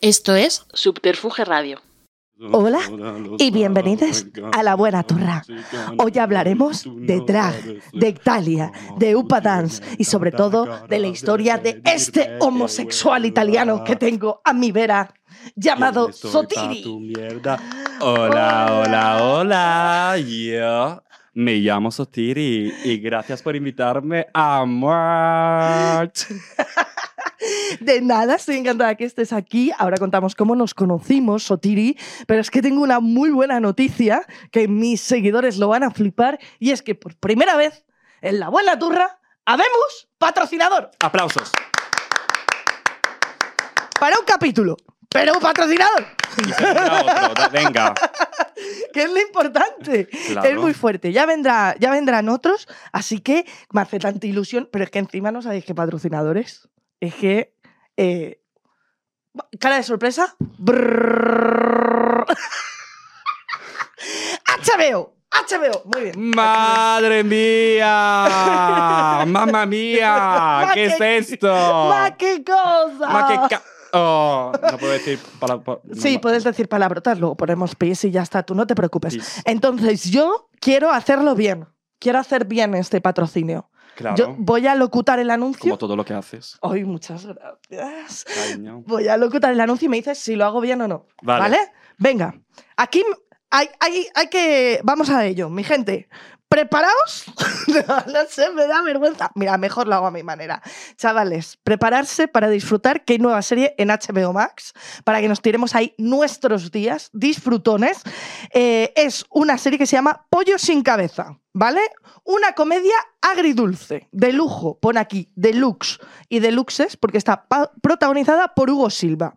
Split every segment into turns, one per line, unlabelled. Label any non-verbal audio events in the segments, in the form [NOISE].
Esto es Subterfuge Radio.
Hola y bienvenidos a La Buena Turra. Hoy hablaremos de drag, de Italia, de Upa Dance y sobre todo de la historia de este homosexual italiano que tengo a mi vera llamado Sotiri.
Hola, hola, hola. Yo me llamo Sotiri y gracias por invitarme a Mart. [LAUGHS]
De nada, estoy encantada que estés aquí. Ahora contamos cómo nos conocimos, Sotiri, pero es que tengo una muy buena noticia que mis seguidores lo van a flipar y es que por primera vez en la buena turra habemos patrocinador
Aplausos.
para un capítulo, pero un patrocinador,
Y se vendrá otro, da- Venga. [LAUGHS]
que es lo importante.
Claro.
Es muy fuerte. Ya, vendrá, ya vendrán otros, así que me hace tanta ilusión, pero es que encima no sabéis qué patrocinadores. Es que. eh, cara de sorpresa. HBO. [LAUGHS] HBO. Muy bien.
¡Madre mía! [LAUGHS] ¡Mamma mía! ¿Qué es esto?
¡Ma, qué cosa!
Ma, qué ca- Oh, no puedo decir para, pa-
Sí, puedes decir palabrotas, luego ponemos pis y ya está, tú no te preocupes.
Pis.
Entonces, yo quiero hacerlo bien. Quiero hacer bien este patrocinio.
Claro.
Yo voy a locutar el anuncio.
Como todo lo que haces.
Ay, muchas gracias.
Cariño.
Voy a locutar el anuncio y me dices si lo hago bien o no.
Vale.
¿Vale? Venga. Aquí hay, hay, hay que. Vamos a ello, mi gente. ¿Preparaos? [LAUGHS] no, sé, me da vergüenza. Mira, mejor lo hago a mi manera. Chavales, prepararse para disfrutar que hay nueva serie en HBO Max, para que nos tiremos ahí nuestros días, disfrutones. Eh, es una serie que se llama Pollo sin cabeza, ¿vale? Una comedia agridulce, de lujo, pon aquí, deluxe y deluxes, porque está protagonizada por Hugo Silva.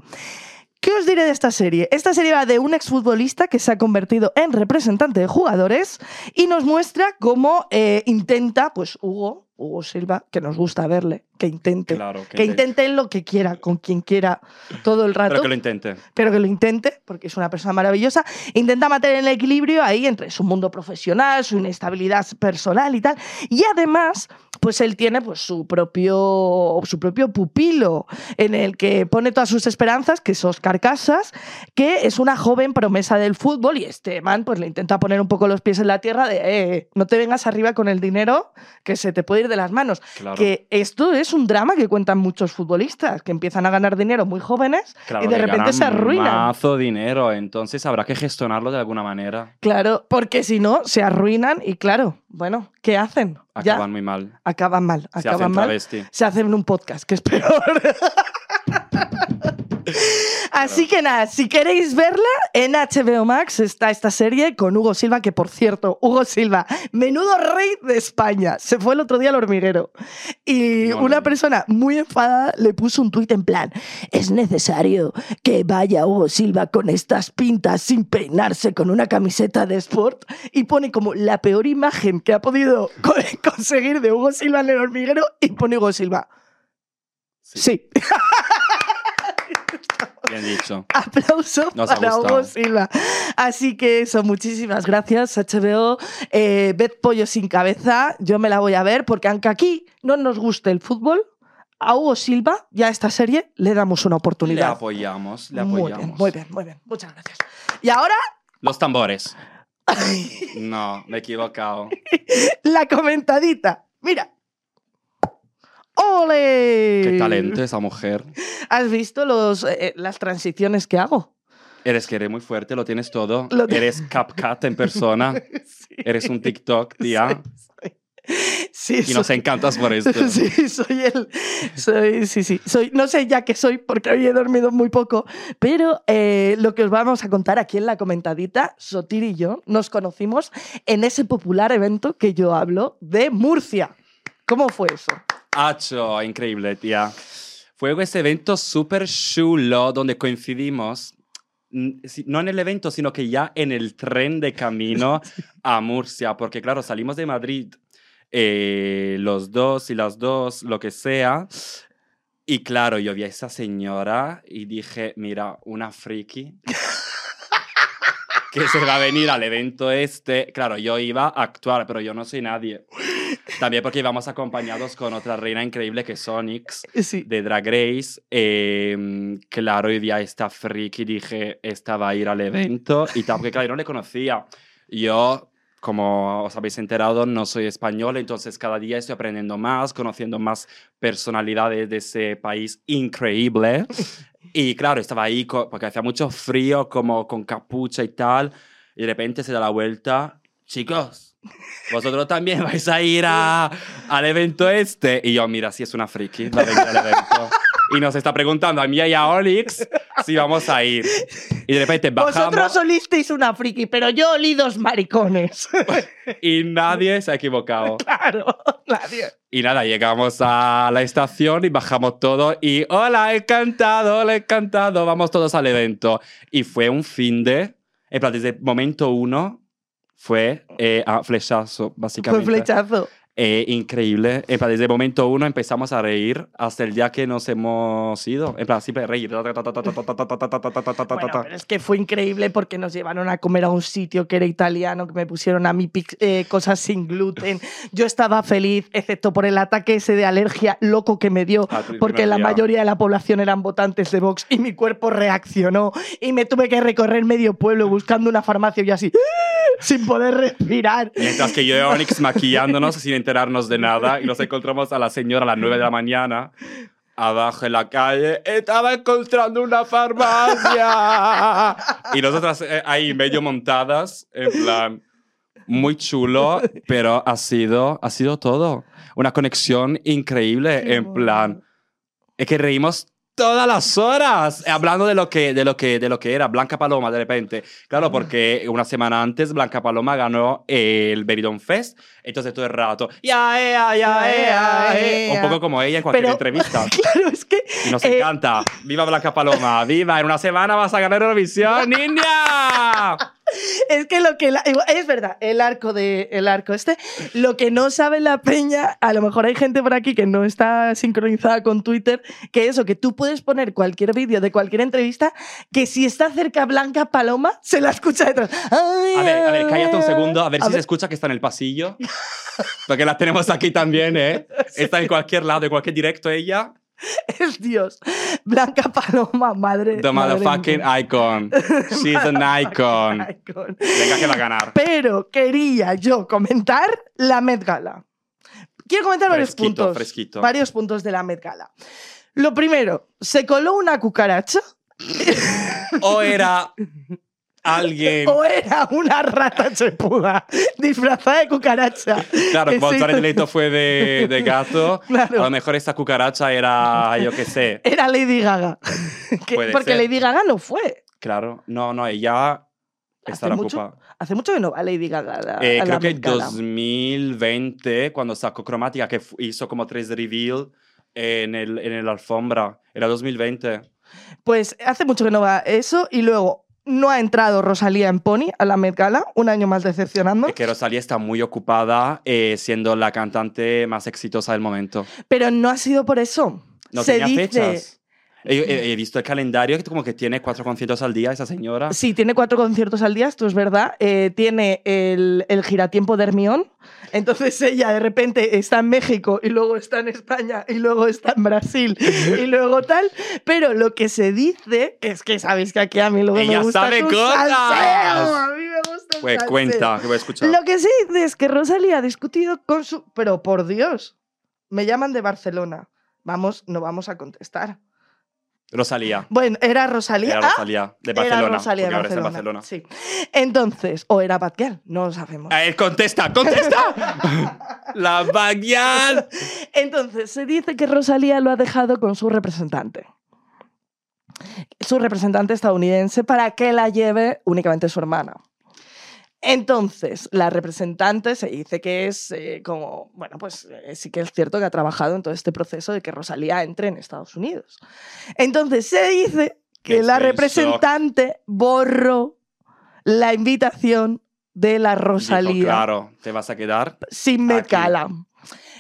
¿Qué os diré de esta serie? Esta serie va de un exfutbolista que se ha convertido en representante de jugadores y nos muestra cómo eh, intenta, pues Hugo, Hugo Silva, que nos gusta verle, que intente,
Claro, que
que
intente.
intente lo que quiera, con quien quiera, todo el rato
Pero que lo intente.
pero que lo intente, porque es una persona maravillosa, intenta mantener el equilibrio ahí entre su mundo profesional, su inestabilidad personal y tal. Y además, pues él tiene pues, su, propio, su propio pupilo en el que pone todas sus esperanzas, que es Oscar Casas, que es una joven promesa del fútbol y este man pues le intenta poner un poco los pies en la tierra de eh, no te vengas arriba con el dinero que se te puede ir de las manos.
Claro.
Que esto es un drama que cuentan muchos futbolistas, que empiezan a ganar dinero muy jóvenes
Claro
y de repente se arruinan.
Mazo dinero, entonces habrá que gestionarlo de alguna manera.
Claro, porque si no, se arruinan y claro, bueno, ¿qué hacen? Ya
Acaban muy mal.
acaban mal,
Se
acaban
hacen
mal.
travesti.
Se hacen un podcast, que es peor. [LAUGHS] Así que nada, si queréis verla, en HBO Max está esta serie con Hugo Silva, que por cierto, Hugo Silva, menudo rey de España, se fue el otro día al hormiguero. Y una persona muy enfadada le puso un tuit en plan, es necesario que vaya Hugo Silva con estas pintas sin peinarse con una camiseta de sport y pone como la peor imagen que ha podido co- [LAUGHS] conseguir de Hugo Silva en el hormiguero y pone Hugo Silva. Sí. [LAUGHS]
Bien dicho. [LAUGHS]
Aplauso
Nos
para. Hugo Silva. Así que eso, muchísimas gracias, HBO. Eh, ved Pollo sin cabeza, yo me la voy a ver, porque aunque aquí no nos guste el fútbol, a Hugo Silva y a esta serie le damos una
Le
oportunidad.
apoyamos, le
muy
apoyamos.
bien, muy bien, muy bien. Muchas gracias. Y ahora,
Los tambores. [LAUGHS] No, me he equivocado. [LAUGHS]
la comentadita. Mira. ¡Ole!
Qué talento esa mujer.
¿Has visto los, eh, las transiciones que hago?
Eres que eres muy fuerte, lo tienes todo.
Lo
Eres CapCut en persona. [LAUGHS]
Sí.
Eres un TikTok, tía.
Sí,
Y nos
soy-
encantas por esto. [LAUGHS]
Sí, soy el. Soy, sí, sí. Soy, no sé ya qué soy porque hoy he dormido muy poco, pero eh, lo que os vamos a contar aquí en la comentadita, Sotir y yo nos conocimos en ese popular evento que yo hablo de Murcia. ¿Cómo fue eso?
Hacho, increíble, tía. Fue ese evento súper chulo donde coincidimos, no en el evento, sino que ya en el tren de camino [LAUGHS] a Murcia, porque claro, salimos de Madrid eh, los dos y las dos, lo que sea, y claro, yo vi a esa señora y dije, mira, una friki. [LAUGHS] que se va a venir al evento este. Claro, yo iba a actuar, pero yo no soy nadie. También porque íbamos acompañados con otra reina increíble que es Onyx
Sí.
de Drag Race. Eh, claro, hoy día esta friki dije, esta va a ir al evento y tal, porque claro, yo no le conocía. Yo, como os habéis enterado, no soy español, entonces cada día estoy aprendiendo más, conociendo más personalidades de ese país increíble. Y claro, estaba ahí porque hacía mucho frío, como con capucha y tal, y de repente se da la vuelta, chicos. Vosotros también [LAUGHS] vais a ir a- al evento este. Y yo, mira, si es una friki, va a venir al evento. Y nos está preguntando a mí y a Onyx si vamos a ir. Y de repente bajamos
Vosotros olisteis una friki, pero yo olí dos maricones. [LAUGHS]
y nadie se ha equivocado.
claro, nadie.
Y nada, llegamos a la estación y bajamos todo y hola, encantado, hola, encantado, vamos todos al evento. Y fue un fin de, en plan, desde momento uno fue eh, a flechazo,
Fue
básicamente.
flechazo.
Eh, increíble. En plan, desde el momento uno empezamos a reír hasta el día que nos hemos ido. En plan, siempre reír.
Bueno, pero es que fue increíble porque nos llevaron a comer a un sitio que era italiano, que me pusieron a mí eh, cosas sin gluten. Yo estaba feliz, excepto por el ataque ese de alergia loco que me dio,
Ah,
porque la mayoría de la población eran votantes de Vox y mi cuerpo reaccionó y me tuve que recorrer medio pueblo buscando una farmacia y así, sin poder respirar.
Mientras que yo y Onyx maquillándonos sin enterarnos de nada y nos encontramos a la señora a las 9 de la mañana abajo en la calle. Estaba encontrando una farmacia. Y nosotras eh, ahí medio montadas, en plan, muy chulo, pero ha sido, ha sido todo. Una conexión increíble,
Qué
en
mono.
plan, es que reímos todas las horas hablando de lo que de lo que de lo que era Blanca Paloma de repente. Claro porque una semana antes Blanca Paloma ganó el Benidorm Fest. Entonces todo el rato ya ya ya ya
Ya,
un poco como ella en cualquier
Pero-
entrevista. [LAUGHS]
Claro, es que
y nos
eh,
encanta. Viva Blanca Paloma viva en una semana vas a ganar Eurovisión [LAUGHS] niña [LAUGHS]
Es que lo que la- es verdad, el arco de el arco este, lo que no sabe la peña, a lo mejor hay gente por aquí que no está sincronizada con Twitter, que eso que tú puedes poner cualquier vídeo de cualquier entrevista que si está cerca Blanca Paloma se la escucha detrás. Ay,
a ver a ver cállate un segundo a ver
A
si se
ver.
escucha que está en el pasillo porque la tenemos aquí también eh [LAUGHS] está en cualquier lado en cualquier directo ella [LAUGHS]
Es Dios. Blanca Paloma, madre.
The [LAUGHS] motherfucking icon. She's an icon.
Icon.
Venga, que va a ganar.
Pero quería yo comentar la Met Gala. Quiero comentar varios puntos.
fresquito.
Varios puntos de la Met Gala. Lo primero, se coló una cucaracha
O era alguien.
o era una rata chepuda disfrazada de cucaracha.
Claro, como
hizo-
Leto fue de, de [LAUGHS] gato,
Claro.
a lo mejor esta cucaracha era, yo qué sé.
Era Lady Gaga. [LAUGHS] Que- porque
ser.
Lady Gaga no fue.
Claro, no, no, ella estará
mucho? Hace mucho que no va Lady Gaga.
Eh,
a la
creo que
Gala.
2020, cuando sacó Cromática, que hizo como tres reveal en el, en el alfombra. Era 2020.
Pues hace mucho que no va eso y luego no ha entrado Rosalía en Pony a la Met Gala, un año más decepcionando.
Es que Rosalía está muy ocupada eh, siendo la cantante más exitosa del momento.
Pero no ha sido por eso.
No
Se
tenía
dice,
fechas. He, he- visto el calendario que como que tiene cuatro conciertos al día esa señora.
Sí, tiene cuatro conciertos al día, esto es verdad. Eh, tiene el, el giratiempo de Hermión. Entonces ella de repente está en México y luego está en España y luego está en Brasil y [LAUGHS] luego tal. Pero lo que se dice es que sabéis que aquí a mí que
Ella
me gusta
sabe cosas.
salseo. A mí me gusta el
Pues
salseo.
cuenta, que voy a escuchar.
Lo que sí dice es que Rosalía ha discutido con su... Pero por Dios, me llaman de Barcelona. Vamos, no vamos a contestar.
Rosalía.
Bueno, era Rosalía.
Era
Ah,
Rosalía, de Barcelona.
Era Rosalía de Barcelona.
Barcelona.
Sí. Entonces, o era Bad Girl, no lo sabemos.
A él contesta, contesta. [LAUGHS] la Baguial.
Entonces, se dice que Rosalía lo ha dejado con su representante. Su representante estadounidense para que la lleve únicamente su hermana. Entonces, la representante se dice que es eh, como, bueno, pues eh, sí que es cierto que ha trabajado en todo este proceso de que Rosalía entre en Estados Unidos. Entonces, se dice que la
Estoy
representante borró la invitación de la Rosalía
Dijo, claro, te vas a quedar.
sin. Gala.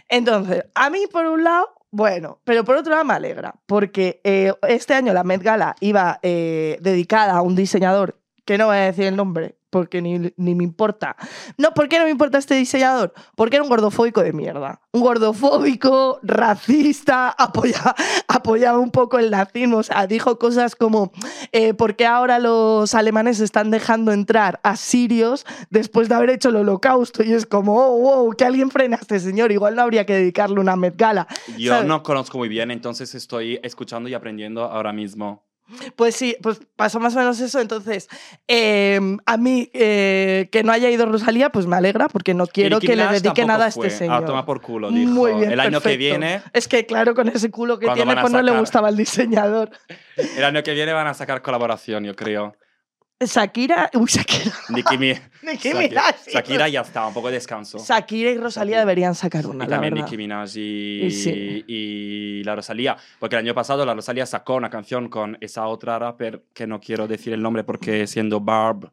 Entonces, a mí por un lado, bueno, pero por otro lado me alegra, porque eh, este año la Met Gala iba dedicada a un diseñador, que no voy a decir el nombre, porque ni, ni me importa. No, ¿por qué no me importa este diseñador? Porque era un gordofóbico de mierda. Un gordofóbico, racista, apoyaba, apoyaba un poco el nazismo. O sea, dijo cosas como, eh, ¿por qué ahora los alemanes están dejando entrar a sirios después de haber hecho el holocausto? Y es como, oh, wow, que alguien frena a este señor. Igual no habría que dedicarle una Met Gala.
Yo
¿sabes?
no conozco muy bien, entonces estoy escuchando y aprendiendo ahora mismo.
Pues sí, pues pasó más o menos eso. Entonces, eh, a mí eh, que no haya ido Rosalía, pues me alegra porque no quiero que le dedique nada a este señor.
A tomar por culo, dijo.
Muy bien,
El año que viene,
Es que claro, con ese culo que
¿Cuándo
tiene, pues no le gustaba el diseñador. [LAUGHS]
el año que viene van a sacar colaboración, yo creo.
Shakira, uy, Shakira. [LAUGHS]
Nicki, Mi- [LAUGHS]
Nicki
Shakira-
Minaj. y
Shakira ya está, un poco de descanso.
Shakira y Rosalía deberían sacar una,
Y
la
también
verdad.
Nicki Minaj y,
Y sí.
y la Rosalía. Porque el año pasado la Rosalía sacó una canción con esa otra rapper que no quiero decir el nombre porque siendo Barb,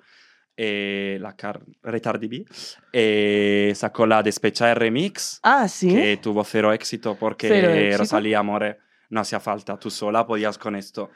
eh, la car Retarded B, eh, sacó la Despecha Remix
Ah, sí.
que tuvo cero éxito porque
Cero éxito.
Rosalía More no hacía falta. Tú sola podías con esto.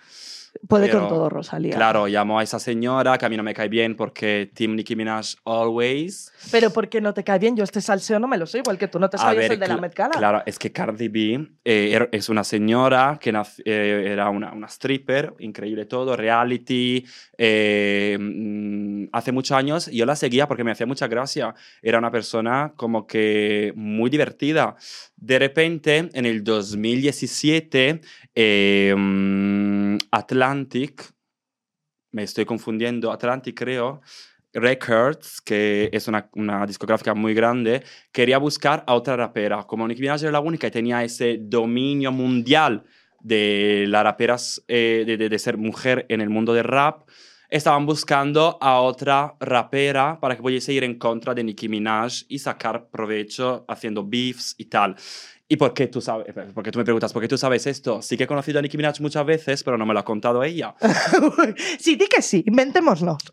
Puede
pero,
con todo, Rosalía.
Claro, llamó a esa señora que a mí no me cae bien porque Team Nicki Minaj always.
Pero ¿por qué no te cae bien? Yo este salseo no me lo sé, igual que tú no te
ver,
el de la Met Gala.
Claro, es que Cardi B eh, er- es una señora que eh, era una, una stripper, increíble todo, reality. eh, mm, hace muchos años yo la seguía porque me hacía mucha gracia. Era una persona como que muy divertida. De repente, en el 2017, eh, mm, Atlantic, me estoy confundiendo, Atlantic creo, Records, que es una, discográfica muy grande, quería buscar a otra rapera. Como Nicki Minaj era la única y tenía ese dominio mundial de las raperas, eh, de- de ser mujer en el mundo del rap, estaban buscando a otra rapera para que pudiese ir en contra de Nicki Minaj y sacar provecho haciendo beefs y tal. ¿Y por qué tú sabes? Porque tú me preguntas, ¿por qué tú sabes esto? Sí que he conocido a Nicki Minaj muchas veces, pero no me lo ha contado ella. [LAUGHS]
sí, di que sí.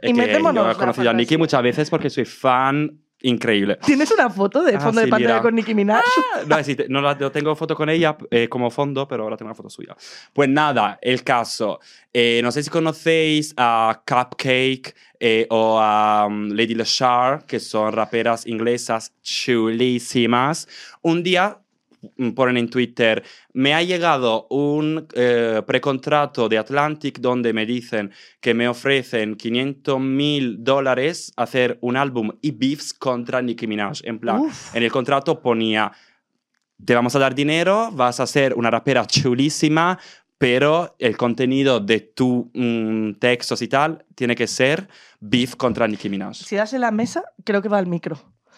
Es que yo he conocido a Nicki muchas veces porque soy fan increíble.
¿Tienes una foto de
Ah,
fondo de
sí,
pantalla
mira.
con Nicki Minaj?
No, sí, te- no la, no tengo foto con ella eh, como fondo, pero ahora tengo una foto suya. Pues nada, el caso. Eh, no sé si conocéis a Cupcake eh, o a um, Lady Lashar, que son raperas inglesas chulísimas. Un día ponen en Twitter, me ha llegado un eh, precontrato de Atlantic donde me dicen que me ofrecen 500 mil dólares hacer un álbum y beefs contra Nicki Minaj. En plan,
Uf.
en el contrato ponía, te vamos a dar dinero, vas a ser una rapera chulísima, pero el contenido de tu mm, textos y tal tiene que ser beef contra Nicki Minaj.
Si das en la mesa, creo que va al micro.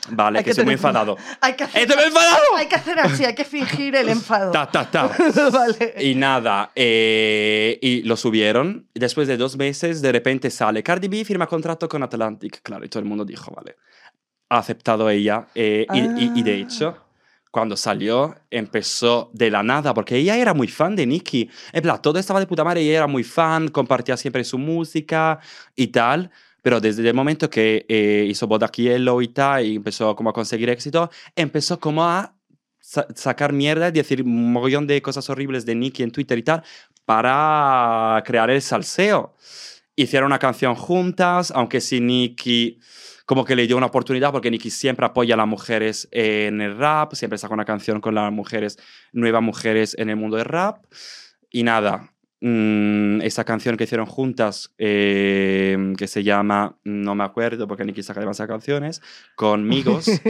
Vale,
Hay
que
que
estoy muy enfadado.
Hay que hacer,
¡Estoy muy enfadado!
hay que hacer así, hay que fingir el enfado.
Ta, ta, ta. [LAUGHS]
vale.
Y nada, eh, y lo subieron. Después de dos meses, de repente sale Cardi B firma contrato con Atlantic. Claro, y todo el mundo dijo, vale, ha aceptado ella. eh, y, y- y de
Ah.
hecho, cuando salió, empezó de la nada, porque ella era muy fan de Nicki. En plan, todo estaba de puta madre, ella era muy fan, compartía siempre su música y tal. Pero desde el momento que eh, hizo Bodak y tal, y empezó como a conseguir éxito, empezó como a sa- sacar mierda y decir un mogollón de cosas horribles de Nicki en Twitter y tal para crear el salseo. Hicieron una canción juntas, aunque sí Nicki como que le dio una oportunidad porque Nicki siempre apoya a las mujeres en el rap, siempre saca una canción con las mujeres, nuevas mujeres en el mundo del rap. Y nada, mm, esa canción que hicieron juntas, eh, que se llama, no me acuerdo porque Nicki saca demasiadas canciones, conmigos, [LAUGHS]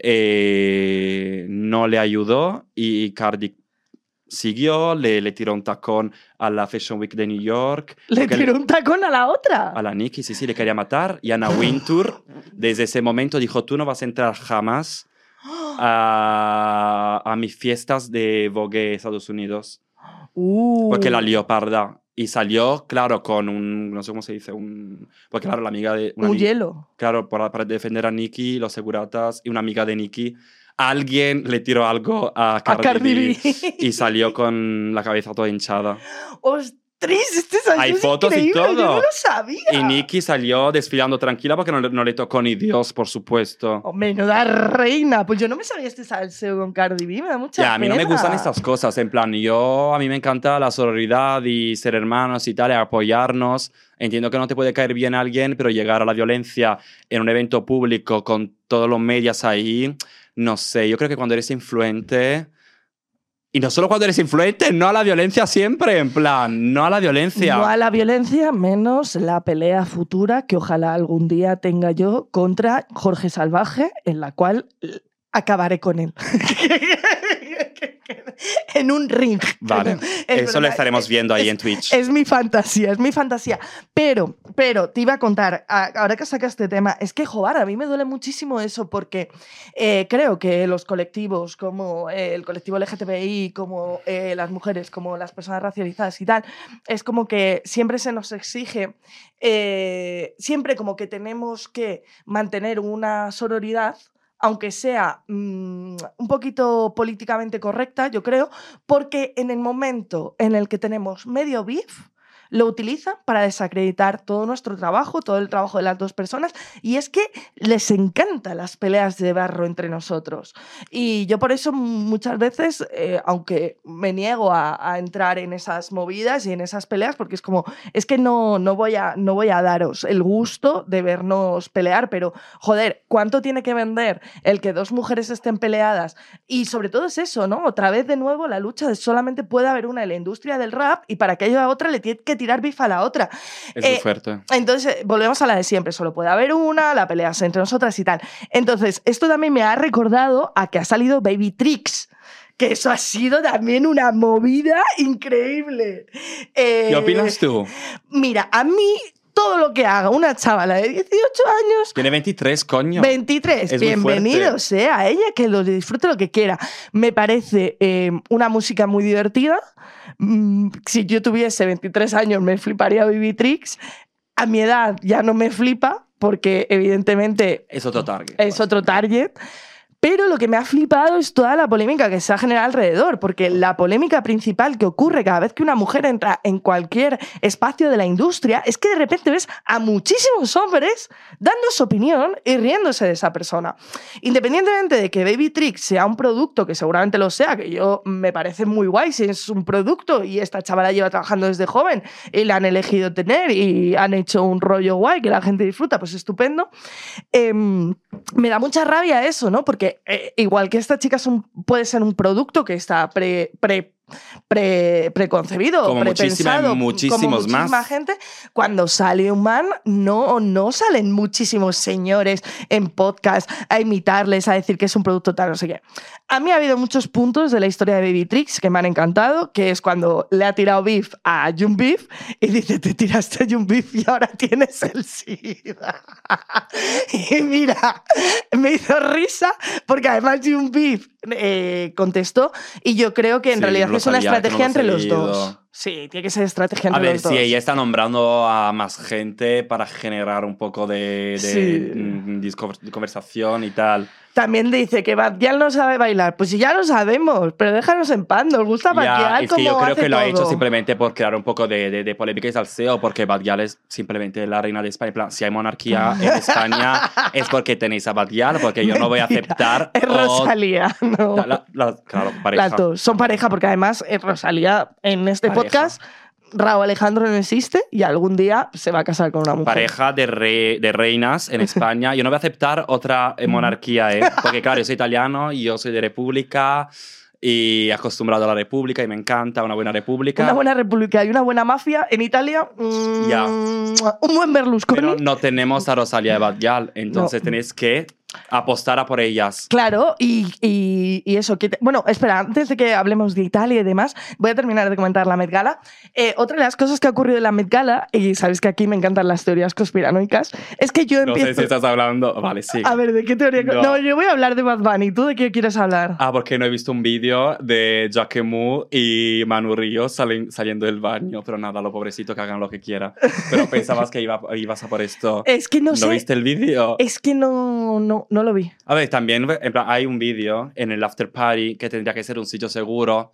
eh, no le ayudó y Cardi siguió, le, le tiró un tacón a la Fashion Week de New York.
Le tiró un tacón a la otra.
A la Nicki, sí, sí, le quería matar. Y Anna Wintour, desde ese momento, dijo, tú no vas a entrar jamás [GASPS] a, a mis fiestas de Vogue Estados Unidos.
Uh.
Porque la lió parda. Y salió, claro, con un, no sé cómo se dice, un... Porque claro, la amiga de... una
Un hielo.
Claro, para, para defender a Nicki, los seguratas y una amiga de Nicki, alguien le tiró algo a
A
Cardi,
Cardi
B
B.
y salió [LAUGHS] con la cabeza toda hinchada.
Hostia, Tris, este salseo
Hay fotos y
increíble, Yo
todo.
no lo sabía.
Y Nicky salió desfilando tranquila porque no, le- no le tocó ni Dios, por supuesto.
Oh, menuda reina. Pues yo no me sabía este salseo con Cardi B, me da mucha
Ya, a mí no me
pena.
gustan estas cosas. En plan, yo, a mí me encanta la sororidad y ser hermanos y tal, y apoyarnos. Entiendo que no te puede caer bien alguien, pero llegar a la violencia en un evento público con todos los medios ahí, no sé. Yo creo que cuando eres influente. Y no solo cuando eres influente, no a la violencia siempre, en plan, no a la violencia.
No a la violencia, menos la pelea futura que ojalá algún día tenga yo contra Jorge Salvaje, en la cual acabaré con él. [LAUGHS] en un ring.
Vale, [LAUGHS]
Es
eso lo estaremos
es-
viendo ahí
es-
en Twitch.
Es mi fantasía, es mi fantasía. Pero, pero, te iba a contar, ahora que sacas este tema, es que, joder, a mí me duele muchísimo eso porque eh, creo que los colectivos como el colectivo LGTBI, como eh, las mujeres, como las personas racializadas y tal, es como que siempre se nos exige, eh, siempre como que tenemos que mantener una sororidad aunque sea mm, un poquito políticamente correcta, yo creo, porque en el momento en el que tenemos medio beef, lo utilizan para desacreditar todo nuestro trabajo, todo el trabajo de las dos personas, y es que les encantan las peleas de barro entre nosotros. Y yo por eso muchas veces, eh, aunque me niego a, entrar en esas movidas y en esas peleas, porque es como, es que no, no, voy a, no voy a daros el gusto de vernos pelear, pero joder, ¿cuánto tiene que vender el que dos mujeres estén peleadas? Y sobre todo es eso, ¿no? Otra vez de nuevo la lucha de solamente puede haber una en la industria del rap y para que haya otra le tiene que tirar bifa a la otra.
Es muy
eh,
fuerte.
Entonces, eh, volvemos a la de siempre, solo puede haber una, la pelea es entre nosotras y tal. Entonces, esto también me ha recordado a que ha salido Baby Tricks. Que eso ha sido también una movida increíble. Eh,
¿Qué opinas tú?
Mira, a mí todo lo que haga una chavala de 18 años,
Tiene 23, coño.
23,
Es
bienvenido sea ella, que lo disfrute lo que quiera. Me parece eh, una música muy divertida. Mm, si yo tuviese 23 años me fliparía Baby Tricks. A mi edad ya no me flipa porque evidentemente
Es otro target.
es
pues.
otro target. Pero lo que me ha flipado es toda la polémica que se ha generado alrededor, porque la polémica principal que ocurre cada vez que una mujer entra en cualquier espacio de la industria es que de repente ves a muchísimos hombres dando su opinión y riéndose de esa persona. Independientemente de que Baby Trick sea un producto, que seguramente lo sea, que yo me parece muy guay si es un producto y esta chavala lleva trabajando desde joven y la han elegido tener y han hecho un rollo guay que la gente disfruta, pues estupendo. Em, me da mucha rabia eso, ¿no? Porque eh, igual que esta chica es un- puede ser un producto que está pre, pre- pre- preconcebido,
Como muchísima-
prepensado,
muchísimos
como muchísima
más.
gente, cuando sale un man, no, no salen muchísimos señores en podcast a imitarles, a decir que es un producto tal, no sé qué. A mí ha habido muchos puntos de la historia de Baby Tricks que me han encantado, que es cuando le ha tirado beef a Jun Beef y dice, te tiraste a Jun Beef y ahora tienes el SIDA. [LAUGHS] y mira, me hizo risa porque además Jun Beef eh, contestó y yo creo que en
Sí,
realidad
no
es una
sabía, no
estrategia
he
entre los
seguido.
dos. Sí, tiene que ser estrategia
A
entre
ver,
los dos.
sí, ella está nombrando a más gente para generar un poco de, de,
Sí.
mm, conversación y tal.
También dice que Badial no sabe bailar. Pues ya lo sabemos, pero déjanos en paz. Nos gusta
Ya,
Badial
es
como
que yo creo
hace
que lo ha hecho
todo.
simplemente por crear un poco de, de, de polémica y salseo, porque Badial es simplemente la reina de España. En plan, si hay monarquía en [LAUGHS] España es porque tenéis a Badial, porque yo no voy a
Mentira,
aceptar.
Es
o-
Rosalía, no.
la- la- la- claro, pareja.
Las dos. Son pareja, porque además es Rosalía en este
Pareja.
podcast. Raúl Alejandro no existe y algún día se va a casar con una mujer.
Pareja de, re- de reinas en [LAUGHS] España. Yo no voy a aceptar otra eh, monarquía, ¿eh? [LAUGHS] Porque, claro, yo soy italiano y yo soy de república y acostumbrado a la república y me encanta una buena república.
Una buena república y una buena mafia en Italia. mm,
Ya.
Un buen Berlusconi.
Pero no tenemos a Rosalía de Badial, entonces
No.
tenéis que apostar a por ellas.
Claro, y, y- y eso. Que te- bueno, espera, antes de que hablemos de Italia y demás, voy a terminar de comentar la Met Gala. Eh, otra de las cosas que ha ocurrido en la Met Gala, y sabes que aquí me encantan las teorías conspiranoicas, es que yo
No
empiezo.
sé si estás hablando. Vale, sí.
A ver, ¿de qué teoría? No.
No.
yo voy a hablar de Bad Bunny. ¿Tú de qué quieres hablar?
Ah, porque no he visto un vídeo de Jacquemus y Manu Ríos salen- saliendo del baño, pero nada, lo pobrecito que hagan lo que quieran. Pero pensabas que iba, ibas a por esto. [LAUGHS]
Es que no,
¿No
sé.
viste el vídeo?
Es que no, no, no lo vi.
A ver, también en plan, hay un vídeo en el after party que tendría que ser un sitio seguro,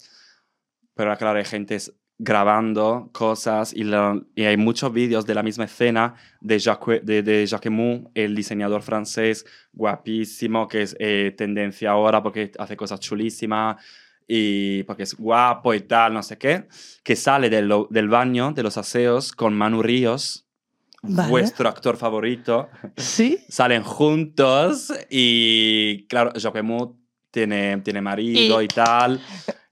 pero claro, hay gente grabando cosas y, y hay muchos vídeos de la misma escena de, Jacques, de, de Jacquemus, el diseñador francés guapísimo, que es eh, tendencia ahora porque hace cosas chulísimas y porque es guapo y tal, no sé qué, que sale del, del baño, de los aseos, con Manu Ríos,
Vale.
vuestro actor favorito.
Sí.
Salen juntos y, claro, Jacquemus tiene, tiene marido y,
Y-
tal.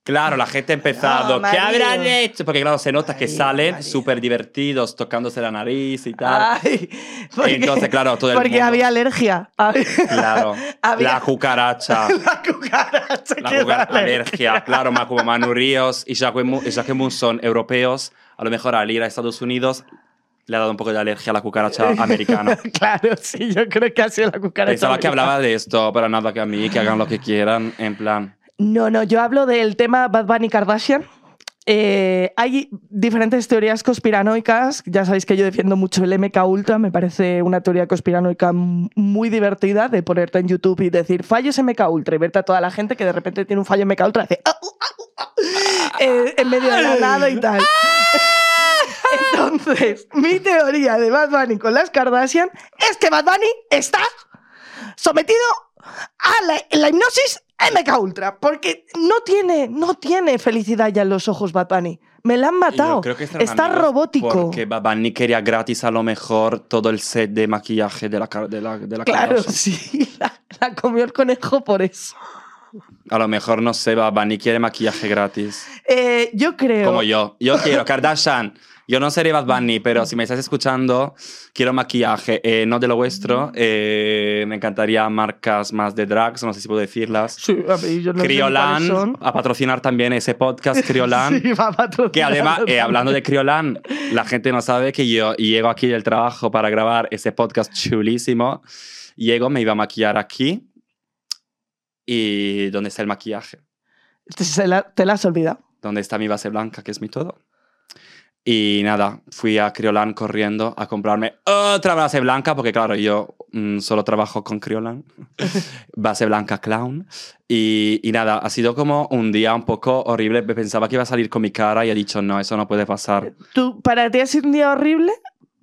Claro, la gente ha empezado,
No,
¿qué habrán hecho? Porque claro, se nota que salen súper divertidos, tocándose la nariz y tal.
Ay, porque,
Entonces, claro, todo el
porque
mundo-
había alergia. Había-
Claro, [LAUGHS]
Había-
la cucaracha. [LAUGHS]
La cucaracha.
La
que
cucar-
da
alergia, claro, más como Manu Ríos y Jacquemus son europeos. A lo mejor al ir a Estados Unidos le ha dado un poco de alergia a la cucaracha americana. [LAUGHS]
Claro, sí, yo creo que ha sido la cucaracha.
Pensaba que
americana.
hablaba de esto, pero nada que a mí, que hagan lo que quieran, en plan.
No, no, yo hablo del tema Bad Bunny Kardashian. Eh, hay diferentes teorías conspiranoicas. Ya sabéis que yo defiendo mucho el MK Ultra. Me parece una teoría conspiranoica muy divertida de ponerte en YouTube y decir fallos MK Ultra y verte a toda la gente que de repente tiene un fallo MK Ultra y hace "Ah, ah, uh, ah", [LAUGHS] eh, en medio de la nada y tal. Entonces, mi teoría de Bad Bunny con las Kardashian es que Bad Bunny está sometido a la, la hipnosis MK Ultra, porque no tiene, no tiene felicidad ya en los ojos Bad Bunny. Me la han matado.
Creo que
Está robótico.
Porque Bad Bunny quería gratis a lo mejor todo el set de maquillaje de la, de la, de la
Claro,
Kardashian.
sí, [LAUGHS] la, la comió el conejo por eso.
A lo mejor, no sé, Bad Bunny quiere maquillaje gratis.
Eh, yo creo.
Como yo. Yo quiero Kardashian. Yo no seré Bad Bunny, pero si me estás escuchando, quiero maquillaje. Eh, no de lo vuestro. Eh, me encantaría marcas más de drags, no sé si puedo decirlas.
Sí, a mí yo no
Criolan, a patrocinar también ese podcast Criolan. [LAUGHS]
Sí, va a patrocinar
Que además, eh, hablando de Criolan, la gente no sabe que yo llego aquí del trabajo para grabar ese podcast chulísimo. Llego, me iba a maquillar aquí. ¿Y dónde está el maquillaje?
Te, se la, te la has olvidado.
¿Dónde está mi base blanca, que es mi todo? Y nada, fui a Criolan corriendo a comprarme otra base blanca, porque claro, yo mm, solo trabajo con Criolan. [LAUGHS] base blanca clown. Y, y nada, ha sido como un día un poco horrible. Pensaba que iba a salir con mi cara y he dicho, no, eso no puede pasar.
¿Tú, ¿Para ti ha sido un día horrible?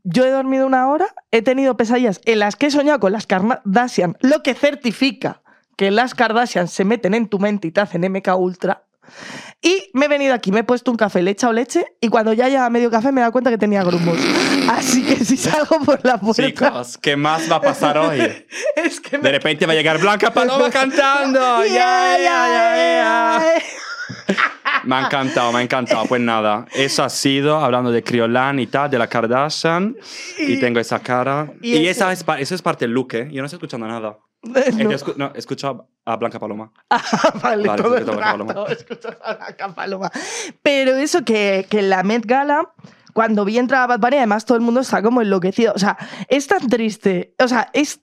Yo he dormido una hora, he tenido pesadillas en las que he soñado con las Kardashian, lo que certifica que las Kardashian se meten en tu mente y te hacen MK Ultra. Y me he venido aquí, me he puesto un café, le he echado leche y cuando ya lleva medio café me he dado cuenta que tenía grumos. [GASPS] Así que si salgo por la puerta...
Chicos, ¿qué más va a pasar hoy? [LAUGHS]
es que
De repente va a llegar Blanca Paloma [LAUGHS] cantando. Ya, ya, ya. Me ha encantado, me ha encantado. Pues nada, eso ha sido hablando de Criolan y tal, de la Kardashian. Y,
Y-
tengo esa cara.
y
esa es, eso es parte del look, ¿eh? Yo no estoy escuchando nada.
No.
Escu- no, escucho a Blanca Paloma. [LAUGHS]
vale,
Vale,
todo el rato
paloma.
escuchas a la Blanca Paloma. Pero eso que, que en la Met Gala, cuando vi entrar a Bad Bunny, además todo el mundo está como enloquecido. O sea, es tan triste. O sea, es...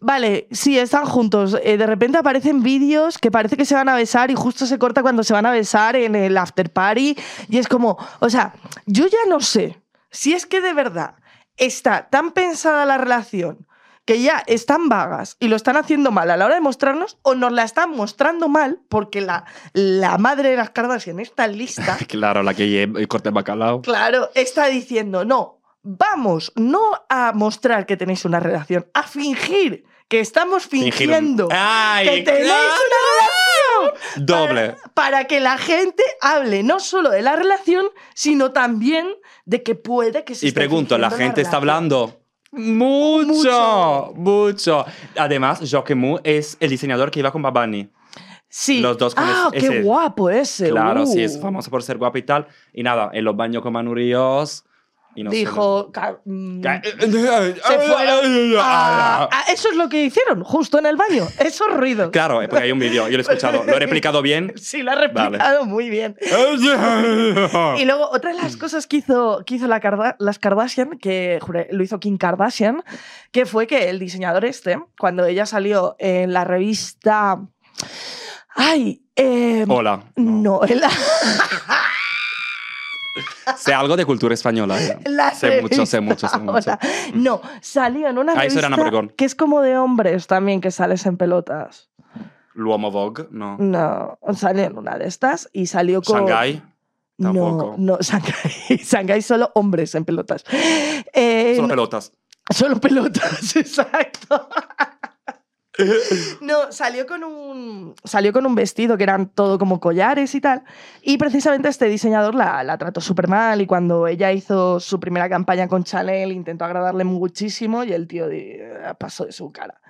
Vale, sí, están juntos. Eh, de repente aparecen vídeos que parece que se van a besar y justo se corta cuando se van a besar en el after party. Y es como, o sea, yo ya no sé si es que de verdad está tan pensada la relación que ya están vagas y lo están haciendo mal a la hora de mostrarnos o nos la están mostrando mal porque la, la madre de las Kardashian está lista. [LAUGHS]
Claro, la que el corte bacalao.
claro, está diciendo, no, vamos no a mostrar que tenéis una relación, a fingir que estamos fingiendo
¡Ay,
que tenéis
claro!
una relación.
Doble.
Para, para que la gente hable no solo de la relación, sino también de que puede que se
Y pregunto, ¿la gente está hablando? Mucho, mucho. Además, Jacquemus es el diseñador que iba con Bad Bunny.
Sí.
Los dos con
ah,
ese-
qué
ese-
guapo ese.
Claro, sí,
uh.
es famoso por ser guapo y tal. Y nada, en los baños con Manu Ríos. Y no
Dijo. ca-
Ca-
se fueron. a- a- eso es lo que hicieron, justo en el baño. [LAUGHS] Esos ruidos.
Claro, eh, porque hay un vídeo, yo lo he escuchado. ¿Lo he [LAUGHS] replicado bien?
Sí, lo ha replicado muy bien. Y luego, otra de las cosas que hizo, que hizo la las Kardashian, que juré, lo hizo Kim Kardashian, que fue que el diseñador este, cuando ella salió en la revista. Ay, eh,
Hola.
no, en la, [LAUGHS]
Sé algo de cultura española. eh. [LAUGHS]
la
Sé mucho, sé mucho, sé mucho.
hola. No, salió en una
Ah,
revista que es como de hombres también, que sales en pelotas.
L'Uomo Vogue, no.
No, salió en una de estas y salió con...
Shanghai. Tampoco.
No, no, [LAUGHS] Shanghai, Shanghai solo hombres en pelotas. Eh,
Solo pelotas.
Solo pelotas, [LAUGHS] exacto. [LAUGHS] No, salió con un salió con un vestido que eran todo como collares y tal. Y precisamente este diseñador la, la trató súper mal. Y cuando ella hizo su primera campaña con Chanel, intentó agradarle muchísimo y el tío di- pasó de su cara.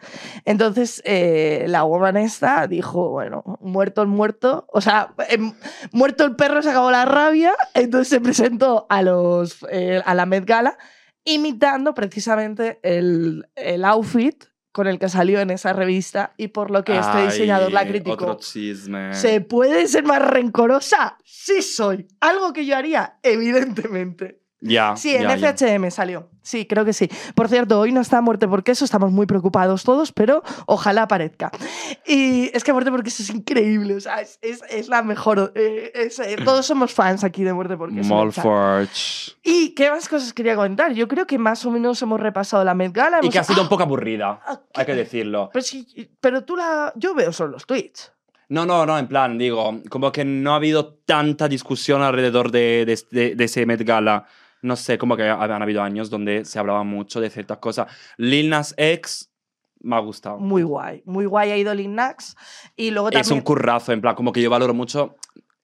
Entonces, eh, la woman esta dijo: Bueno, muerto el muerto. O sea, em, muerto el perro, se acabó la rabia. Entonces se presentó a, los, eh, a la Met Gala imitando precisamente el, el outfit con el que salió en esa revista y por lo que este
Ay,
diseñador la
Otro
criticó.
chisme.
¿Se puede ser más rencorosa? Sí soy. Algo que yo haría, evidentemente.
Ya.
Sí, en
ya, ya.
FHM salió. Sí, creo que sí. Por cierto, hoy no está Muerte por Queso, estamos muy preocupados todos, pero ojalá aparezca. Y es que Muerte por Queso es increíble, o sea, es, es- es la mejor. eh, es, eh, [CLEARS THROAT] todos somos fans aquí de Muerte por Queso.
Mall
Mecha.
Forge.
¿Y qué más cosas quería comentar? Yo creo que más o menos hemos repasado la Met Gala.
Y que ha sido
¡Ah!
un poco aburrida,
Ah,
hay que decirlo.
Pero, sí, pero tú la... Yo veo solo los tweets.
No, no, no, en plan, digo, como que no ha habido tanta discusión alrededor de, de, de- de ese Met Gala. No sé, como que habían habido años donde se hablaba mucho de ciertas cosas. Lil Nas X me ha gustado.
Muy guay. Muy guay ha ido Lil Nax. Y luego
Es
también...
un currazo, en plan, como que yo valoro mucho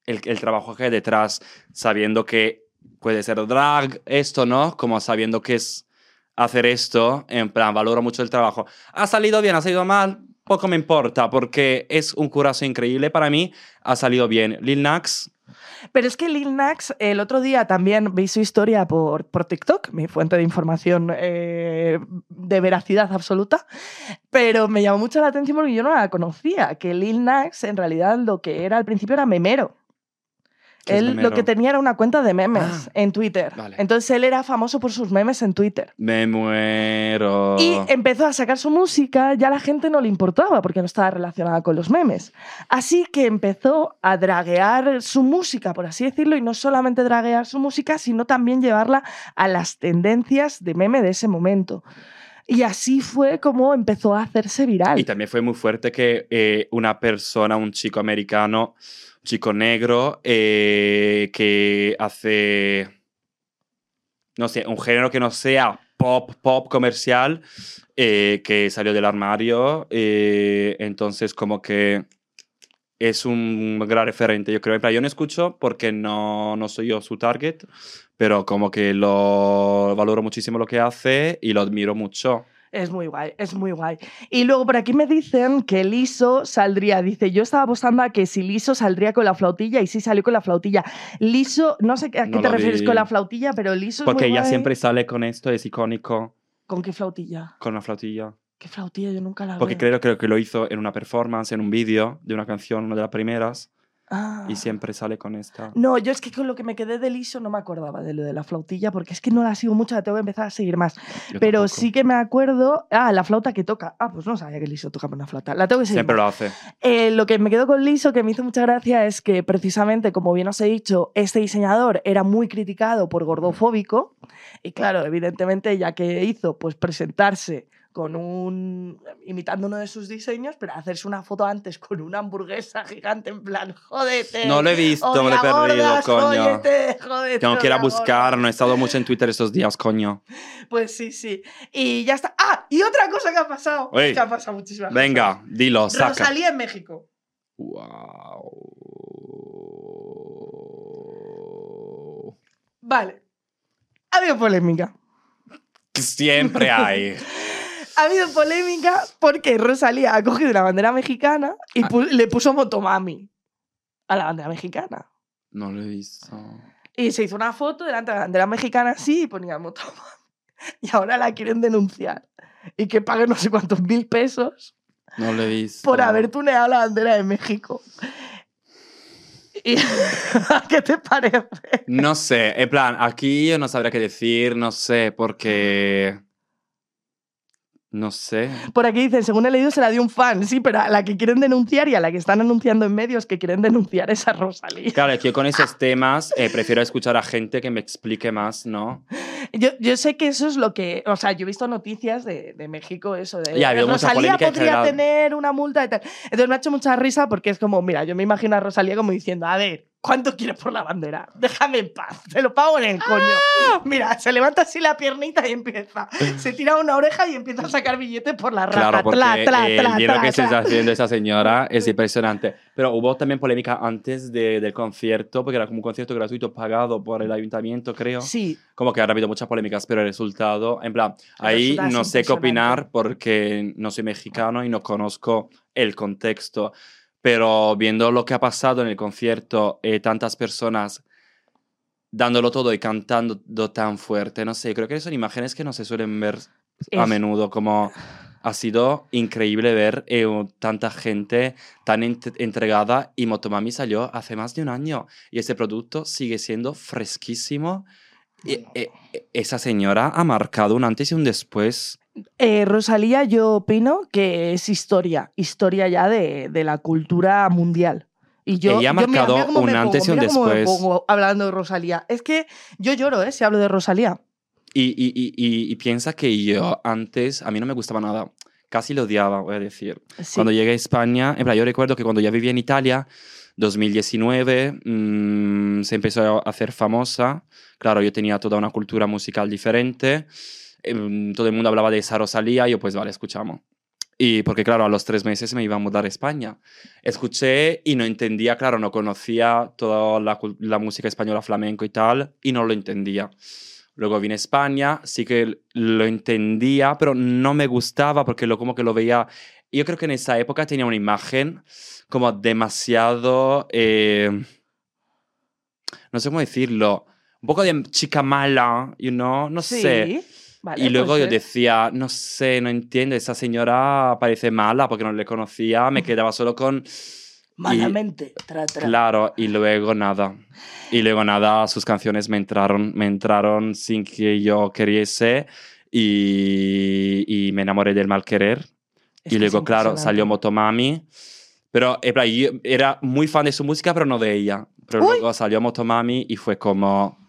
el, el trabajo que hay detrás, sabiendo que puede ser drag, esto, ¿no? Como sabiendo que es hacer esto, en plan, valoro mucho el trabajo. Ha salido bien, ha salido mal, poco me importa, porque es un curazo increíble para mí, ha salido bien. Lil Nax,
Pero es que Lil Nax, el otro día también vi su historia por, por TikTok, mi fuente de información eh, de veracidad absoluta, pero me llamó mucho la atención porque yo no la conocía, que Lil Nax en realidad lo que era al principio era memero.
¿Qué es
Él lo que tenía era una cuenta de memes
Ah,
en Twitter.
vale.
Entonces él era famoso por sus memes en Twitter.
me muero.
Y empezó a sacar su música, ya la gente no le importaba porque no estaba relacionada con los memes. Así que empezó a draguear su música, por así decirlo, y no solamente draguear su música, sino también llevarla a las tendencias de meme de ese momento. Y así fue como empezó a hacerse viral.
Y también fue muy fuerte que eh, una persona, un chico americano, chico negro, eh, que hace, no sé, un género que no sea pop, pop comercial, eh, que salió del armario. eh, entonces, como que es un gran referente, yo creo. Plan, Yo no escucho porque no, no soy yo su target, pero como que lo valoro muchísimo lo que hace y lo admiro mucho.
Es muy guay, es muy guay. Y luego por aquí me dicen que Liso saldría, dice, yo estaba apostando a que si Liso saldría con la flautilla y sí salió con la flautilla. Liso, no sé a qué
No
te refieres
vi.
con la flautilla, pero Liso es
Porque
muy
ella
guay.
siempre sale con esto, es icónico,
¿Con qué flautilla?
con la flautilla.
¿Qué flautilla? Yo nunca la
Porque
veo.
creo, creo que lo hizo en una performance, en un vídeo de una canción, una de las primeras,
Ah.
y siempre sale con esta.
No, yo es que con lo que me quedé de Liso no me acordaba de lo de la flautilla, porque es que no la sigo mucho, la tengo que empezar a seguir más.
Yo
Pero
tampoco.
sí que me acuerdo. Ah, la flauta que toca. Ah, pues no sabía que Liso tocaba una flauta. La tengo que seguir.
Siempre
más.
lo hace.
Eh, lo que me quedó con Liso, que me hizo mucha gracia, es que precisamente, como bien os he dicho, este diseñador era muy criticado por gordofóbico. Y claro, evidentemente, ya que hizo, pues presentarse con un. imitando uno de sus diseños, pero hacerse una foto antes con una hamburguesa gigante, en plan, jódete.
No lo he visto, me lo he perdido,
gordas, [LAUGHS]
coño.
jódete,
que ir a
odia
buscar, no he estado mucho en Twitter estos días, coño.
Pues sí, sí. Y ya está. Ah, y otra cosa que ha pasado.
Uy.
Que ha pasado muchísimas
Venga, dilo,
cosas.
saca.
Rosalía en México.
Wow.
Vale. Ha habido polémica.
Siempre hay. [LAUGHS]
Ha habido polémica porque Rosalía ha cogido la bandera mexicana y
Ah.
pu- le puso Motomami a la bandera mexicana.
No lo he visto.
Y se hizo una foto delante de la bandera mexicana así y ponía Motomami. [LAUGHS] Y ahora la quieren denunciar. Y que pague no sé cuántos mil pesos
No lo he visto.
por haber tuneado la bandera de México. Y- [LAUGHS] ¿Qué te parece?
No sé, en plan, aquí yo no sabría qué decir, no sé, porque... No sé.
Por aquí dicen, según he leído, se la dio un fan. Sí, pero a la que quieren denunciar y a la que están anunciando en medios que quieren denunciar es a Rosalía.
Claro, es que yo con esos [LAUGHS] temas eh, prefiero escuchar a gente que me explique más, ¿no?
Yo, yo sé que eso es lo que. O sea, yo he visto noticias de, de México, eso de.
Ya,
Rosalía podría tener una multa y tal. Entonces me ha hecho mucha risa porque es como, mira, yo me imagino a Rosalía como diciendo, a ver, ¿Cuánto quieres por la bandera? Déjame en paz, te lo pago en el coño.
¡Ah!
Mira, se levanta así la piernita y empieza. [LAUGHS] Se tira una oreja y empieza a sacar billetes por la raja.
Claro, porque
Tla, tla,
el dinero que se está haciendo esa señora [LAUGHS] es impresionante. Pero hubo también polémica antes de- del concierto, porque era como un concierto gratuito pagado por el ayuntamiento, creo.
Sí,
Como que ha habido muchas polémicas, pero el resultado, en plan, ahí no sé qué opinar porque no soy mexicano y no conozco el contexto. Pero viendo lo que ha pasado en el concierto, eh, tantas personas dándolo todo y cantando tan fuerte, no sé, creo que son imágenes que no se suelen ver a
Es-
menudo, como ha sido increíble ver eh, tanta gente tan ent- entregada y Motomami salió hace más de un año y ese producto sigue siendo fresquísimo. Y, eh, eh, esa señora ha marcado un antes y un después.
Eh, Rosalía, yo opino que es historia, historia ya de, de la cultura mundial. Y yo,
Ella ha
yo, mira,
marcado
mira
un antes y un después.
pongo hablando de Rosalía. Es que yo lloro, ¿eh? Si hablo de Rosalía.
Y, y- y- y- y piensa que yo antes, a mí no me gustaba nada. Casi lo odiaba, voy a decir.
Sí.
Cuando llegué a España, en plan, yo recuerdo que cuando ya vivía en Italia, 2019, mm, se empezó a hacer famosa. Claro, yo tenía toda una cultura musical diferente. Em, todo el mundo hablaba de esa Rosalía, yo pues vale, escuchamos. Y porque claro, a los tres meses me iba a mudar a España. Escuché y no entendía, claro, no conocía toda la, la música española flamenco y tal, y no lo entendía. Luego vine a España, sí que lo entendía, pero no me gustaba porque lo, como que lo veía. Yo creo que en esa época tenía una imagen como demasiado. eh, no sé cómo decirlo. Un poco de chica mala, you know, no
Sí,
sé.
Vale,
y luego
puede
yo
ser.
decía, no sé, no entiendo, esa señora parece mala porque no le conocía, me quedaba solo con...
Malamente. Tra, tra.
Claro, y luego nada. Y luego nada, sus canciones me entraron, me entraron sin que yo queriese y, y me enamoré del mal querer.
Es
y luego, claro, salió Motomami. Pero yo era muy fan de su música, pero no de ella. Pero
Uy.
luego salió Motomami y fue como,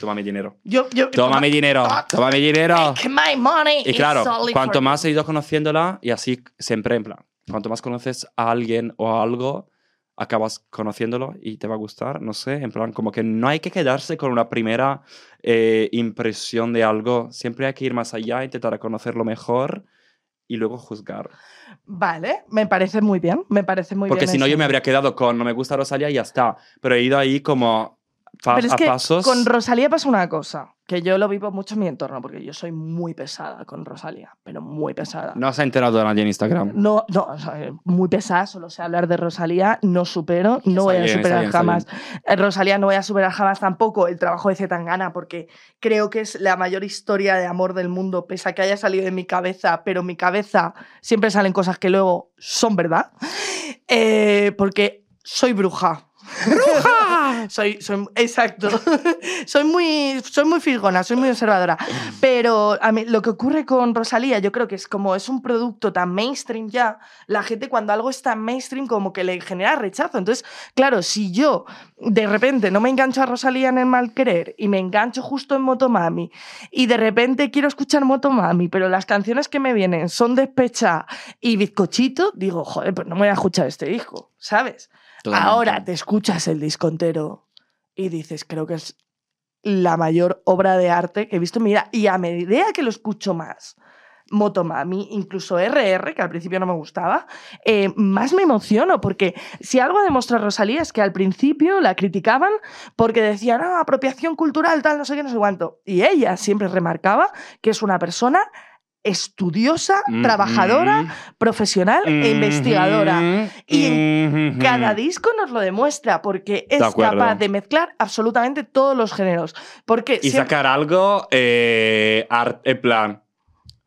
toma mi dinero.
Yo, yo,
Toma mi dinero, toma mi dinero.
My money.
Y claro, cuanto más he ido conociéndola, y así siempre, en plan, cuanto más conoces a alguien o a algo, acabas conociéndolo y te va a gustar, no sé, en plan, como que no hay que quedarse con una primera eh, impresión de algo, siempre hay que ir más allá, intentar conocerlo mejor y luego juzgar.
Vale, me parece muy bien. Me parece muy
Porque
bien.
si no, yo me habría quedado con no me gusta Rosalía y ya está, pero he ido ahí como pa-
Pero es
a
que
pasos.
con Rosalía pasa una cosa, que yo lo vivo mucho en mi entorno, porque yo soy muy pesada con Rosalía, pero muy pesada.
No se ha enterado nadie en Instagram.
No, no, o sea, muy pesada, solo sé hablar de Rosalía, no supero, no voy a
bien,
superar
bien,
jamás. Eh, Rosalía no voy a superar jamás tampoco el trabajo de Zetangana, porque creo que es la mayor historia de amor del mundo, pese a que haya salido de mi cabeza, pero en mi cabeza siempre salen cosas que luego son verdad, Eh, porque soy bruja. ¡Bruja! [LAUGHS] soy, soy, exacto. [LAUGHS] soy, muy, soy muy soy muy observadora. Pero a mí, lo que ocurre con Rosalía, yo creo que es como es un producto tan mainstream ya, la gente cuando algo es tan mainstream como que le genera rechazo. Entonces, claro, si yo de repente no me engancho a Rosalía en el mal querer y me engancho justo en Motomami y de repente quiero escuchar Motomami, pero las canciones que me vienen son Despecha y Bizcochito, digo, joder, pues no me voy a escuchar este disco, ¿sabes? Ahora te escuchas el disco entero y dices, creo que es la mayor obra de arte que he visto en mi vida. Y a medida que lo escucho más, Motomami, incluso RR, que al principio no me gustaba, eh, más me emociono, porque si algo demuestra Rosalía es que al principio la criticaban porque decían, ah, apropiación cultural, tal, no sé qué, no sé cuánto. Y ella siempre remarcaba que es una persona estudiosa,
Mm,
trabajadora,
mm,
profesional e investigadora. Y en Cada disco nos lo demuestra porque es
De
capaz de mezclar absolutamente todos los géneros. Porque
Y
siempre-
sacar algo eh, art- en plan.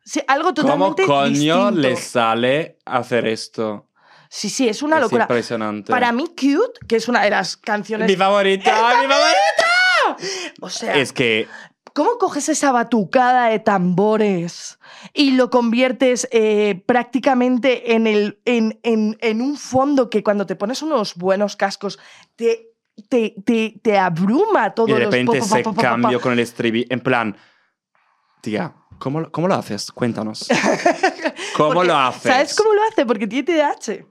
sí, algo
¿Cómo
totalmente
coño
distinto.
le sale hacer esto?
Sí, sí, es una
es
locura.
impresionante.
Para mí, Cute, que es una de las canciones.
Mi favorita, mi favorita.
O sea,
Es que
¿cómo coges esa batucada de tambores y lo conviertes eh, prácticamente en, el, en, en- en un fondo que cuando te pones unos buenos cascos te, te, te, te abruma todo
y de
los
repente
po,
ese cambio con el estribillo. En plan, tía, ¿cómo, lo- cómo lo haces? Cuéntanos. [LAUGHS] ¿Cómo
Porque,
lo haces?
¿Sabes cómo lo hace? Porque tiene TDAH.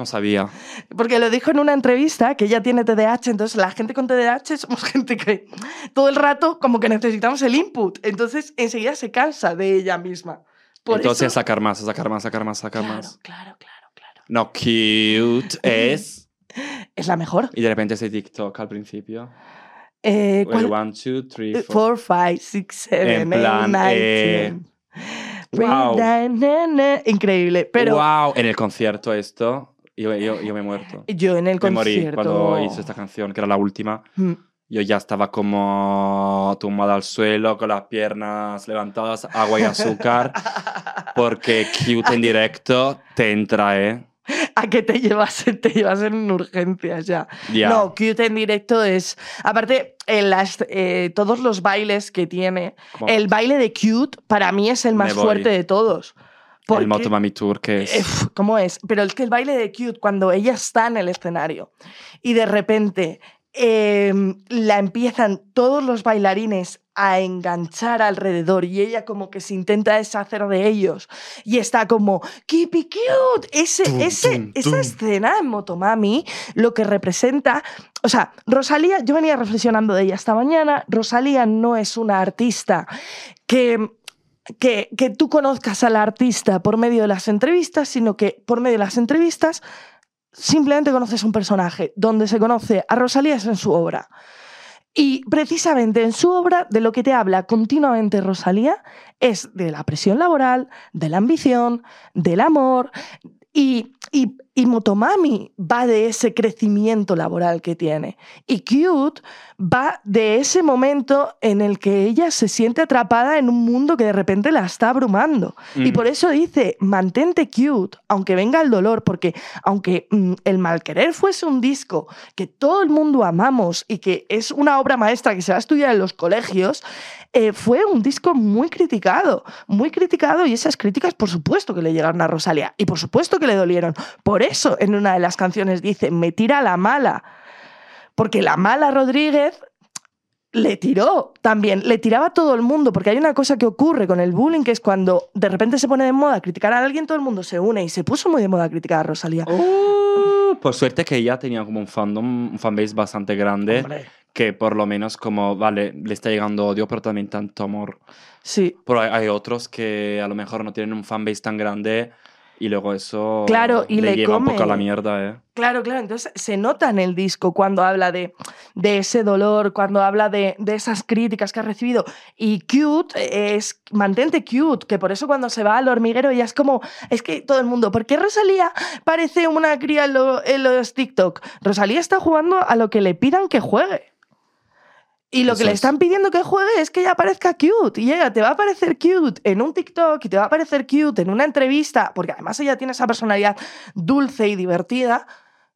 No sabía.
Porque lo dijo en una entrevista que ella tiene TDAH, entonces la gente con TDAH somos gente que todo el rato como que necesitamos el input, entonces enseguida se cansa de ella misma. Por
Entonces,
eso-
sacar más, sacar más, sacar más, sacar
claro,
más.
claro, claro, claro.
No, cute es. [LAUGHS]
Es la mejor.
Y de repente ese TikTok al principio.
Eh,
El
¿cuál?
one, two, three,
Eh,
four.
Four, five, six, seven,
En
eight,
plan,
nine,
eh,
ten.
wow.
Increíble. Pero
wow, en el concierto esto, yo, yo, yo me he muerto.
yo en el
Me morí
concierto.
cuando hizo esta canción, que era la última.
Mm.
Yo ya estaba como tumbada al suelo, con las piernas levantadas, agua y azúcar, [LAUGHS] porque Cute en directo te entra, ¿eh?
A que te llevas, te llevas en urgencias ya. No, Cute en directo es. Aparte, en las, eh, todos los bailes que tiene, el baile de Cute para mí es el más fuerte de todos. Porque-
el Motomami Tour, que es...
Eh, ¿Cómo es? Pero es que el baile de Cute, cuando ella está en el escenario y de repente eh, la empiezan todos los bailarines a enganchar alrededor y ella como que se intenta deshacer de ellos y está como keep it cute ese,
Tum,
ese,
tum,
esa
tum.
escena en Motomami lo que representa o sea Rosalía yo venía reflexionando de ella esta mañana Rosalía no es una artista que que, que tú conozcas al artista por medio de las entrevistas, sino que por medio de las entrevistas simplemente conoces un personaje. Donde se conoce a Rosalía es en su obra. Y precisamente en su obra de lo que te habla continuamente Rosalía es de la presión laboral, de la ambición, del amor. Y, y, y Motomami va de ese crecimiento laboral que tiene. Y Cute va de ese momento en el que ella se siente atrapada en un mundo que de repente la está abrumando. Y
Mm.
por eso dice, mantente cute, aunque venga el dolor, porque aunque mm, El Malquerer fuese un disco que todo el mundo amamos y que es una obra maestra que se va a estudiar en los colegios, eh, fue un disco muy criticado, muy criticado y esas críticas por supuesto que le llegaron a Rosalía y por supuesto que le dolieron. Por eso en una de las canciones dice, me tira la mala, porque la mala Rodríguez le tiró también, le tiraba a todo el mundo, porque hay una cosa que ocurre con el bullying, que es cuando de repente se pone de moda criticar a alguien, todo el mundo se une y se puso muy de moda criticar a Rosalía.
Uh, por suerte que ella tenía como un fandom, un fanbase bastante grande,
Hombre,
que por lo menos como, vale, le está llegando odio, pero también tanto amor.
sí,
Pero hay, hay otros que a lo mejor no tienen un fanbase tan grande y luego eso
Claro, y le
lleva un poco a la mierda, ¿eh?
claro, claro. Entonces se nota en el disco cuando habla de, de ese dolor, cuando habla de, de esas críticas que ha recibido. Y cute es, mantente cute, que por eso cuando se va al hormiguero ella es como, es que todo el mundo, ¿por qué Rosalía parece una cría en, lo- en los TikTok? Rosalía está jugando a lo que le pidan que juegue. Y lo
Eso
que le
es.
están pidiendo que juegue es que ella parezca cute. Y ella te va a parecer cute en un TikTok y te va a parecer cute en una entrevista, porque además ella tiene esa personalidad dulce y divertida,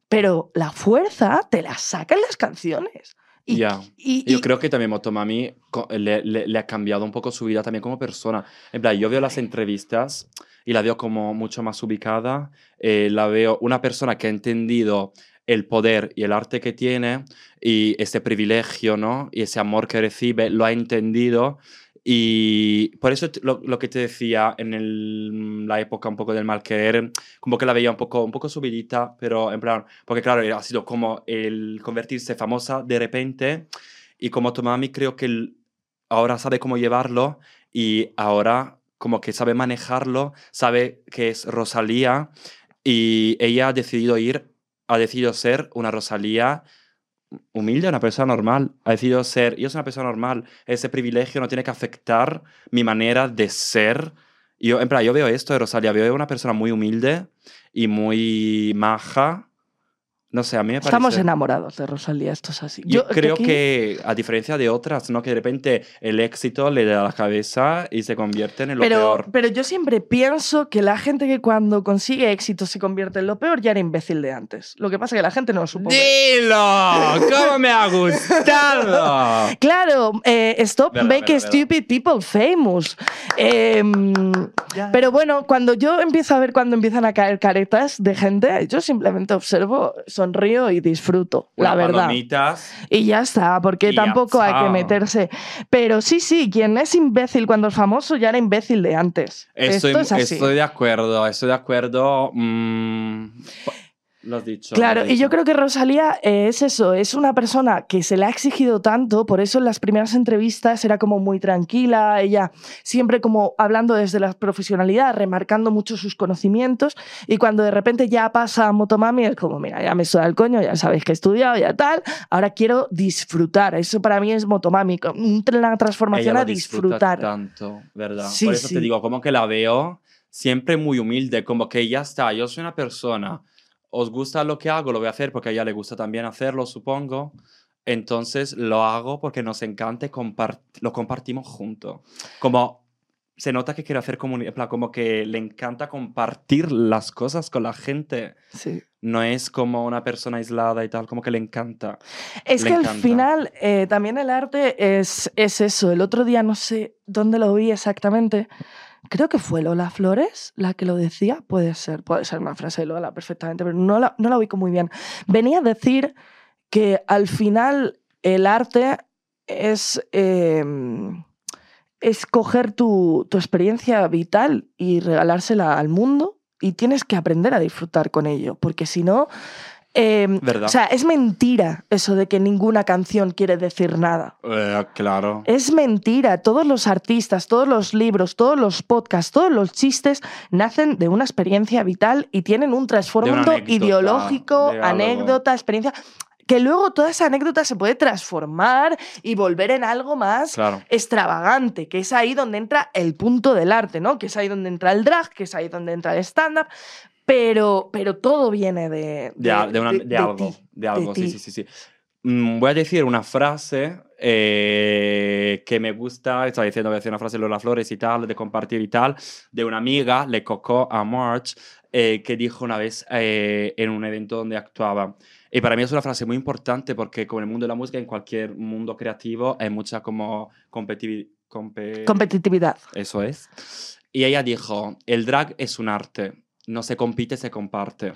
pero la fuerza te la saca en las canciones. Y,
Ya.
y-
Yo
y-
creo que también Motomami le, le- le ha cambiado un poco su vida también como persona. En plan, yo veo las entrevistas y la veo como mucho más ubicada. eh, la veo una persona que ha entendido el poder y el arte que tiene y ese privilegio, ¿no? Y ese amor que recibe, lo ha entendido. Y por eso lo, lo que te decía en el- la época un poco del mal querer, como que la veía un poco, un poco subidita, pero en plan, porque claro, ha sido como el convertirse famosa de repente y como tu mami creo que ahora sabe cómo llevarlo y ahora como que sabe manejarlo, sabe que es Rosalía y ella ha decidido ir, ha decidido ser una Rosalía humilde, una persona normal. Ha decidido ser, yo soy una persona normal. Ese privilegio no tiene que afectar mi manera de ser. Yo, en plan, yo veo esto de Rosalía, veo una persona muy humilde y muy maja. No sé, a mí me parece...
Estamos enamorados de Rosalía, esto es así.
Yo, creo
aquí-
que, a diferencia de otras, ¿no? Que de repente el éxito le da la cabeza y se convierte en lo
Pero,
peor.
pero yo siempre pienso que la gente que cuando consigue éxito se convierte en lo peor ya era imbécil de antes. Lo que pasa es que la gente no lo supo.
¡Dilo! ¡Cómo me ha [LAUGHS] gustado!
Claro, eh, stop
Verdad,
make
verdad,
stupid people famous. Em, pero bueno, cuando yo empiezo a ver cuando empiezan a caer caretas de gente, yo simplemente observo, sonrío y disfruto, la verdad.
palomitas.
Y ya está, porque tampoco hay que meterse. Pero sí, sí, quien es imbécil cuando es famoso ya era imbécil de antes.
Estoy,
Esto es así.
estoy de acuerdo, estoy de acuerdo. mm, Lo has dicho.
Claro,
lo has
y yo creo que Rosalía eh, es eso, es una persona que se le ha exigido tanto, por eso en las primeras entrevistas era como muy tranquila, ella siempre como hablando desde la profesionalidad, remarcando mucho sus conocimientos, y cuando de repente ya pasa a Motomami es como, mira, ya me suda el coño, ya sabéis que he estudiado, ya tal, ahora quiero disfrutar, eso para mí es Motomami, un- una transformación a disfrutar.
tanto, ¿verdad?
Sí,
Por eso
sí.
te digo, como que la veo siempre muy humilde, como que ya está, yo soy una persona, os gusta lo que hago, lo voy a hacer porque a ella le gusta también hacerlo, supongo. Entonces lo hago porque nos encanta y compart- lo compartimos juntos. Como se nota que quiere hacer comunidad, como que le encanta compartir las cosas con la gente.
Sí.
No es como una persona aislada y tal, como que le encanta.
Es
Le
que al
encanta.
final eh, también el arte es, es eso. El otro día no sé dónde lo vi exactamente. Creo que fue Lola Flores la que lo decía. Puede ser, puede ser una frase de Lola perfectamente, pero no la, no la ubico muy bien. Venía a decir que al final el arte es, eh, es coger tu, tu experiencia vital y regalársela al mundo y tienes que aprender a disfrutar con ello, porque si no... eh,
¿Verdad?
o sea, es mentira eso de que ninguna canción quiere decir nada.
Eh, claro.
Es mentira. Todos los artistas, todos los libros, todos los podcasts, todos los chistes nacen de una experiencia vital y tienen un trasfondo ideológico, anécdota, experiencia. Que luego toda esa anécdota se puede transformar y volver en algo más
Claro.
extravagante, que es ahí donde entra el punto del arte, ¿no? Que es ahí donde entra el drag, que es ahí donde entra el stand-up. Pero, pero todo viene de,
De, a- de una- de
de
algo, de algo, sí, sí, sí, sí. Mm, voy a decir una frase eh, que me gusta, estaba diciendo, a decir una frase de Lola Flores y tal, de compartir y tal, de una amiga, Le Coco a March, eh, que dijo una vez eh, en un evento donde actuaba. Y para mí es una frase muy importante porque con el mundo de la música, en cualquier mundo creativo, hay mucha como competitividad.
Competitividad.
Eso es. Y ella dijo, el drag es un arte, no se compite, se comparte.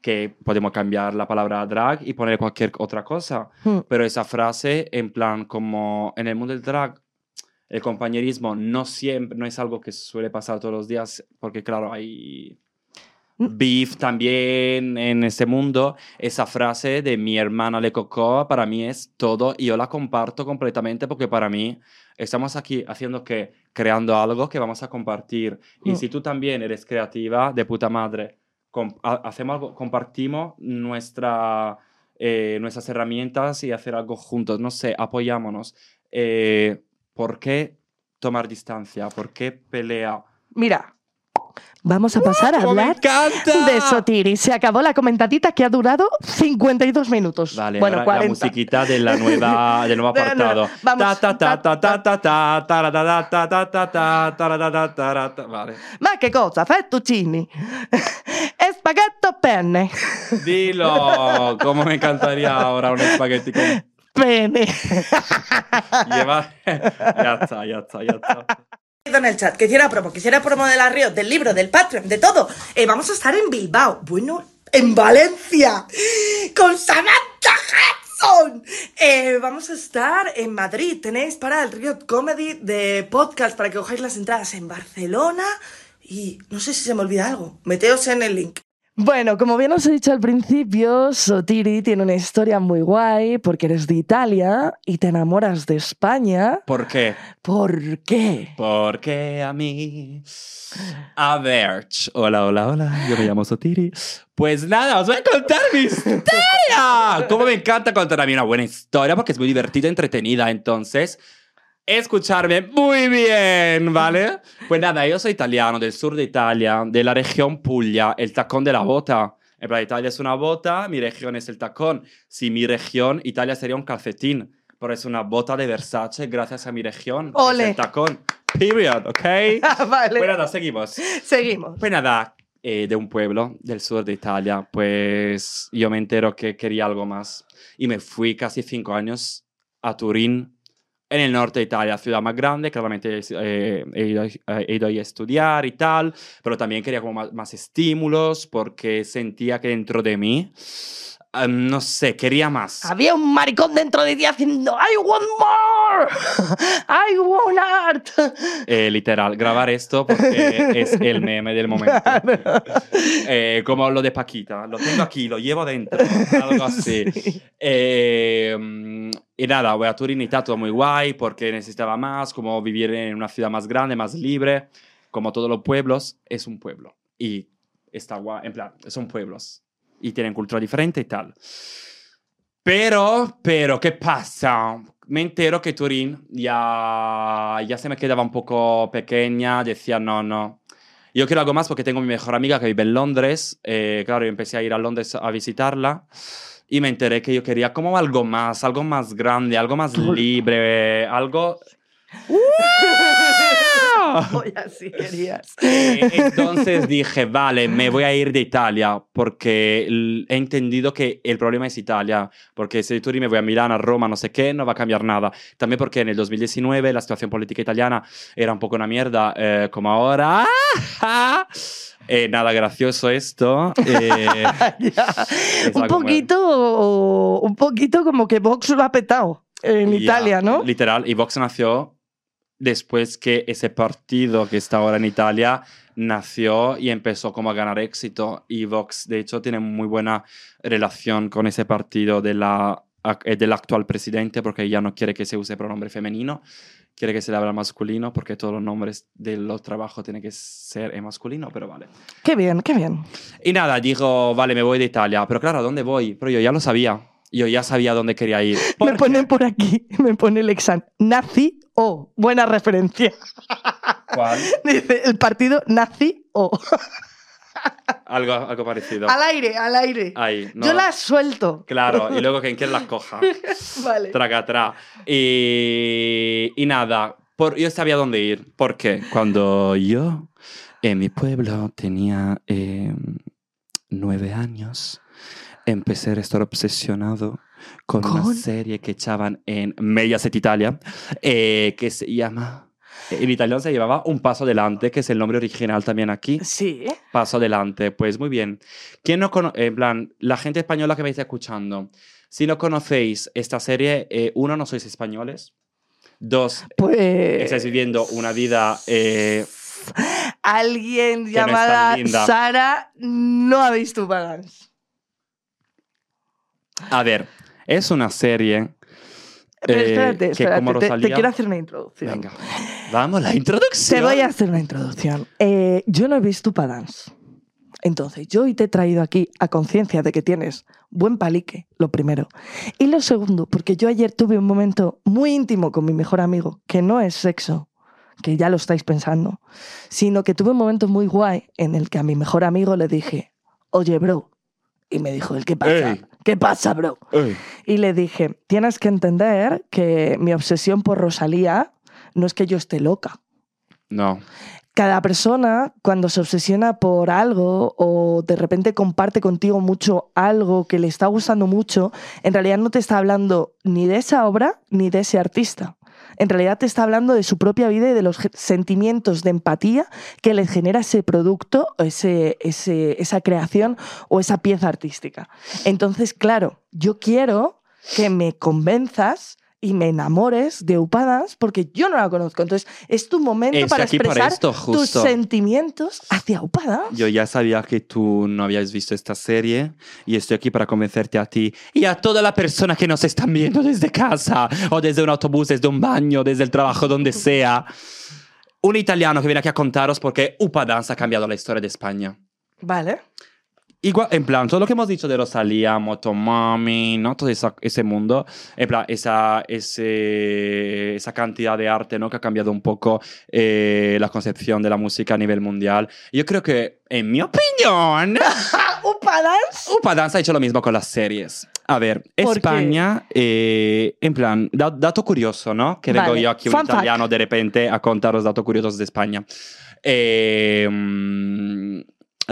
Que podemos cambiar la palabra drag y poner cualquier otra cosa.
Hmm.
Pero esa frase, en plan, como en el mundo del drag, el compañerismo no siempre, no es algo que suele pasar todos los días, porque claro, hay
Mm.
beef también en ese mundo. Esa frase de mi hermana Le Coco para mí es todo y yo la comparto completamente porque para mí estamos aquí haciendo que, creando algo que vamos a compartir. Y
Mm.
si tú también eres creativa, de puta madre, hacemos algo, compartimos nuestra, eh, nuestras herramientas y hacer algo juntos. No sé, apoyámonos. Eh, ¿Por qué tomar distancia? ¿Por qué pelea?
Mira, vamos a pasar a
¡Cómo me
hablar de Sotiri. Se acabó la comentadita que ha durado 52 minutos.
Vale,
bueno,
ahora
40.
la musiquita de la nueva, del nuevo apartado.
Vamos.
Vale.
Ma che cosa? Fettuccini. e spaghetto penne.
Dilo, cómo me encantaría ahora un espagueti con
Pene.
lleva. ya está, ya está, ya está.
En el chat que promo, que hiciera promo de la Río, del libro, del Patreon, de todo. Eh, vamos a estar en Bilbao, bueno, en Valencia, con Samantha Hudson. Eh, vamos a estar en Madrid, tenéis para el Riot Comedy de podcast para que cojáis las entradas en Barcelona y no sé si se me olvida algo, meteos en el link. Bueno, como bien os he dicho al principio, Sotiri tiene una historia muy guay porque eres de Italia y te enamoras de España.
¿Por qué?
¿Por qué?
Porque a mí. A ver. Hola, hola, hola. Yo me llamo Sotiri. Pues nada, os voy a contar mi historia. Como me encanta contar a mí una buena historia porque es muy divertida, entretenida. Entonces, escucharme muy bien, ¿vale? [LAUGHS] Pues nada, yo soy italiano del sur de Italia, de la región Puglia, el tacón de la bota. En plan, Italia es una bota, mi región es el tacón. Si mi región, Italia sería un calcetín. Pero es una bota de Versace gracias a mi región. que es
Ole.
el tacón. Period, ¿ok? [LAUGHS]
vale.
Pues nada, seguimos.
Seguimos.
Pues nada, eh, de un pueblo del sur de Italia, pues yo me entero que quería algo más. Y me fui casi cinco años a Turín, en el norte de Italia, ciudad más grande. Claramente eh, he, ido, he ido ahí a estudiar y tal, pero también quería como más, más estímulos porque sentía que dentro de mí ah, no sé, quería más.
Había un maricón dentro de ti haciendo I want more, [LAUGHS] I want art.
Eh, literal, grabar esto porque es el [LAUGHS] meme del momento. Eh, como lo de Paquita, lo tengo aquí, lo llevo dentro, algo así. [LAUGHS]
Sí.
Y nada, voy a Turín y está todo muy guay porque necesitaba más, como vivir en una ciudad más grande, más libre. Como todos los pueblos, es un pueblo. Y está guay, en plan, son pueblos. Y tienen cultura diferente y tal. Pero, pero, ¿qué pasa? Me entero que Turín ya, ya se me quedaba un poco pequeña. Decía, no, no. Yo quiero algo más porque tengo mi mejor amiga que vive en Londres. Eh, claro, yo empecé a ir a Londres a visitarla. Y me enteré que yo quería como algo más, algo más grande, algo más libre, algo...
Hoy así querías.
Entonces dije, vale, me voy a ir de Italia porque he entendido que el problema es Italia, porque si de Turín me voy a Milán, a Roma, no sé qué, no va a cambiar nada. También porque en el 2019 la situación política italiana era un poco una mierda, eh, como ahora. [LAUGHS] [LAUGHS] Eh, nada gracioso esto. eh. [LAUGHS]
Un poquito, un poquito como que Vox lo ha petado en Italia, ¿no?
Literal. Y Vox nació después que ese partido que está ahora en Italia nació y empezó como a ganar éxito. Y Vox, de hecho, tiene muy buena relación con ese partido de la, eh, del actual presidente porque ella no quiere que se use pronombre femenino, quiere que se le habla masculino porque todos los nombres de los trabajos tienen que ser en masculino, pero vale.
Qué bien, qué bien.
Y nada, dijo, vale, me voy de Italia. Pero claro, ¿a dónde voy? Pero yo ya lo sabía. Yo ya sabía dónde quería ir. [LAUGHS]
Me ponen por aquí, [LAUGHS] me pone el exam. Nazi o. Buena referencia.
¿Cuál? [LAUGHS]
Dice el partido Nazi o.
Algo, algo parecido.
Al aire, al aire.
Ahí, ¿no?
Yo las suelto.
Claro, y [LAUGHS] luego quien quiera las coja. [LAUGHS]
Vale.
Traca, tra. Y, y nada, por, yo sabía dónde ir. Porque cuando yo en mi pueblo tenía eh, nueve años, empecé a estar obsesionado con,
¿Con?
una serie que echaban en Mediaset Italia, eh, que se llama... En italiano se llevaba Un Paso Adelante, que es el nombre original también aquí.
Sí.
Paso adelante, pues muy bien. ¿Quién no conoce, en plan, la gente española que me está escuchando, si no conocéis esta serie, eh, uno, no sois españoles, dos,
Pues.
estáis viviendo una vida... eh,
Alguien
no
llamada
linda.
Sara no ha visto Balance.
a ver, es una serie...
Pero
eh,
espérate, te- quiero hacer una introducción.
Venga, vamos, la introducción.
Te voy a hacer una introducción. Eh, yo no he visto Padance. Entonces, yo hoy te he traído aquí a conciencia de que tienes buen palique, lo primero. Y lo segundo, porque yo ayer tuve un momento muy íntimo con mi mejor amigo, que no es sexo, que ya lo estáis pensando, sino que tuve un momento muy guay en el que a mi mejor amigo le dije, oye, bro. Y me dijo, ¿el qué pasa?
Ey.
¿Qué pasa, bro?
Ey,
Y le dije, tienes que entender que mi obsesión por Rosalía no es que yo esté loca.
No,
Cada persona, cuando se obsesiona por algo o de repente comparte contigo mucho algo que le está gustando mucho, en realidad no te está hablando ni de esa obra ni de ese artista. En realidad te está hablando de su propia vida y de los sentimientos de empatía que le genera ese producto, ese- esa creación o esa pieza artística. Entonces, claro, yo quiero que me convenzas y me enamores de Upadas porque yo no la conozco. Entonces, es tu momento
Estoy
para expresar
esto,
tus sentimientos hacia Upadas.
Yo ya sabía que tú no habías visto esta serie y estoy aquí para convencerte a ti y a toda la persona que nos están viendo desde casa o desde un autobús, desde un baño, desde el trabajo, donde sea. Un italiano que viene aquí a contaros porque Upa Dance ha cambiado la historia de España.
Vale.
Igual, en plan, todo lo que hemos dicho de Rosalía, Motomami, ¿no? Todo esa- ese mundo, en plan, esa, ese- esa cantidad de arte, ¿no? Que ha cambiado un poco eh, la concepción de la música a nivel mundial. Yo creo que, en mi opinión, [LAUGHS]
¿Upadas?
Upa Dance ha hecho lo mismo con las series. A ver. España, eh, en plan, da- dato curioso, ¿no? Que vengo
Vale,
yo aquí un
fun fact.
italiano de repente a contaros datos curiosos de España. Eh,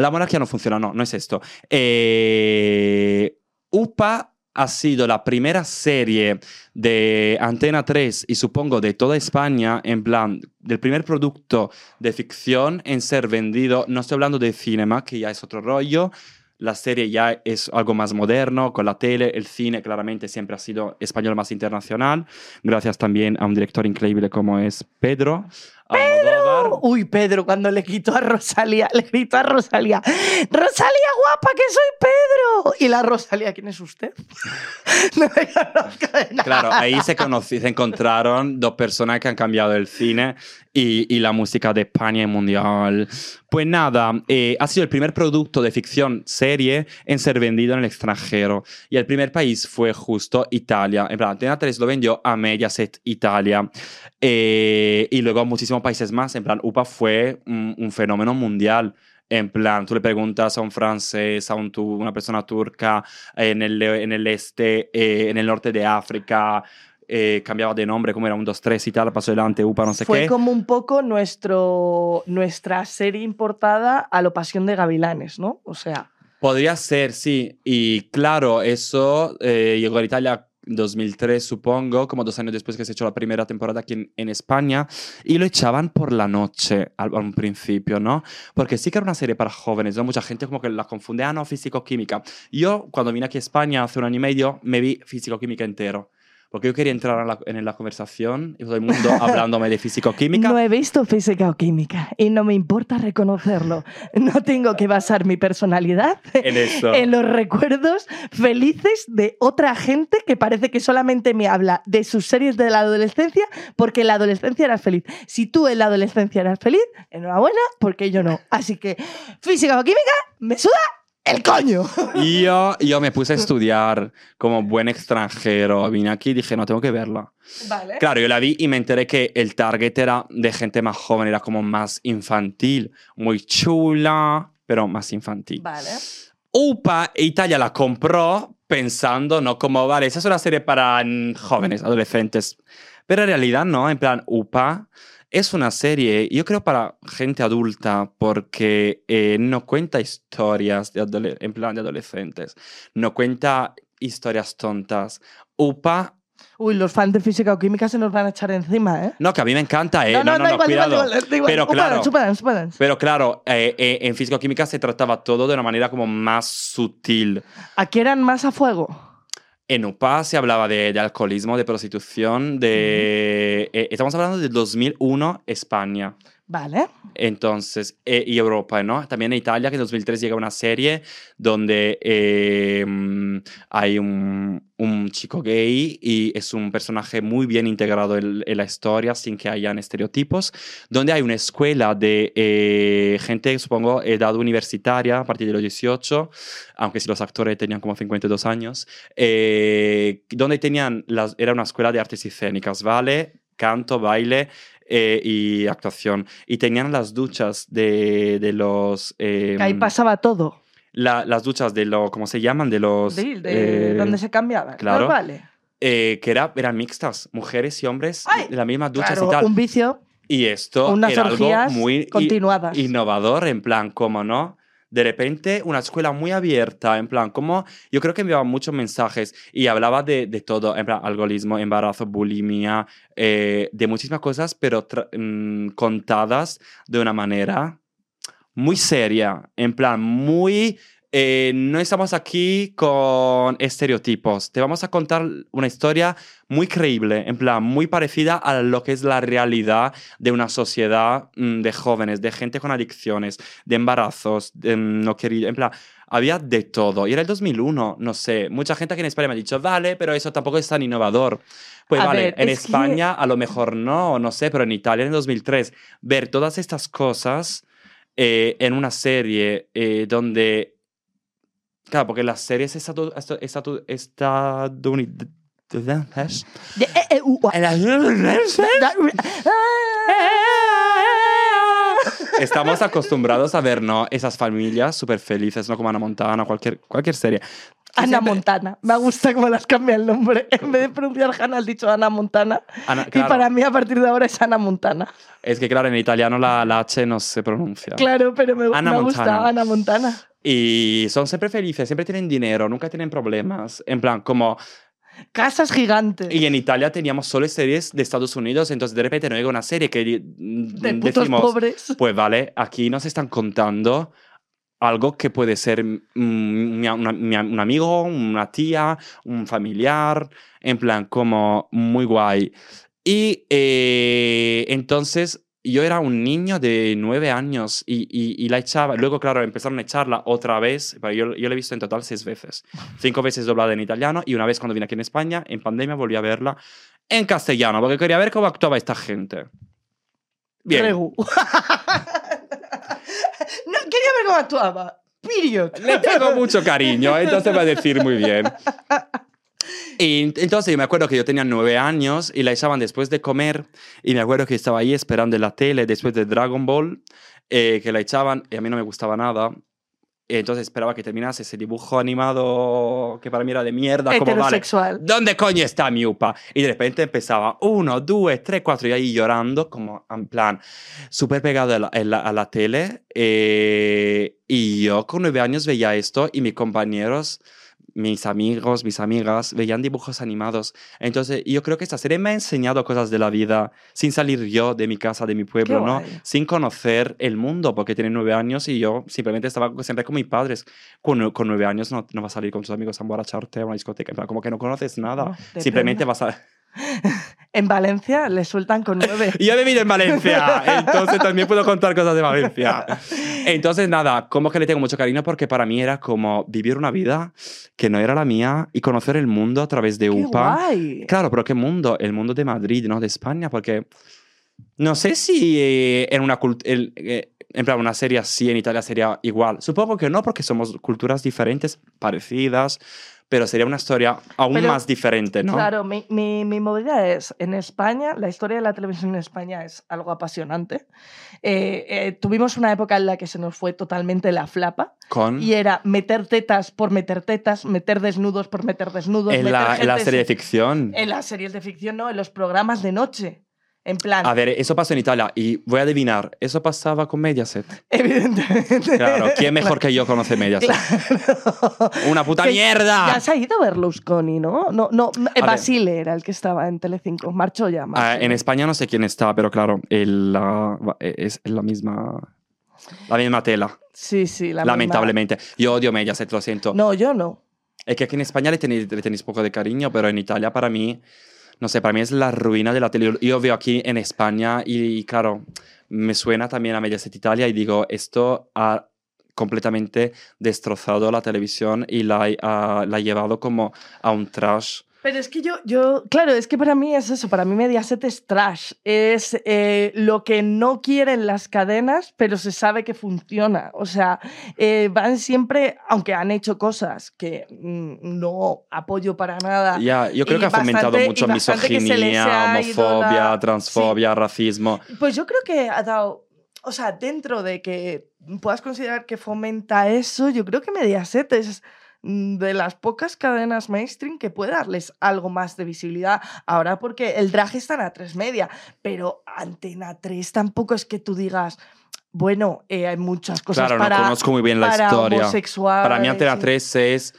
la monarquía no funciona, no, no es esto. Eh, UPA ha sido la primera serie de Antena 3 y supongo de toda España, en plan, del primer producto de ficción en ser vendido, no estoy hablando de cinema, que ya es otro rollo, la serie ya es algo más moderno, con la tele, el cine claramente siempre ha sido español más internacional, gracias también a un director increíble como es Pedro. Almodóvar.
Uy, Pedro, cuando le quitó a Rosalía, le gritó a Rosalía, Rosalía guapa, que soy Pedro. Y la Rosalía, ¿quién es usted? [LAUGHS] no me conozco de nada.
Claro, ahí se, conocí- se encontraron dos personas que han cambiado el cine y, y la música de España y mundial. Pues nada, eh, ha sido el primer producto de ficción serie en ser vendido en el extranjero. Y el primer país fue justo Italia. En plan, Antena 3 lo vendió a Mediaset Italia. Eh, y luego muchísimos países más. En plan, UPA fue un, un fenómeno mundial. En plan, tú le preguntas a un francés, a un una persona turca en el, en el este, eh, en el norte de África, eh, cambiaba de nombre, como era un 2, 3 y tal, pasó delante, UPA, no sé
Fue
qué.
como un poco nuestro, nuestra serie importada a lo Pasión de Gavilanes, ¿no? O sea,
Podría ser, sí. Y claro, eso eh, llegó a Italia 2003, supongo, como dos años después que se echó la primera temporada aquí en, en España, y lo echaban por la noche al, a un principio, ¿no? Porque sí que era una serie para jóvenes, ¿no? Mucha gente como que la confunde, ah, no, físico-química. Yo, cuando vine aquí a España hace un año y medio, me vi físico-química entero. Porque yo quería entrar en la, en la conversación y todo el mundo hablándome de físico-química. [LAUGHS]
no he visto física o química y no me importa reconocerlo. No tengo que basar mi personalidad
En eso.
en los recuerdos felices de otra gente que parece que solamente me habla de sus series de la adolescencia porque en la adolescencia eras feliz. Si tú en la adolescencia eras feliz, enhorabuena, porque yo no. Así que física o química, me suda el coño.
Y yo, yo me puse a estudiar como buen extranjero. Vine aquí y dije, no, tengo que verla.
Vale.
Claro, yo la vi y me enteré que el target era de gente más joven, era como más infantil, muy chula, pero más infantil.
Vale.
UPA Italia la compró pensando, no como, vale, esa es una serie para jóvenes, adolescentes. Pero en realidad no, en plan, UPA es una serie, yo creo, para gente adulta, porque eh, no cuenta historias de en plan de adolescentes, no cuenta historias tontas. UPA,
Uy, los fans de física o química se nos van a echar encima, ¿eh?
no, que a mí me encanta, ¿eh? No, no, no,
igual, da igual,
cuidado.
da igual, igual.
Pero claro, pero claro, eh, eh, en físico-química se trataba todo de una manera como más sutil.
Aquí eran más a fuego.
En UPA se hablaba de, de alcoholismo, de prostitución, de... eh, estamos hablando de 2001, España.
Vale.
Entonces, eh, y Europa, ¿no? También en Italia, que en 2003 llega una serie donde mm, hay un, chico gay y es un personaje muy bien integrado en, la historia sin que hayan estereotipos, donde hay una escuela de eh, gente, supongo, edad universitaria, a partir de los 18, aunque si los actores tenían como 52 años, eh, donde tenían, era una escuela de artes escénicas, ¿vale? Canto, baile eh, y actuación. Y tenían las duchas de, de los... eh,
ahí pasaba todo.
la- las duchas de lo... ¿Cómo se llaman? De los...
De, de
eh,
donde se cambiaban.
claro.
Pues vale.
eh, que era, eran mixtas, mujeres y hombres
¡Ay!
las mismas duchas
Claro,
y tal.
un vicio,
Y esto
unas
era algo muy
continuadas.
innovador, en plan, ¿cómo no? De repente, una escuela muy abierta, en plan, como yo creo que enviaba muchos mensajes y hablaba de, de todo, en plan, alcoholismo, embarazo, bulimia, eh, de muchísimas cosas, pero mm, contadas de una manera muy seria, en plan, muy... eh, no estamos aquí con estereotipos, te vamos a contar una historia muy creíble, en plan, muy parecida a lo que es la realidad de una sociedad mm, de jóvenes, de gente con adicciones, de embarazos, de mm, no querido, en plan, había de todo. Y era el 2001, no sé, mucha gente aquí en España me ha dicho, vale, pero eso tampoco es tan innovador. Pues
A
vale,
ver,
en
es que-
España a lo mejor no, no sé, pero en Italia en 2003, ver todas estas cosas eh, en una serie eh, donde... Claro, porque las series estadounidenses...
De-
Estamos acostumbrados a ver, ¿no? Esas familias súper felices, ¿no? Como Ana Montana, cualquier, cualquier serie.
Ana
Siempre-
Montana. Me gusta cómo las cambia el nombre. En vez de pronunciar Hannah, has dicho Ana Montana.
Ana-
Y
claro,
para mí, a partir de ahora, es Ana Montana.
Es que, claro, en italiano la, la H no se pronuncia.
Claro, pero me,
Ana
me gusta. Ana Montana.
Y son siempre felices, siempre tienen dinero, nunca tienen problemas. En plan, como...
Casas gigantes.
Y en Italia teníamos solo series de Estados Unidos, entonces de repente no llega una serie que
de putos
decimos...
pobres.
Pues vale, aquí nos están contando algo que puede ser mm, mi- una- mi- un amigo, una tía, un familiar, en plan como muy guay. Y eh, entonces yo era un niño de nueve años y, y- y la echaba. Luego, claro, empezaron a echarla otra vez. pero Yo, yo la he visto en total seis veces. Cinco veces doblada en italiano y una vez cuando vine aquí en España, en pandemia, volví a verla en castellano porque quería ver cómo actuaba esta gente. Bien. [LAUGHS]
Ver cómo actuaba. Period.
Le tengo mucho cariño, entonces va a decir muy bien. Y entonces yo me acuerdo que yo tenía nueve años y la echaban después de comer y me acuerdo que estaba ahí esperando en la tele después de Dragon Ball, eh, que la echaban y a mí no me gustaba nada. Entonces esperaba que terminase ese dibujo animado que para mí era de mierda, como vale.
Heterosexual.
¿Dónde coño está mi upa? Y de repente empezaba uno, dos, tres, cuatro, y ahí llorando, como en plan, súper pegado a la, a la- a la tele. eh, y yo con nueve años veía esto y mis compañeros, mis amigos, mis amigas, veían dibujos animados. Entonces yo creo que esta serie me ha enseñado cosas de la vida sin salir yo de mi casa, de mi pueblo, ¿no? Sin conocer el mundo, porque tiene nueve años y yo simplemente estaba siempre con mis padres. Con, nue- con nueve años no, no vas a salir con tus amigos a emborracharte a una discoteca, como que no conoces nada.
No,
simplemente vas a... [LAUGHS]
En Valencia le sueltan con nueve. [LAUGHS]
Yo he vivido en Valencia, [LAUGHS] entonces también puedo contar cosas de Valencia. Entonces, nada, como que le tengo mucho cariño porque para mí era como vivir una vida que no era la mía y conocer el mundo a través de
¡Qué
UPA.
guay!
Claro, pero ¿qué mundo? El mundo de Madrid, ¿no? De España, porque no sé si eh, en una el- eh, en plan, una serie así en Italia sería igual. Supongo que no, porque somos culturas diferentes, parecidas, pero sería una historia aún
Pero,
más diferente, ¿no?
Claro, mi, mi, mi movida es, en España, la historia de la televisión en España es algo apasionante. Eh, eh, tuvimos una época en la que se nos fue totalmente la flapa
Con
y era meter tetas por meter tetas, meter desnudos por meter desnudos.
en
meter
la, en la serie de ficción.
En las series de ficción, no, en los programas de noche. En plan,
A ver, eso pasó en Italia y voy a adivinar, eso pasaba con Mediaset.
evidentemente.
Claro, ¿quién mejor que yo conoce Mediaset?
Claro.
¡Una puta
Que
mierda!
Ya se ha ido Berlusconi, ¿no? No, no,
ver.
Basile era el que estaba en Telecinco. Marchó ya.
Ah,
Basile.
en España no sé quién está, pero claro, el, es la misma, la misma tela,
Sí, sí, la
lamentablemente. Yo odio Mediaset, lo siento.
misma- No, yo no.
Es que aquí en España le tenéis, le tenéis poco de cariño, pero en Italia para mí, no sé, para mí es la ruina de la tele. Yo veo aquí en España y, claro, me suena también a Mediaset Italia y digo, esto ha completamente destrozado la televisión y la, ha- la ha llevado como a un trash.
Pero es que yo, yo, claro, es que para mí es eso, para mí Mediaset es trash, es eh, lo que no quieren las cadenas, pero se sabe que funciona. O sea, eh, van siempre, aunque han hecho cosas que mm, no apoyo para nada.
Ya, yo creo que ha fomentado
bastante-
mucho misoginia, homofobia,
la-
transfobia, racismo.
Pues yo creo que ha dado, o sea, dentro de que puedas considerar que fomenta eso, yo creo que Mediaset es de las pocas cadenas mainstream que puede darles algo más de visibilidad. Ahora porque el drag está en A3 Media, pero Antena 3 tampoco es que tú digas, bueno, eh, hay muchas cosas
Claro,
para,
no conozco muy bien la
para
historia. Para mí Antena
y-
3 es mm,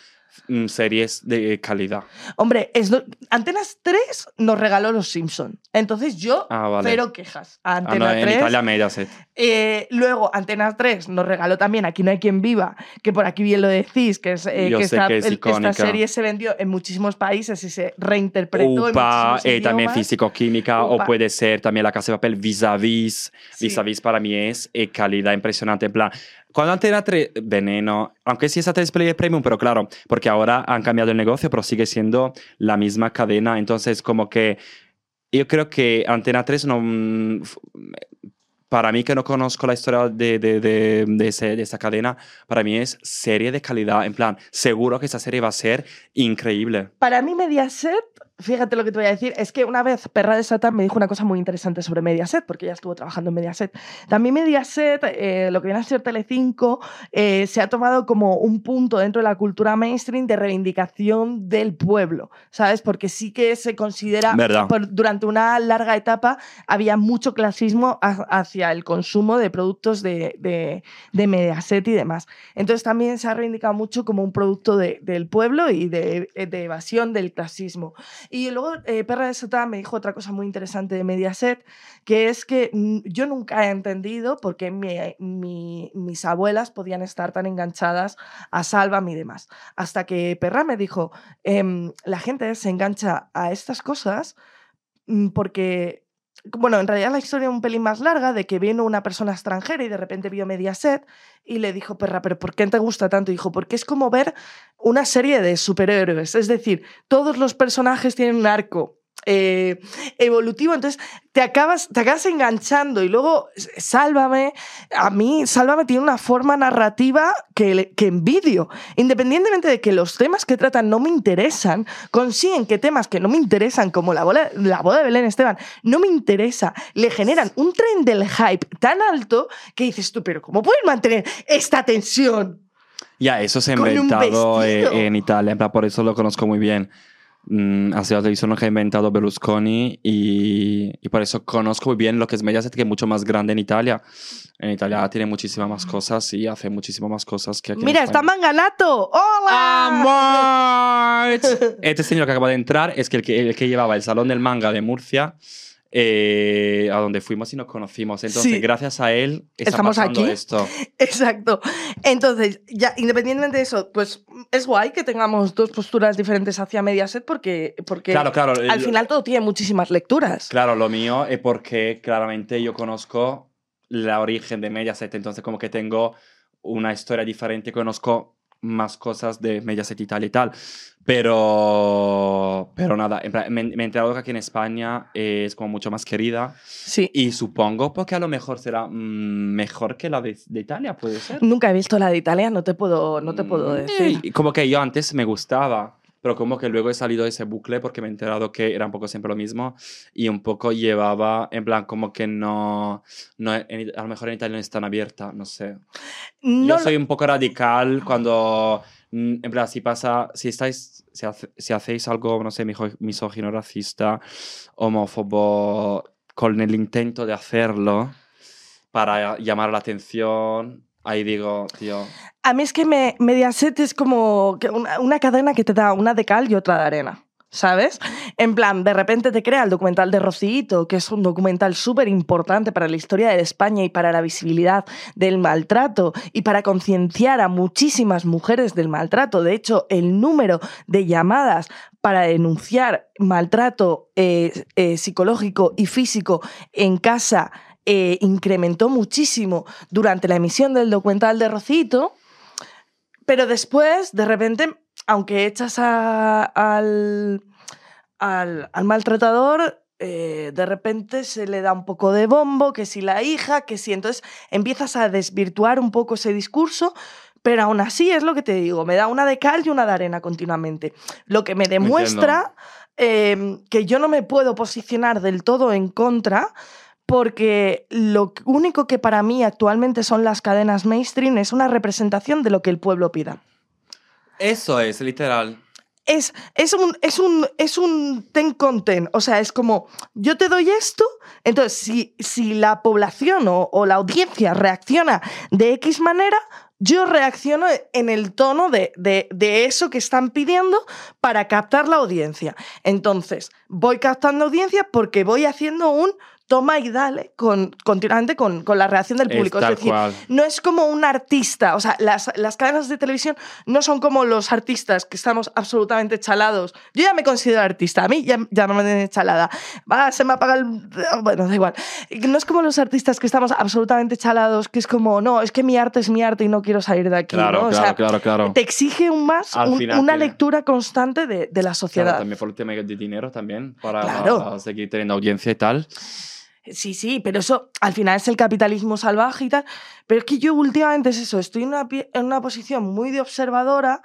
series de calidad.
Hombre, es Antenas 3 nos regaló Los Simpson. Entonces yo,
Ah, vale.
cero quejas. A
Ah,
Antena
no, en
3
Italia Mediaset.
Eh, luego, Antena 3 nos regaló también Aquí no hay quien viva, que por aquí bien lo decís, que, es, eh, que, esta,
que es
el- esta serie se vendió en muchísimos países y se reinterpretó
UPA,
en
eh, también físico-química, o puede ser también la casa de papel vis-a-vis.
Sí.
Vis-a-vis para mí es eh, calidad impresionante. En plan, cuando Antena 3, Veneno, aunque sí es A3 Player Premium, pero claro, porque ahora han cambiado el negocio, pero sigue siendo la misma cadena. Entonces, como que yo creo que Antena 3 no. Para mí, que no conozco la historia de, de, de, de ese- de esa cadena, para mí es serie de calidad. En plan, seguro que esa serie va a ser increíble.
Para mí, Mediaset, fíjate lo que te voy a decir, es que una vez Perra de Satan me dijo una cosa muy interesante sobre Mediaset, porque ella estuvo trabajando en Mediaset. También Mediaset, eh, lo que viene a ser Telecinco, eh, se ha tomado como un punto dentro de la cultura mainstream de reivindicación del pueblo, ¿sabes? Porque sí que se considera,
¿Verdad?
por- durante una larga etapa, había mucho clasismo ha- hacia el consumo de productos de, de, de Mediaset y demás. Entonces también se ha reivindicado mucho como un producto de- del pueblo y de, de evasión del clasismo. Y luego eh, Perra de Sotá me dijo otra cosa muy interesante de Mediaset, que es que mm, yo nunca he entendido por qué mi- mis abuelas podían estar tan enganchadas a Sálvame y demás. Hasta que Perra me dijo, em, la gente se engancha a estas cosas mm, porque, bueno, en realidad la historia es un pelín más larga de que vino una persona extranjera y de repente vio Mediaset y le dijo, perra, ¿pero por qué te gusta tanto? Y dijo, porque es como ver una serie de superhéroes. Es decir, todos los personajes tienen un arco. Eh, evolutivo, entonces te acabas, te acabas enganchando y luego Sálvame, a mí Sálvame tiene una forma narrativa que, que envidio. Independientemente de que los temas que tratan no me interesan, consiguen que temas que no me interesan, como la, bola- la boda de Belén Esteban, no me interesa, le generan un tren del hype tan alto que dices tú, pero ¿cómo puedes mantener esta tensión?
Ya, eso se ha inventado eh, en Italia, por eso lo conozco muy bien. Mm, ha sido la televisión que ha inventado Berlusconi y, y por eso conozco muy bien lo que es Mediaset, que es mucho más grande en Italia. En Italia tiene muchísimas más cosas y hace muchísimas más cosas que aquí en
Mira, está
España.
Manganato. ¡Hola!
¡Amor! [LAUGHS] Este señor que acaba de entrar es que el, que el que llevaba el Salón del Manga de Murcia, eh, a donde fuimos y nos conocimos. Entonces,
Sí.
gracias a él, está
Estamos
pasando
aquí.
esto. [LAUGHS]
Exacto. Entonces, ya independientemente de eso, pues es guay que tengamos dos posturas diferentes hacia Mediaset porque, porque
Claro, claro.
al final todo tiene muchísimas lecturas.
Claro, lo mío es porque claramente yo conozco la origen de Mediaset, entonces como que tengo una historia diferente, conozco más cosas de Mediaset Italia y tal, pero, pero nada, me, me he enterado que aquí en España es como mucho más querida
Sí.
y supongo porque a lo mejor será mm, mejor que la de, de Italia, puede ser.
Nunca he visto la de Italia, no te puedo, no te puedo
Mm,
decir.
y como que yo antes me gustaba, pero como que luego he salido de ese bucle porque me he enterado que era un poco siempre lo mismo y un poco llevaba, en plan, como que no, no en- a lo mejor en Italia no es tan abierta, no sé.
No
yo soy un poco radical cuando, mm, en plan, si pasa, si estáis, si, hace- si hacéis algo, no sé, misógino, racista, homófobo, con el intento de hacerlo para llamar la atención, ahí digo, tío,
A mí es que me, Mediaset es como una, una cadena que te da una de cal y otra de arena. ¿Sabes? En plan, de repente te crea el documental de Rocito, que es un documental súper importante para la historia de España y para la visibilidad del maltrato y para concienciar a muchísimas mujeres del maltrato. De hecho, el número de llamadas para denunciar maltrato eh, eh, psicológico y físico en casa eh, incrementó muchísimo durante la emisión del documental de Rocito. Pero después, de repente, aunque echas a- al, al, al maltratador, eh, de repente se le da un poco de bombo, que si la hija, que si entonces empiezas a desvirtuar un poco ese discurso, pero aún así es lo que te digo, me da una de cal y una de arena continuamente. Lo que me demuestra eh, que yo no me puedo posicionar del todo en contra, porque lo único que para mí actualmente son las cadenas mainstream es una representación de lo que el pueblo pida.
eso es, literal.
Es, es, un, es, un, es un ten content, o sea, es como yo te doy esto, entonces si, si la población o, o la audiencia reacciona de X manera, yo reacciono en el tono de, de, de eso que están pidiendo para captar la audiencia. Entonces, voy captando audiencia porque voy haciendo un toma y dale con, continuamente con, con la reacción del público. Es, decir,
cual.
no es como un artista, o sea, las, las cadenas de televisión no son como los artistas que estamos absolutamente chalados. Yo ya me considero artista, a mí ya, ya me tienen chalada. Va, se me apaga el... Bueno, da igual. No es como los artistas que estamos absolutamente chalados, que es como, no, es que mi arte es mi arte y no quiero salir de aquí.
Claro,
¿no? O
claro,
sea,
claro, claro.
te exige un más,
Al
un-
final
una
tiene-
lectura constante de, de la sociedad.
Claro, también por el tema de dinero también, para
Claro.
seguir teniendo audiencia y tal.
Sí, sí, pero eso al final es el capitalismo salvaje y tal. Pero es que yo últimamente es eso, estoy en una, pie- en una posición muy de observadora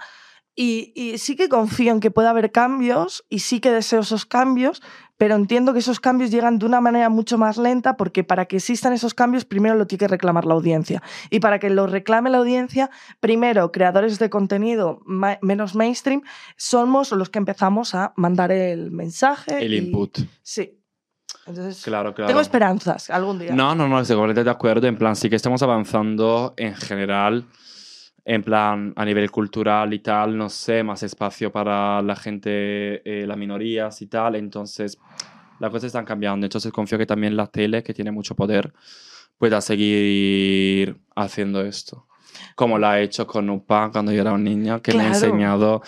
y, y sí que confío en que pueda haber cambios y sí que deseo esos cambios, pero entiendo que esos cambios llegan de una manera mucho más lenta porque para que existan esos cambios primero lo tiene que reclamar la audiencia. Y para que lo reclame la audiencia, primero creadores de contenido ma- menos mainstream somos los que empezamos a mandar el mensaje.
El
y-
input.
Sí. Entonces,
Claro, claro.
tengo esperanzas algún día.
No, no, no, estoy completamente de acuerdo. En plan, sí que estamos avanzando en general en plan a nivel cultural y tal, no sé, más espacio para la gente, eh, las minorías y tal. Entonces, las cosas están cambiando. Entonces, confío que también la tele, que tiene mucho poder, pueda seguir haciendo esto. Como lo ha hecho con UPA cuando yo era un niño, que me ha
Claro.
enseñado,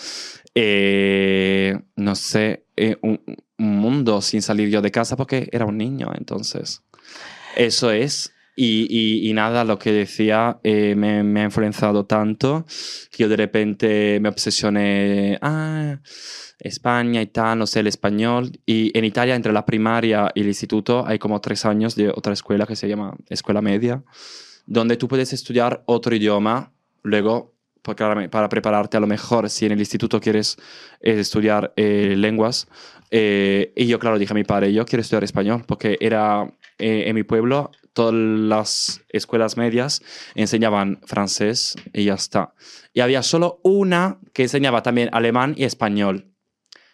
eh, no sé, eh, un, un mundo sin salir yo de casa porque era un niño. Entonces, eso es. Y, y- y nada, lo que decía eh, me, me ha influenciado tanto que yo de repente me obsesioné, ah, España y tal, no sé, el español. Y en Italia, entre la primaria y el instituto, hay como tres años de otra escuela que se llama Escuela Media, donde tú puedes estudiar otro idioma, luego, para prepararte a lo mejor, si en el instituto quieres eh, estudiar eh, lenguas. eh, y yo, claro, dije a mi padre, yo quiero estudiar español, porque era en mi pueblo, todas las escuelas medias enseñaban francés y ya está. Y había solo una que enseñaba también alemán y español.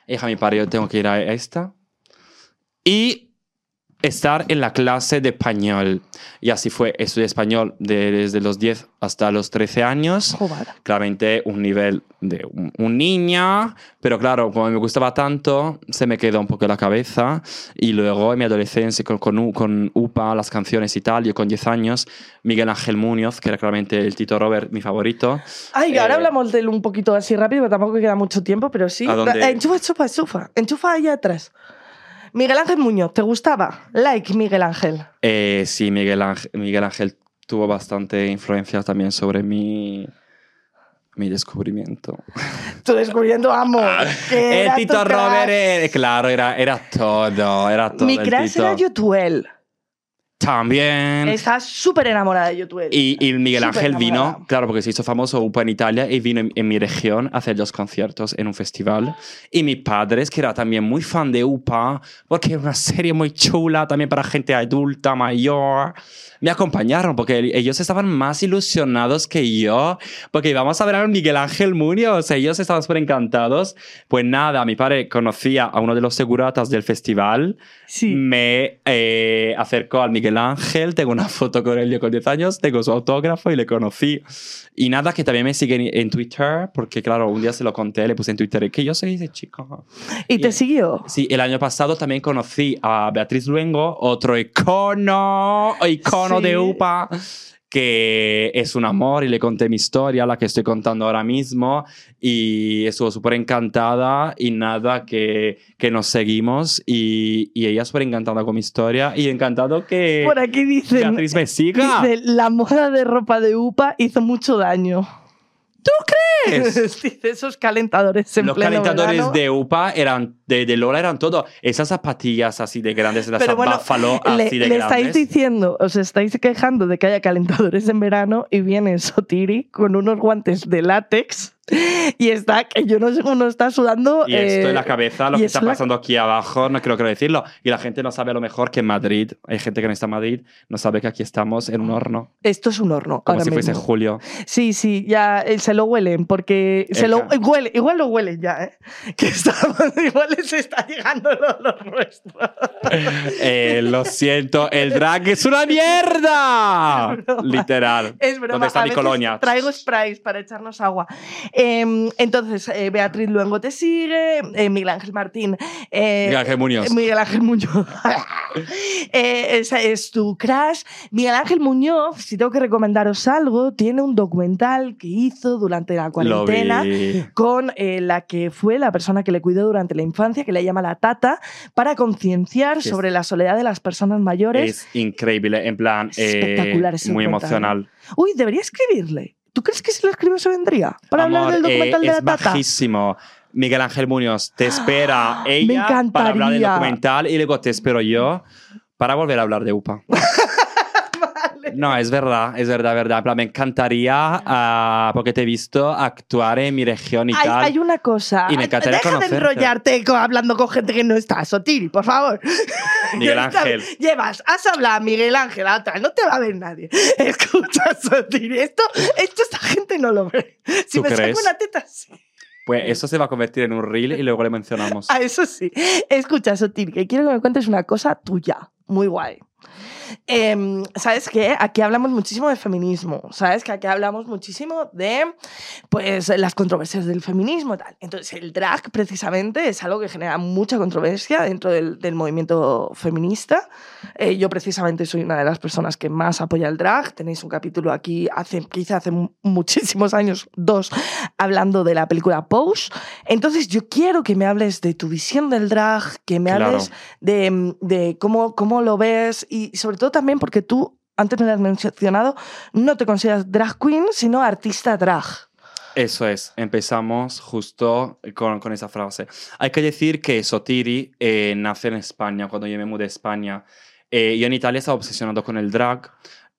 Dije a mi padre, yo tengo que ir a esta. Y estar en la clase de español. Y así fue, estudié español de- desde los 10 hasta los 13 años.
Joder.
Claramente un nivel de un, un niño, pero claro, como me gustaba tanto, se me quedó un poco en la cabeza. Y luego en mi adolescencia con, con, con UPA, las canciones y tal, yo con 10 años, Miguel Ángel Muñoz, que era claramente el Tito Robert, mi favorito.
Ay, ahora
Eh,
hablamos de él un poquito así rápido, pero tampoco queda mucho tiempo, pero sí.
¿A dónde?
Enchufa, enchufa, enchufa. Enchufa ahí atrás. Miguel Ángel Muñoz, ¿te gustaba? Like Miguel Ángel.
Eh, sí, Miguel Ángel, Miguel Ángel tuvo bastante influencia también sobre mi, mi descubrimiento.
Tú descubriendo amo. [LAUGHS] que
Ah, el Tito
tu.
Robert, eh, claro, era, era todo, era todo.
Mi crush era Yotuel.
También.
Estaba súper enamorada de Yotuel.
Y, y Miguel Ángel vino,
enamorada.
claro, porque se hizo famoso UPA en Italia y vino en, en mi región a hacer dos conciertos en un festival. Y mis padres, que era también muy fan de UPA, porque era una serie muy chula también para gente adulta, mayor, me acompañaron porque ellos estaban más ilusionados que yo, porque íbamos a ver a Miguel Ángel Muñoz, ellos estaban súper encantados. Pues nada, mi padre conocía a uno de los seguratas del festival,
sí.
me eh, acercó al Miguel Ángel, tengo una foto con él yo con 10 años, tengo su autógrafo y le conocí. Y nada, que también me sigue en, Twitter, porque claro, un día se lo conté, le puse en Twitter que yo soy ese chico.
¿Y te siguió?
Sí, el año pasado también conocí a Beatriz Luengo, otro icono, icono
Sí.
de UPA, que es un amor y le conté mi historia, la que estoy contando ahora mismo, y estuvo súper encantada y nada, que, que nos seguimos y, y ella súper encantada con mi historia y encantado que
Por aquí dicen,
Beatriz me siga.
dice, la moda de ropa de UPA hizo mucho daño.
¿Tú crees? [LAUGHS]
Dice, esos calentadores en
Los
pleno
calentadores
verano.
de UPA eran de, de Lola eran todo. Esas zapatillas así de grandes, las
Pero bueno,
Buffalo
le,
así de
le
grandes.
estáis diciendo, os estáis quejando de que haya calentadores en verano y viene Sotiri con unos guantes de látex [LAUGHS] y está, que yo no sé cómo no está sudando.
Y esto
eh,
en la cabeza, lo que
es
está
la-
pasando aquí abajo, no creo, quiero decirlo. Y la gente no sabe a lo mejor que en Madrid, hay gente que no está en Madrid, no sabe que aquí estamos en un horno,
Esto es un horno.
como
ahora
si fuese julio.
Sí, sí, ya eh, se lo huelen, porque se lo
Eja.
huele, igual lo huelen ya, ¿eh? [LAUGHS] Que estamos, [LAUGHS] igual les está llegando el olor nuestro.
Eh, lo siento, el drag es una mierda.
Es.
Literal.
Es broma.
¿Dónde está
a
mi
veces
colonia?
Traigo sprays para echarnos agua. Em, entonces, eh, Beatriz Luengo te sigue, eh, Miguel Ángel Martín. eh,
Miguel Ángel Muñoz.
Miguel Ángel Muñoz. [LAUGHS] Esa es tu crush. Miguel Ángel Muñoz, si tengo que recomendaros algo, tiene un documental que hizo durante la cuarentena con la que fue la persona que le cuidó durante la infancia, que le llama la tata, para concienciar
es-
sobre la soledad de las personas mayores.
Es increíble, en plan,
Es espectacular ese
muy
documental.
emocional.
Uy, debería escribirle. ¿Tú crees que si lo escribo se vendría? Para
Amor,
hablar del documental
eh,
de la
es
tata.
bajísimo. Miguel Ángel Muñoz te espera [GASPS]
Me
ella para hablar del documental y luego te espero yo para volver a hablar de UPA. [LAUGHS] [LAUGHS] No, es verdad, es verdad, verdad. En plan, me encantaría, ah, porque te he visto actuar en mi región y
Hay,
tal.
hay una cosa.
Y me encantaría
Deja de
conocerte.
enrollarte co- hablando con gente que no está. Sotiri, por favor.
Miguel. [LAUGHS] Ángel.
Llevas, has hablado a Miguel Ángel atrás, no te va a ver nadie. [LAUGHS] Escucha, Sotiri, esto, esto esta gente no lo ve. Si
¿Tú
me
crees?
saco una teta, sí.
Pues eso se va a convertir en un reel y luego le mencionamos.
Ah, eso sí. Escucha, Sotiri, que quiero que me cuentes una cosa tuya, muy guay. Em, ¿Sabes qué? Aquí hablamos muchísimo de feminismo, ¿sabes? Que aquí hablamos muchísimo de pues, las controversias del feminismo y tal. Entonces, el drag precisamente es algo que genera mucha controversia dentro del, del movimiento feminista. Eh, yo precisamente soy una de las personas que más apoya el drag. Tenéis un capítulo aquí, hace, hice hace mu- muchísimos años, dos, hablando de la película Pose. Entonces, yo quiero que me hables de tu visión del drag, que me
Claro.
hables de, de cómo, cómo lo ves y sobre todo también porque tú, antes me lo has mencionado, no te consideras drag queen, sino artista drag.
Eso es, empezamos justo con, esa frase. Hay que decir que Sotiri eh, nace en España, cuando yo me mudé a España. Eh, yo en Italia estaba obsesionado con el drag,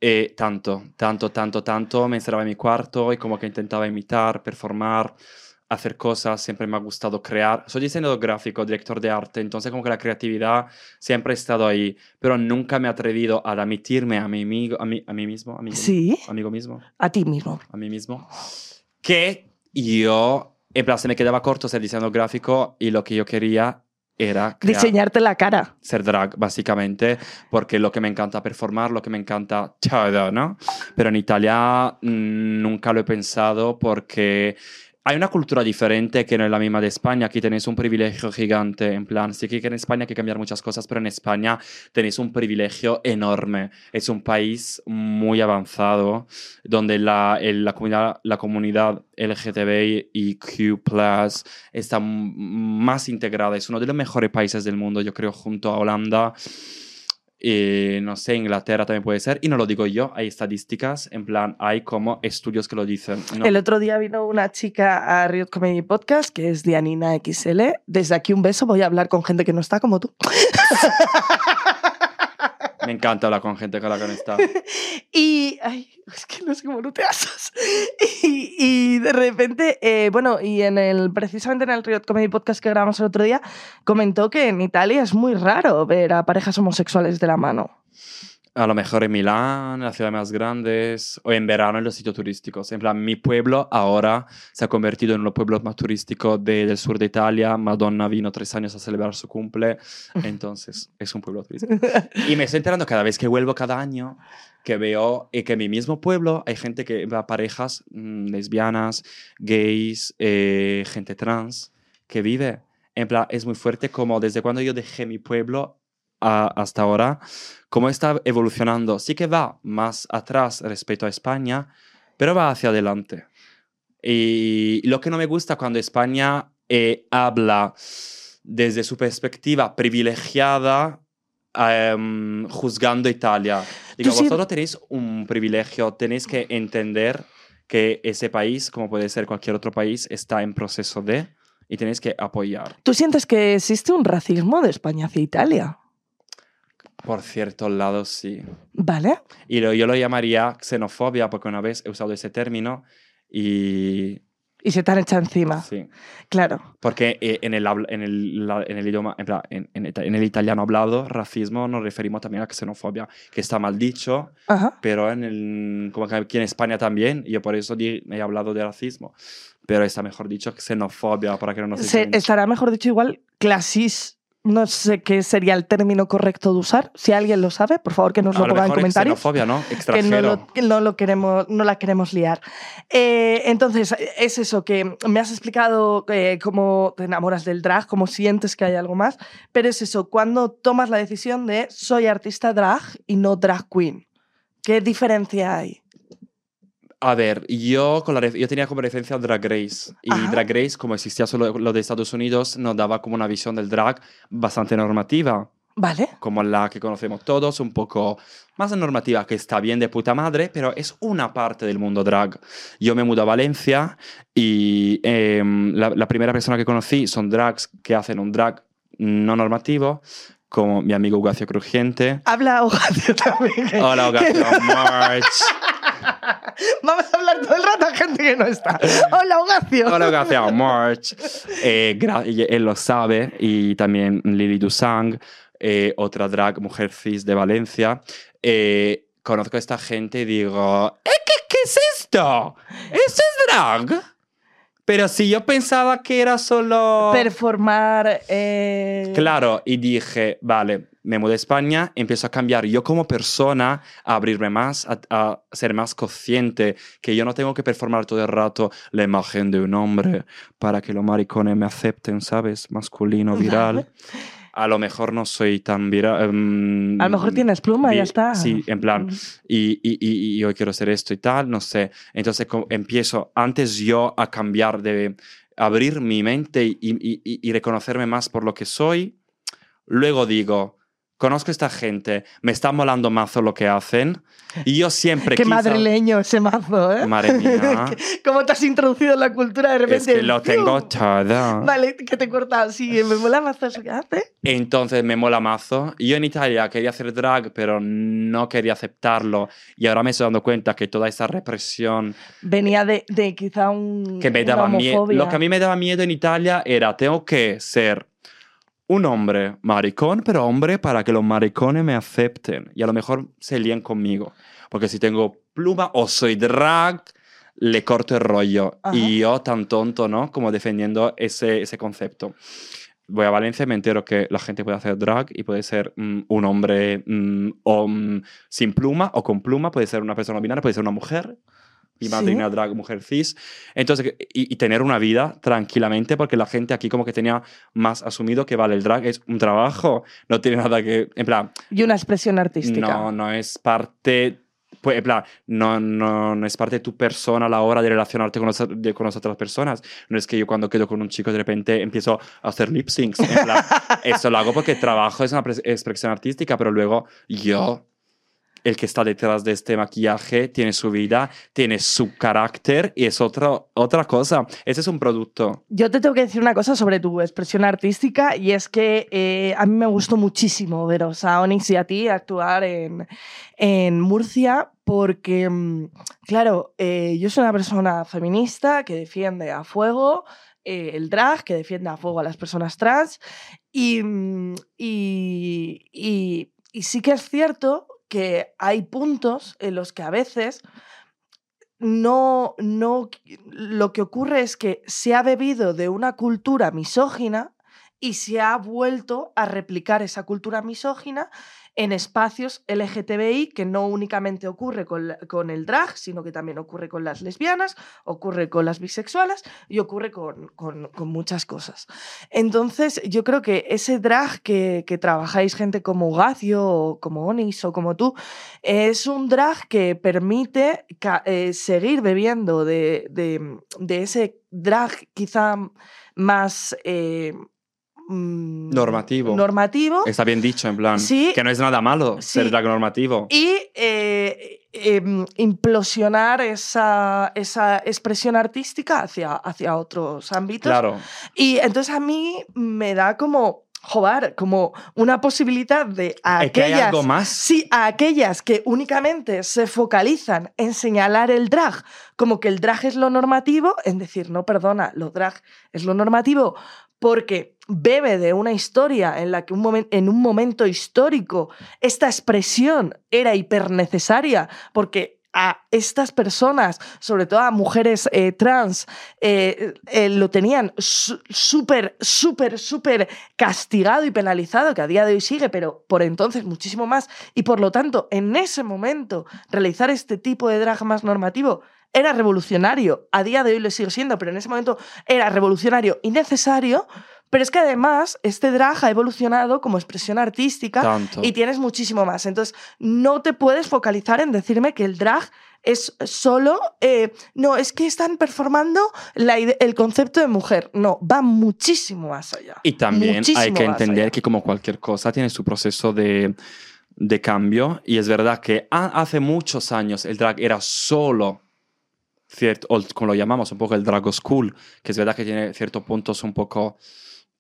eh, tanto, tanto, tanto, tanto. Me encerraba en mi cuarto y como que intentaba imitar, performar, hacer cosas. Siempre me ha gustado crear. Soy diseñador gráfico, director de arte, entonces como que la creatividad siempre ha estado ahí, pero nunca me he atrevido a admitirme a mí, a mí, a mí mismo, amigo,
Sí,
amigo mismo
a ti mismo.
a mí mismo, que yo, en plan, se me quedaba corto ser diseñador gráfico y lo que yo quería era crear-
Diseñarte la cara.
ser drag, básicamente, porque lo que me encanta performar, lo que me encanta todo, ¿no? Pero en Italia mm, nunca lo he pensado porque hay una cultura diferente que no es la misma de España. Aquí tenéis un privilegio gigante, en plan, sí que en España hay que cambiar muchas cosas, pero en España tenéis un privilegio enorme. Es un país muy avanzado, donde la, el- la, comunidad, la comunidad LGTBIQ+, está más integrada. Es uno de los mejores países del mundo, yo creo, junto a Holanda. Y no sé, Inglaterra también puede ser. Y no lo digo yo, hay estadísticas, en plan, hay como estudios que lo dicen. ¿no?
El otro día vino una chica a Riot Comedy Podcast, que es Dianina XL. Desde aquí un beso, voy a hablar con gente que no está como tú. [LAUGHS]
Me encanta hablar con gente con la que. [LAUGHS]
Y, ay, es que no sé cómo y de repente, eh, bueno, y en el, precisamente en el Riot Comedy Podcast que grabamos el otro día, comentó que en Italia es muy raro ver a parejas homosexuales de la mano.
A lo mejor en Milán, en las ciudades más grandes, o en verano en los sitios turísticos. En plan, mi pueblo ahora se ha convertido en uno de los pueblos más turísticos de- del sur de Italia. Madonna vino tres años a celebrar su cumple, [LAUGHS] entonces es un pueblo turístico. Y me estoy enterando cada vez que vuelvo cada año que veo eh, que en mi mismo pueblo hay gente que va parejas mm, lesbianas, gays, eh, gente trans que vive. En plan, es muy fuerte como desde cuando yo dejé mi pueblo a- hasta ahora, cómo está evolucionando. Sí que va más atrás respecto a España, pero va hacia adelante. Y lo que no me gusta cuando España eh, habla desde su perspectiva privilegiada, em, juzgando Italia. Digo,
sí-
vosotros tenéis un privilegio, tenéis que entender que ese país, como puede ser cualquier otro país, está en proceso de y tenéis que apoyar.
¿Tú sientes que existe un racismo de España hacia Italia?
Por cierto lado, sí.
¿Vale?
Y lo- yo lo llamaría xenofobia porque una vez he usado ese término y
Y se te han echado encima.
sí.
Claro.
Porque eh, en el, en el, en el idioma, en, en- el italiano hablado, racismo nos referimos también a xenofobia, que está mal dicho,
Ajá.
pero en el, como que aquí en España también, y yo por eso di- he hablado de racismo, pero está mejor dicho xenofobia para que no nos
Se- estará mejor dicho igual clasis. No sé qué sería el término correcto de usar. Si alguien lo sabe, por favor que nos lo
A lo
ponga en comentarios.
xenofobia, ¿no?
que no
Extranjero.
lo, que no lo queremos, no la queremos liar. Eh, entonces, es eso, que me has explicado eh, cómo te enamoras del drag, cómo sientes que hay algo más, pero es eso, cuando tomas la decisión de soy artista drag y no drag queen. ¿Qué diferencia hay?
A ver, yo, con la yo tenía como referencia Drag Race. Y
Ajá.
Drag Race, como existía solo lo de Estados Unidos, nos daba como una visión del drag bastante normativa,
¿Vale?
como la que conocemos todos, un poco más normativa, que está bien de puta madre, pero es una parte del mundo drag. Yo me mudé a Valencia y em, la, la primera persona que conocí son drags que hacen un drag no normativo, como mi amigo Ugacio Crujiente.
Habla Horacio [LAUGHS] también.
Hola, Ugacio [LAUGHS] March. [LAUGHS]
Vamos a hablar todo el rato a gente que no está. Hola, Horacio.
Hola, gracias, [LAUGHS] March. Eh, él lo sabe. Y también Lily Dusang, eh, otra drag, mujer cis de Valencia. Eh, conozco a esta gente y digo, "¿Eh, ¿qué, ¿qué es esto? ¿Esto es drag? Pero si yo pensaba que era solo...
Performar.
Claro, y dije, vale, me mudé a España, empiezo a cambiar yo como persona, a abrirme más, a, a ser más consciente, que yo no tengo que performar todo el rato la imagen de un hombre para que los maricones me acepten, ¿sabes? Masculino, viral. A lo mejor no soy tan viral. em,
A lo mejor tienes pluma y ya está.
Sí, en plan, y, y, y, y hoy quiero hacer esto y tal, no sé. Entonces empiezo antes yo a cambiar, de abrir mi mente y, y- y- y reconocerme más por lo que soy. Luego digo, conozco a esta gente, me está molando mazo lo que hacen. Y yo siempre [LAUGHS]
Qué
quizá-
madrileño ese mazo, ¿eh?
Madre mía. [LAUGHS]
¿Cómo te has introducido en la cultura de repente?
Es que lo tengo todo.
Vale, que te he cortado. Sí, me mola mazo eso que hace.
Entonces me mola mazo. Yo en Italia quería hacer drag, pero no quería aceptarlo. Y ahora me estoy dando cuenta que toda esa represión
Venía de, de quizá un.
que me daba miedo. Lo que a mí me daba miedo en Italia era, tengo que ser un hombre maricón, pero hombre para que los maricones me acepten. Y a lo mejor se lían conmigo. Porque si tengo pluma o soy drag, le corto el rollo.
Ajá.
Y yo tan tonto, ¿no? Como defendiendo ese, ese concepto. Voy a Valencia y me entero que la gente puede hacer drag y puede ser mm, un hombre mm, o, mm, sin pluma o con pluma, puede ser una persona binaria, puede ser una mujer. Mi
Sí.
madrina drag, mujer cis. Entonces, y, y tener una vida tranquilamente, porque la gente aquí como que tenía más asumido que, vale, el drag es un trabajo, no tiene nada que, en plan,
Y una expresión artística.
no, no es parte, pues, en plan, no, no, no es parte de tu persona a la hora de relacionarte con, los- de- con las otras personas. No es que yo cuando quedo con un chico de repente empiezo a hacer lip syncs. En plan, [LAUGHS] eso lo hago porque trabajo, es una pres- expresión artística, pero luego yo, el que está detrás de este maquillaje, tiene su vida, tiene su carácter y es otra, otra cosa. Ese es un producto.
Yo te tengo que decir una cosa sobre tu expresión artística y es que eh, a mí me gustó muchísimo veros a Onyx y a ti actuar en, en Murcia porque, mm, claro, eh, yo soy una persona feminista que defiende a fuego eh, el drag, que defiende a fuego a las personas trans y, mm, y- y sí que es cierto que hay puntos en los que a veces no, no, lo que ocurre es que se ha bebido de una cultura misógina y se ha vuelto a replicar esa cultura misógina en espacios LGTBI que no únicamente ocurre con, con el drag, sino que también ocurre con las lesbianas, ocurre con las bisexuales y ocurre con, con- muchas cosas. Entonces, yo creo que ese drag que, que trabajáis gente como Gacio o como Onis o como tú, es un drag que permite eh, seguir bebiendo de, de- de ese drag quizá más... eh, mm,
Normativo.
Normativo.
Está bien dicho, en plan,
Sí.
que no es nada malo ser drag normativo.
y eh, em, implosionar esa, esa expresión artística hacia, hacia otros ámbitos.
Claro.
Y entonces a mí me da como, joder, como una posibilidad de a
Es que hay
aquellas...
algo más.
Sí, a aquellas que únicamente se focalizan en señalar el drag como que el drag es lo normativo, en decir, no, perdona, lo drag es lo normativo porque bebe de una historia en la que un en un momento histórico esta expresión era hipernecesaria porque a estas personas, sobre todo a mujeres eh, trans, eh, eh, lo tenían súper, súper, súper castigado y penalizado, que a día de hoy sigue, pero por entonces muchísimo más. Y por lo tanto, en ese momento, realizar este tipo de drag más normativo era revolucionario. A día de hoy lo sigue siendo, pero en ese momento era revolucionario y necesario. Pero es que además este drag ha evolucionado como expresión artística
Tanto.
y tienes muchísimo más. Entonces, no te puedes focalizar en decirme que el drag es solo. eh, no, es que están performando la el concepto de mujer. No, va muchísimo más allá.
Y también hay que entender que como cualquier cosa tiene su proceso de, de cambio y es verdad que ha- hace muchos años el drag era solo cierto, o como lo llamamos un poco el drag school, que es verdad que tiene ciertos puntos un poco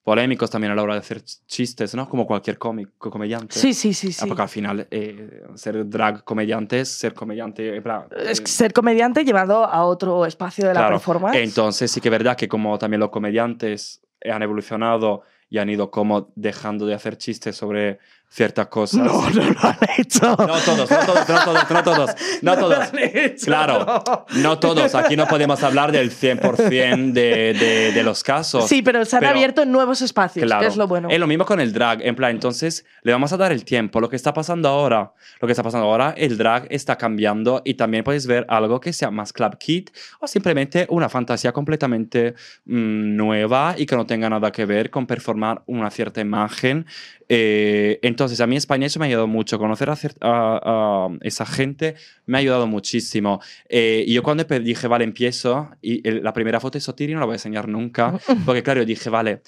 polémicos también a la hora de hacer chistes, ¿no? Como cualquier cómico, comediante.
Sí, sí, sí,
Ah,
sí.
Porque al final eh, ser drag comediante es ser comediante... plan,
Es
eh,
ser comediante llevado a otro espacio de la
Claro,
performance.
Entonces sí que es verdad que como también los comediantes han evolucionado y han ido como dejando de hacer chistes sobre ciertas cosas.
No, no lo han hecho.
No todos, no todos, no todos, no todos, no [LAUGHS]
lo
todos.
hecho.
Claro, no todos. Aquí no podemos hablar del 100% de, de, de los casos.
Sí, pero se han
Pero-
abierto nuevos espacios,
Claro.
que es lo bueno.
Es lo mismo con el drag. En plan, entonces le vamos a dar el tiempo. Lo que está pasando ahora, lo que está pasando ahora, el drag está cambiando y también puedes ver algo que sea más club kit o simplemente una fantasía completamente mm, nueva y que no tenga nada que ver con performar una cierta imagen. Eh, entonces, a mí España eso me ha ayudado mucho. Conocer a, a- a esa gente me ha ayudado muchísimo. Eh, y yo cuando dije, vale, empiezo, y el- la primera foto de Sotiri no la voy a enseñar nunca, [LAUGHS] porque claro, yo dije, vale,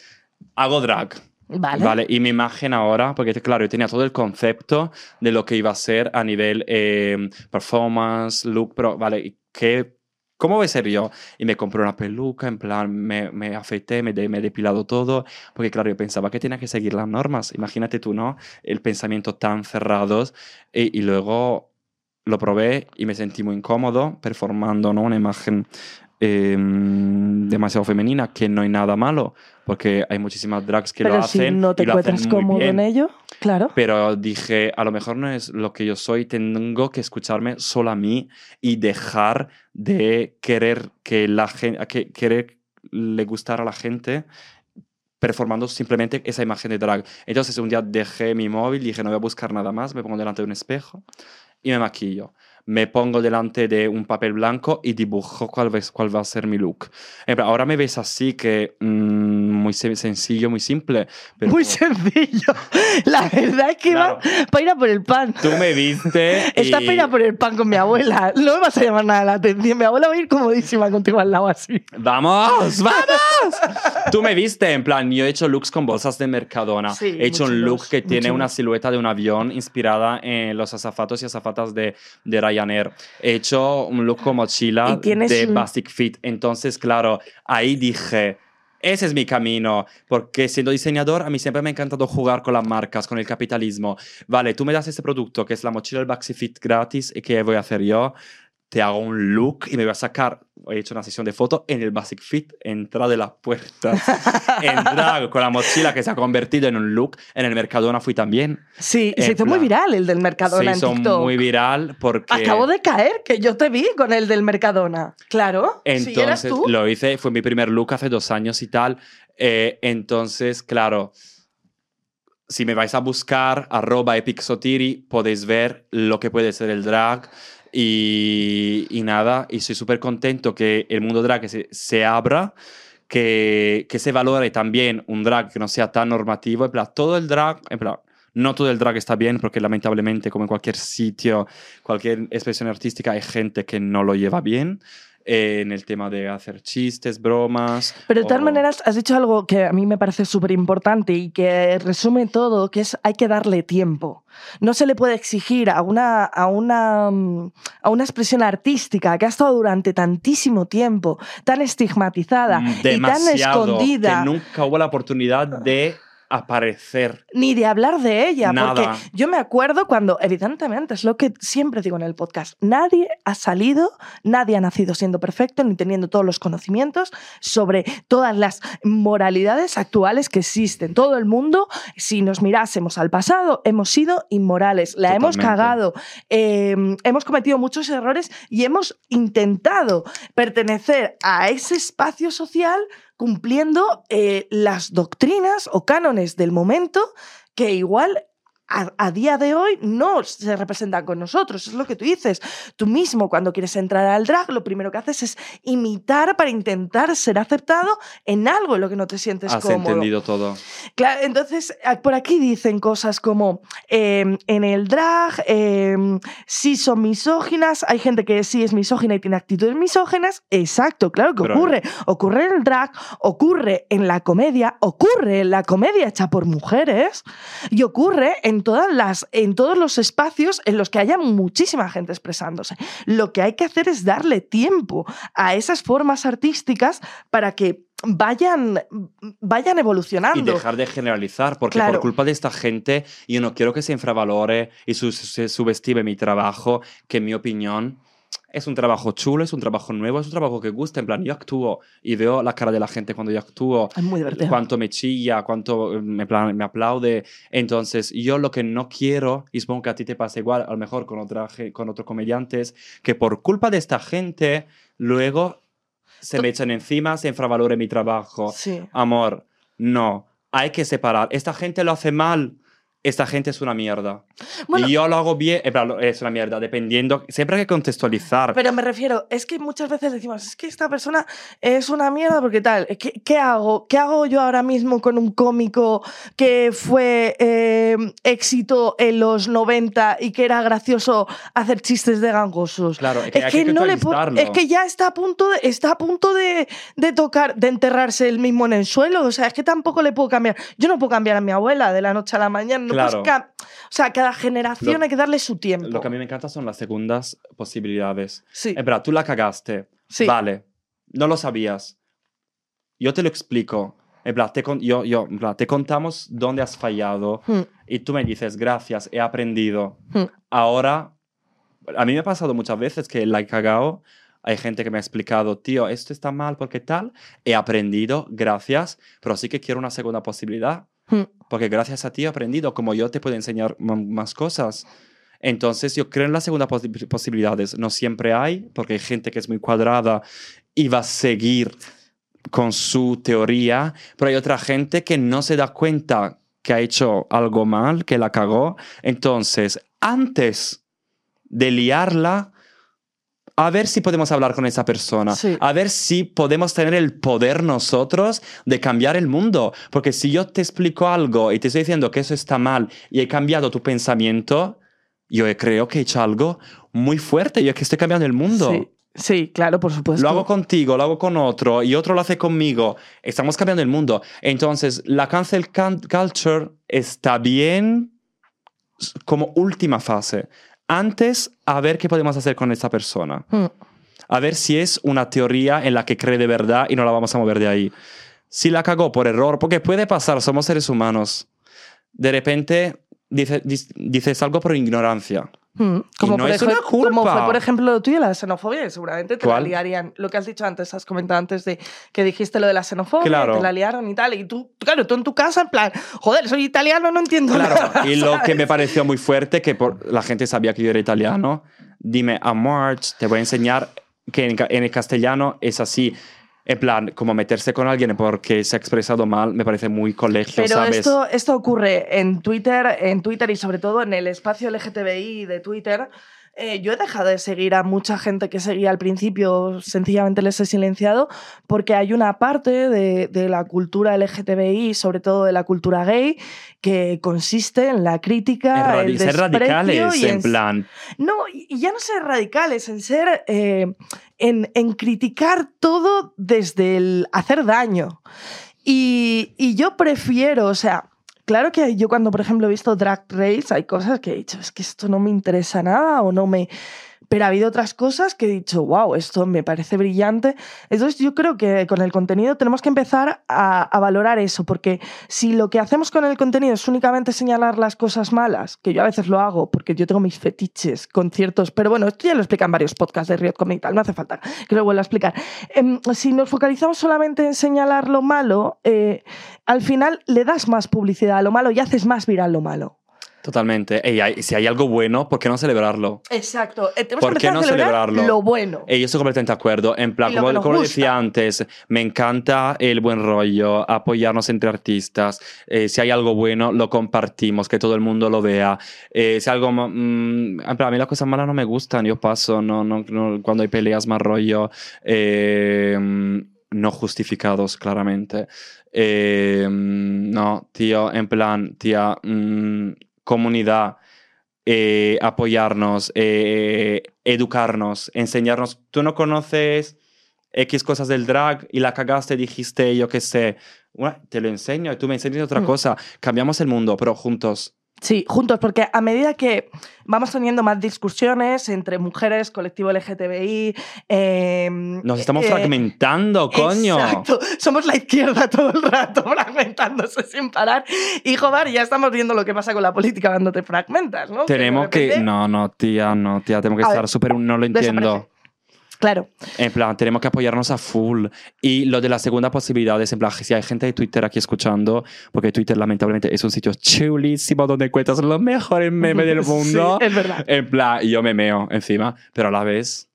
hago drag.
Vale.
Vale, y mi imagen ahora, porque claro, yo tenía todo el concepto de lo que iba a ser a nivel eh, performance, look, pero vale, ¿y ¿qué, ¿cómo voy a ser yo? Y me compré una peluca, en plan, me, me afeité, me, de- me he depilado todo, porque claro, yo pensaba que tenía que seguir las normas. Imagínate tú, ¿no? El pensamiento tan cerrados. Y, y luego lo probé y me sentí muy incómodo performando ¿no? una imagen eh, demasiado femenina, que no hay nada malo, porque hay muchísimas drags que
pero
lo
si
hacen
no te
y lo hacen
encuentras
muy
cómodo
bien.
en ello, claro.
Pero dije, a lo mejor no es lo que yo soy, tengo que escucharme solo a mí y dejar de querer que la gente, que querer le gustar a la gente performando simplemente esa imagen de drag. Entonces un día dejé mi móvil, dije, no voy a buscar nada más, me pongo delante de un espejo y me maquillo. Me pongo delante de un papel blanco y dibujo cuál, ves- cuál va a ser mi look. Ahora me ves así que mm, muy se- sencillo, muy simple. Pero
Muy
como-
sencillo. [LAUGHS] La verdad es que
Claro.
va para ir a por el pan.
Tú me viste. [LAUGHS] Y-
para ir a por el pan con mi abuela. [LAUGHS] No me vas a llamar nada la atención. Mi abuela va a ir comodísima contigo al lado así.
¡Vamos! ¡Vamos! Tú me viste, en plan, yo he hecho looks con bolsas de Mercadona.
Sí,
he hecho un look que tiene una silueta de un avión inspirada en los azafatos y azafatas de, de Ryanair. He hecho un look mochila de
un-
Basic Fit. Entonces, claro, ahí dije... Ese es mi camino, porque siendo diseñador a mí siempre me ha encantado jugar con las marcas, con el capitalismo. Vale, tú me das este producto que es la mochila del Basic Fit gratis y ¿qué voy a hacer yo? Te hago un look y me voy a sacar, he hecho una sesión de foto en el Basic Fit, entrada de la puerta, [LAUGHS] en drag, con la mochila que se ha convertido en un look. En el Mercadona fui también.
Sí, se hizo muy viral el del Mercadona
se hizo
en TikTok.
muy viral porque...
Acabo de caer, que yo te vi con el del Mercadona. Claro. si eras
Entonces
tú.
lo hice, fue mi primer look hace dos años y tal. Eh, entonces, claro, si me vais a buscar, arroba epixotiri, podéis ver lo que puede ser el drag. Y, y nada, y soy súper contento que el mundo drag se, se abra, que, que se valore también un drag que no sea tan normativo. En plan, todo el drag, en plan, no todo el drag está bien, porque lamentablemente, como en cualquier sitio, cualquier expresión artística, hay gente que no lo lleva bien eh, en el tema de hacer chistes, bromas.
Pero de todas
o-
maneras, has dicho algo que a mí me parece súper importante y que resume todo, que es hay que darle tiempo. No se le puede exigir a una, a una, mm, a una expresión artística que ha estado durante tantísimo tiempo tan estigmatizada y tan
Mm, demasiado,
escondida.
Que nunca hubo la oportunidad de aparecer.
ni de hablar de ella,
Nada.
porque yo me acuerdo cuando, evidentemente, es lo que siempre digo en el podcast, nadie ha salido, nadie ha nacido siendo perfecto ni teniendo todos los conocimientos sobre todas las moralidades actuales que existen. Todo el mundo, si nos mirásemos al pasado, hemos sido inmorales, la hemos cagado, eh, hemos cometido muchos errores y hemos intentado pertenecer a ese espacio social cumpliendo eh, las doctrinas o cánones del momento que igual a, a día de hoy no se representan con nosotros. Es lo que tú dices. Tú mismo cuando quieres entrar al drag, lo primero que haces es imitar para intentar ser aceptado en algo en lo que no te sientes
Has
cómodo.
entendido todo.
Claro, entonces por aquí dicen cosas como eh, en el drag eh, sí son misóginas, hay gente que sí es misógina y tiene actitudes misóginas. Exacto, claro que
Pero-
ocurre. Ocurre en el drag, ocurre en la comedia, ocurre en la comedia hecha por mujeres y ocurre en, todas las, en todos los espacios en los que haya muchísima gente expresándose. Lo que hay que hacer es darle tiempo a esas formas artísticas para que vayan, vayan evolucionando.
Y dejar de generalizar, porque
Claro.
por culpa de esta gente, yo no quiero que se infravalore y su- se subestime mi trabajo, que en mi opinión es un trabajo chulo, es un trabajo nuevo, es un trabajo que gusta. En plan, yo actúo y veo la cara de la gente cuando yo actúo,
Es muy divertido.
cuánto me chilla, cuánto eh, me, aplaude. Entonces, yo lo que no quiero, y supongo que a ti te pasa igual, a lo mejor con, otra, con otros comediantes, que por culpa de esta gente, luego se me echan encima, se infravalore mi trabajo.
Sí.
Amor, no, hay que separar. Esta gente lo hace mal. Esta gente es una mierda.
Bueno,
y yo lo hago bien, es una mierda, dependiendo. Siempre hay que contextualizar.
Pero me refiero, es que muchas veces decimos, es que esta persona es una mierda porque tal, ¿qué, qué hago? ¿Qué hago yo ahora mismo con un cómico que fue eh, éxito en los 90 y que era gracioso hacer chistes de gangosos?
claro, es que,
Es que,
que
no le es que ya está a punto de, está a punto de, de tocar, de enterrarse el mismo en el suelo. O sea, es que tampoco le puedo cambiar. Yo no puedo cambiar a mi abuela de la noche a la mañana. No
Claro.
o sea, cada generación
Lo-
hay que darle su tiempo.
Lo que a mí me encanta son las segundas posibilidades.
Sí,
En verdad, tú la cagaste.
sí.
Vale, no lo sabías. Yo te lo explico. En plan, te, con- yo, yo, en plan, te contamos dónde has fallado
Hmm,
y tú me dices, gracias, he aprendido.
hmm.
Ahora, a mí me ha pasado muchas veces que la he cagado. Hay gente que me ha explicado, tío, esto está mal porque tal. He aprendido, gracias, pero sí que quiero una segunda posibilidad.
Hmm.
Porque gracias a ti he aprendido, como yo te puedo enseñar más cosas. Entonces yo creo en las segundas posi- posibilidades. No siempre hay, porque hay gente que es muy cuadrada y va a seguir con su teoría, pero hay otra gente que no se da cuenta que ha hecho algo mal, que la cagó. Entonces, antes de liarla, a ver si podemos hablar con esa persona,
Sí.
a ver si podemos tener el poder nosotros de cambiar el mundo. Porque si yo te explico algo y te estoy diciendo que eso está mal y he cambiado tu pensamiento, yo creo que he hecho algo muy fuerte, yo es que estoy cambiando el mundo.
Sí, sí, claro, por supuesto.
Lo hago contigo, lo hago con otro y otro lo hace conmigo. Estamos cambiando el mundo. Entonces, la cancel can- culture está bien como última fase. Antes, a ver qué podemos hacer con esta persona.
Mm,
A ver si es una teoría en la que cree de verdad y no la vamos a mover de ahí. Si la cagó por error, porque puede pasar, somos seres humanos. De repente dice- dices algo por ignorancia.
Mm. Como,
no
por
es una
ejemplo- como
culpa.
fue, por ejemplo, lo tuyo, la xenofobia, seguramente te
¿Cuál?
la liarían. Lo que has dicho antes, has comentado antes de que dijiste lo de la xenofobia,
Claro.
te la liaron y tal. Y tú, claro, tú en tu casa, en plan, joder, soy italiano, no entiendo
Claro,
nada.
y lo que
¿sabes?
me pareció muy fuerte, que por, la gente sabía que yo era italiano, dime a March, te voy a enseñar que en, en el castellano es así. En plan, como meterse con alguien porque se ha expresado mal, me parece muy colegio,
Pero
¿sabes?
esto, esto ocurre en Twitter, en Twitter y sobre todo en el espacio LGTBI de Twitter. Eh, yo he dejado de seguir a mucha gente que seguía al principio, sencillamente les he silenciado, porque hay una parte de, de la cultura LGTBI, sobre todo de la cultura gay, que consiste en la
En
crítica, el
ser radicales,
y
en plan,
no, y y ya no ser radicales, en ser. eh, en, en criticar todo desde el hacer daño. Y, y yo prefiero, o sea, claro que yo cuando, por ejemplo, he visto Drag Race, hay cosas que he dicho, es que esto no me interesa nada o no me. Pero ha habido otras cosas que he dicho, wow, esto me parece brillante. Entonces yo creo que con el contenido tenemos que empezar a, valorar eso, porque si lo que hacemos con el contenido es únicamente señalar las cosas malas, que yo a veces lo hago, porque yo tengo mis fetiches con ciertos, pero bueno, esto ya lo explican varios podcasts de Riot y tal, no hace falta que lo vuelva a explicar. Em, si nos focalizamos solamente en señalar lo malo, eh, al final le das más publicidad a lo malo y haces más viral lo malo.
Totalmente. Hay- si hay algo bueno, ¿por qué no celebrarlo?
Exacto. Eh, tenemos
¿Por
que
qué no
a celebrar
celebrarlo?
Lo bueno.
Ey, yo estoy completamente de acuerdo. En plan,
Y
como, como decía antes, me encanta el buen rollo, apoyarnos entre artistas. Eh, si hay algo bueno, lo compartimos, que todo el mundo lo vea. Eh, si algo. ma- mm, en plan, a mí las cosas malas no me gustan, yo paso, no, no, no- cuando hay peleas más rollo. eh, no justificados, claramente. No, tío, en plan, tía, mm, comunidad eh, apoyarnos, eh, educarnos, enseñarnos. Tú no conoces X cosas del drag y la cagaste, dijiste, yo qué sé, Bueno, te lo enseño y tú me enseñas otra
Mm.
cosa. Cambiamos el mundo, pero juntos.
Sí, juntos, porque a medida que vamos teniendo más discusiones entre mujeres, colectivo LGTBI. eh,
Nos estamos
eh,
fragmentando, coño.
Exacto, somos la izquierda todo el rato, [LAUGHS] fragmentándose sin parar. Y joder, ya estamos viendo lo que pasa con la política cuando te fragmentas, ¿no?
Tenemos que...
repente
No, no, tía, no, tía, tengo que
A
estar súper... No lo entiendo.
Claro.
En plan, tenemos que apoyarnos a full. Y lo de la segunda posibilidad es, en plan, si hay gente de Twitter aquí escuchando, porque Twitter lamentablemente es un sitio chulísimo donde encuentras los mejores memes del [LAUGHS] mundo.
Sí, es verdad.
En plan, yo me meo encima, pero a la vez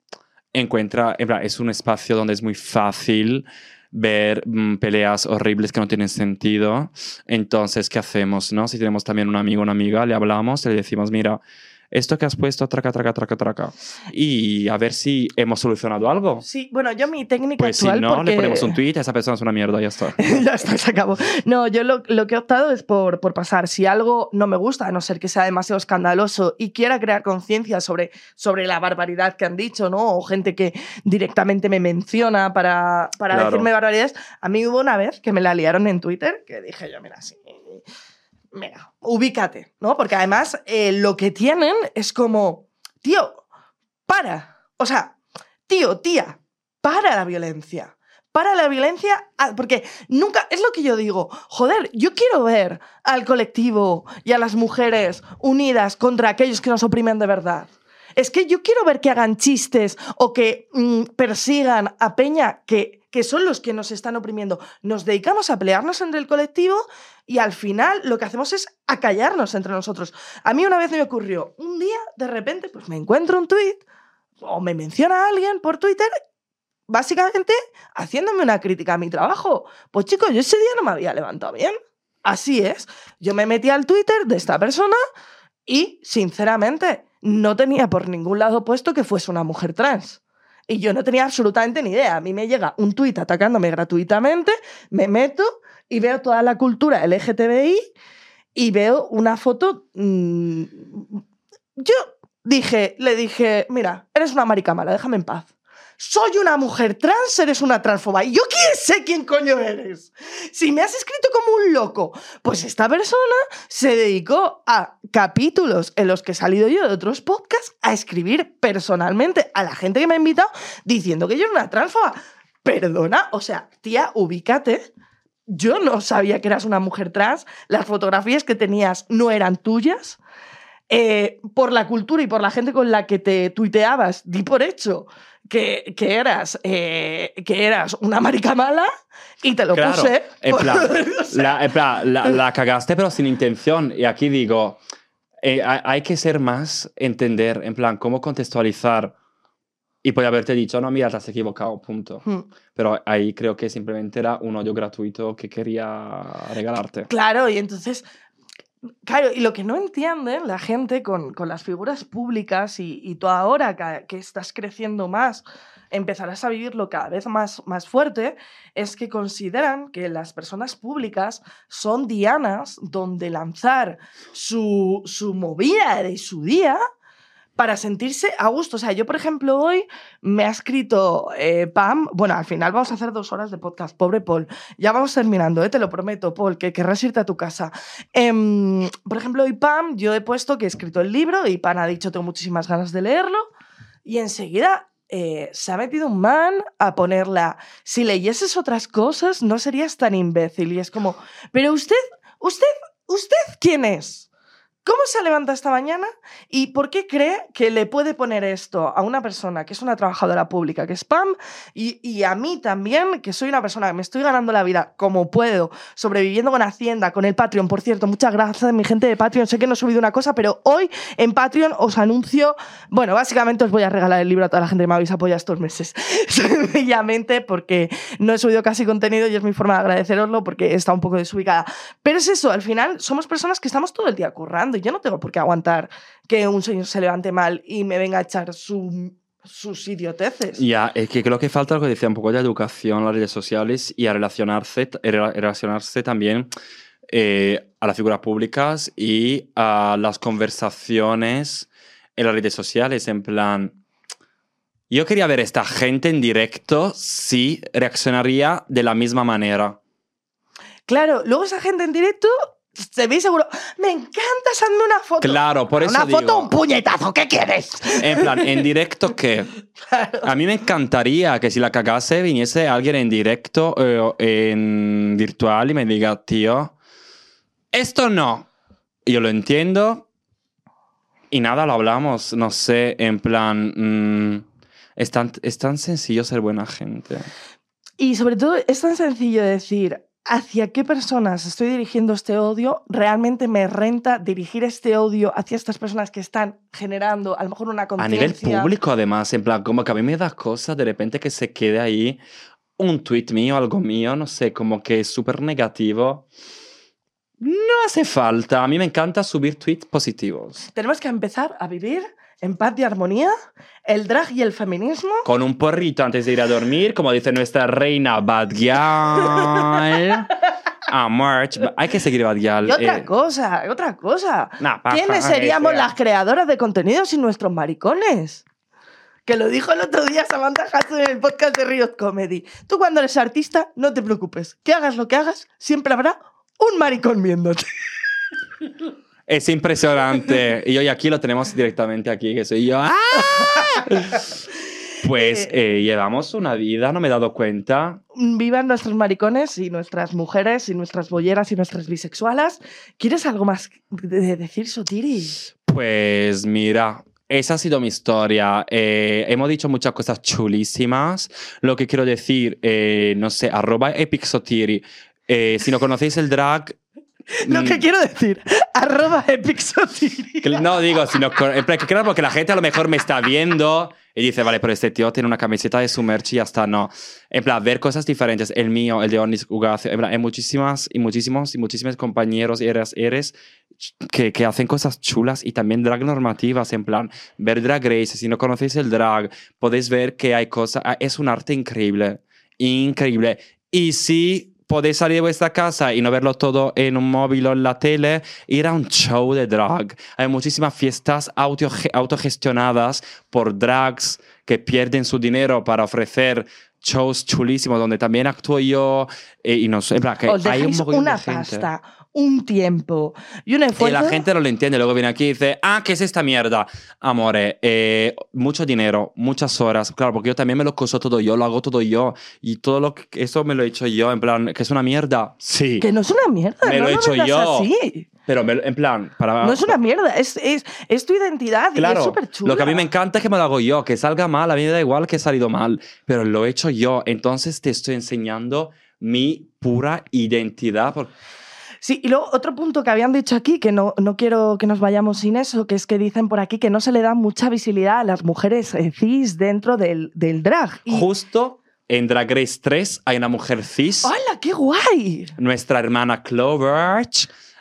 encuentra, en plan, es un espacio donde es muy fácil ver mm, peleas horribles que no tienen sentido. Entonces, ¿qué hacemos? No? Si tenemos también un amigo o una amiga, le hablamos, le decimos, mira, esto que has puesto, traca, traca, traca, traca. Y a ver si hemos solucionado algo.
Sí, bueno, yo mi técnica
Pues si
actual
no,
porque...
le ponemos un tweet, esa persona es una mierda, ya está. [LAUGHS]
ya está, se acabó. No, yo lo, lo que he optado es por, por pasar. Si algo no me gusta, a no ser que sea demasiado escandaloso y quiera crear conciencia sobre, sobre la barbaridad que han dicho, ¿no? O gente que directamente me menciona para, para
Claro.
decirme barbaridades. A mí hubo una vez que me la liaron en Twitter que dije yo, mira, sí. Mira, ubícate, ¿no? Porque además eh, lo que tienen es como, tío, para. O sea, tío, tía, para la violencia. Para la violencia, ah, porque nunca, es lo que yo digo, joder, yo quiero ver al colectivo y a las mujeres unidas contra aquellos que nos oprimen de verdad. Es que yo quiero ver que hagan chistes o que mm, persigan a Peña, que, que son los que nos están oprimiendo. Nos dedicamos a pelearnos entre el colectivo y al final lo que hacemos es acallarnos entre nosotros. A mí una vez me ocurrió, un día de repente pues me encuentro un tweet o me menciona alguien por Twitter básicamente haciéndome una crítica a mi trabajo. Pues chicos, yo ese día no me había levantado bien. Así es. Yo me metí al Twitter de esta persona y, sinceramente, no tenía por ningún lado puesto que fuese una mujer trans. Y yo no tenía absolutamente ni idea. A mí me llega un tuit atacándome gratuitamente, me meto y veo toda la cultura LGTBI y veo una foto... mm, yo dije, le dije, mira, eres una marica mala, déjame en paz. Soy una mujer trans, eres una transfoba. ¿Y yo quién sé quién coño eres? Si me has escrito como un loco, pues esta persona se dedicó a capítulos en los que he salido yo de otros podcasts a escribir personalmente a la gente que me ha invitado diciendo que yo era una transfoba. Perdona, o sea, tía, ubícate. Yo no sabía que eras una mujer trans. Las fotografías que tenías no eran tuyas. Eh, por la cultura y por la gente con la que te tuiteabas, di por hecho que, que eras, eh, que eras una marica mala y te lo
Claro,
puse.
en plan, [LAUGHS] la, en plan, la- la cagaste pero sin intención. Y aquí digo, eh, hay, hay que ser más, entender, en plan, cómo contextualizar. Y puede haberte dicho, no, mira, te has equivocado, punto.
hmm.
Pero ahí creo que simplemente era un odio gratuito que quería regalarte.
Claro, y entonces, claro, y lo que no entienden la gente con, con las figuras públicas y, y tú ahora que, que estás creciendo más, empezarás a vivirlo cada vez más, más fuerte, es que consideran que las personas públicas son dianas donde lanzar su, su movida de su día para sentirse a gusto. O sea, yo, por ejemplo, hoy me ha escrito eh, Pam. Bueno, al final vamos a hacer dos horas de podcast. Pobre Paul. Ya vamos terminando, ¿eh? te lo prometo, Paul, que querrás irte a tu casa. Em, por ejemplo, hoy Pam, yo he puesto que he escrito el libro y Pam ha dicho tengo muchísimas ganas de leerlo. Y enseguida eh, se ha metido un man a ponerla. Si leyeses otras cosas, no serías tan imbécil. Y es como, pero usted, usted, usted, ¿quién es? ¿Cómo se levanta esta mañana y por qué cree que le puede poner esto a una persona que es una trabajadora pública, que es Pam, y, y a mí también, que soy una persona que me estoy ganando la vida como puedo, sobreviviendo con Hacienda, con el Patreon? Por cierto, muchas gracias a mi gente de Patreon. Sé que no he subido una cosa, pero hoy en Patreon os anuncio, bueno, básicamente os voy a regalar el libro a toda la gente que me habéis apoyado estos meses. [LAUGHS] Sencillamente porque no he subido casi contenido y es mi forma de agradeceroslo porque está un poco desubicada. Pero es eso, al final somos personas que estamos todo el día currando y yo no tengo por qué aguantar que un señor se levante mal y me venga a echar su- sus idioteces.
Ya, es que creo que falta lo que decía un poco de educación en las redes sociales y a relacionarse, rela- relacionarse también eh, a las figuras públicas y a las conversaciones en las redes sociales. En plan, yo quería ver a esta gente en directo si reaccionaría de la misma manera.
Claro, luego esa gente en directo se ve seguro, me encanta, hazme una foto.
Claro, por eso
una foto,
digo.
un puñetazo, ¿qué quieres?
En plan, en directo que [LAUGHS] a mí me encantaría que si la cagase viniese alguien en directo eh, o en virtual y me diga, tío, esto no. Yo lo entiendo y nada, lo hablamos, no sé, en plan... mm, Es tan, es tan sencillo ser buena gente.
Y sobre todo es tan sencillo decir hacia qué personas estoy dirigiendo este odio, realmente me renta dirigir este odio hacia estas personas que están generando a lo mejor una
A nivel
conciencia.
público, además, en plan, como que a mí me da cosa de repente que se quede ahí un tweet mío, algo mío, no sé, como que es súper negativo. No hace falta. A mí me encanta subir tweets positivos.
Tenemos que empezar a vivir en paz y armonía el drag y el feminismo.
Con un porrito antes de ir a dormir, como dice nuestra reina Bad Gyal. [LAUGHS] Ah, March. Hay que seguir Bad Gyal.
Y otra
eh,
cosa, otra cosa.
nah, pa-
¿Quiénes
pa-
seríamos las creadoras de contenido sin nuestros maricones? Que lo dijo el otro día Samantha Hudson en el podcast de Riot Comedy. Tú cuando eres artista, no te preocupes. Que hagas lo que hagas, siempre habrá un maricón viéndote. [LAUGHS]
Es impresionante. [LAUGHS] y hoy aquí lo tenemos directamente aquí, que soy yo. ¡Ah! [LAUGHS] Pues eh, llevamos una vida, no me he dado cuenta.
Vivan nuestros maricones y nuestras mujeres y nuestras bolleras y nuestras bisexualas. ¿Quieres algo más de decir, Sotiri?
Pues mira, esa ha sido mi historia. Eh, hemos dicho muchas cosas chulísimas. Lo que quiero decir, eh, no sé, arroba. Eh, si no conocéis el drag...
Lo
mm,
que quiero decir, arroba epixotiri.
que- No, digo, sino claro, porque la gente a lo mejor me está viendo y dice, vale, pero este tío tiene una camiseta de su merch y ya está, no. En plan, ver cosas diferentes, el mío, el de Onis Ugacio, en plan, hay muchísimas y muchísimos y muchísimos compañeros y eres, eres que, que hacen cosas chulas y también drag normativas, en plan, ver Drag Race, si no conocéis el drag, podéis ver que hay cosas, ah, es un arte increíble, increíble. Y si podéis salir de vuestra casa y no verlo todo en un móvil o en la tele, ir a un show de drag. Hay muchísimas fiestas auto- autogestionadas por drags que pierden su dinero para ofrecer shows chulísimos donde también actúo yo eh, y no sé, en plan, que
Os
hay un
una
de gente.
pasta, un tiempo y un
Y
esfuerzo.
la gente no lo entiende, luego viene aquí y dice, ah, ¿qué es esta mierda? Amore, eh, mucho dinero, muchas horas, claro, porque yo también me lo coso todo yo, lo hago todo yo, y todo lo que, eso me lo he hecho yo, en plan, ¿que es una mierda? Sí,
Que no es una mierda,
Me
no
lo he hecho yo.
así.
pero me- en plan, para...
No es una mierda, es, es, es tu identidad y es
Claro,
súper chula.
lo que a mí me encanta es que me lo hago yo, que salga mal, a mí me da igual que he salido mal, pero lo he hecho yo, entonces te estoy enseñando mi pura identidad.
Sí, y luego otro punto que habían dicho aquí, que no, no quiero que nos vayamos sin eso, que es que dicen por aquí que no se le da mucha visibilidad a las mujeres eh, cis dentro del, del drag. Y,
Justo en Drag Race 3 hay una mujer cis.
¡Hola, qué guay!
nuestra hermana Clover.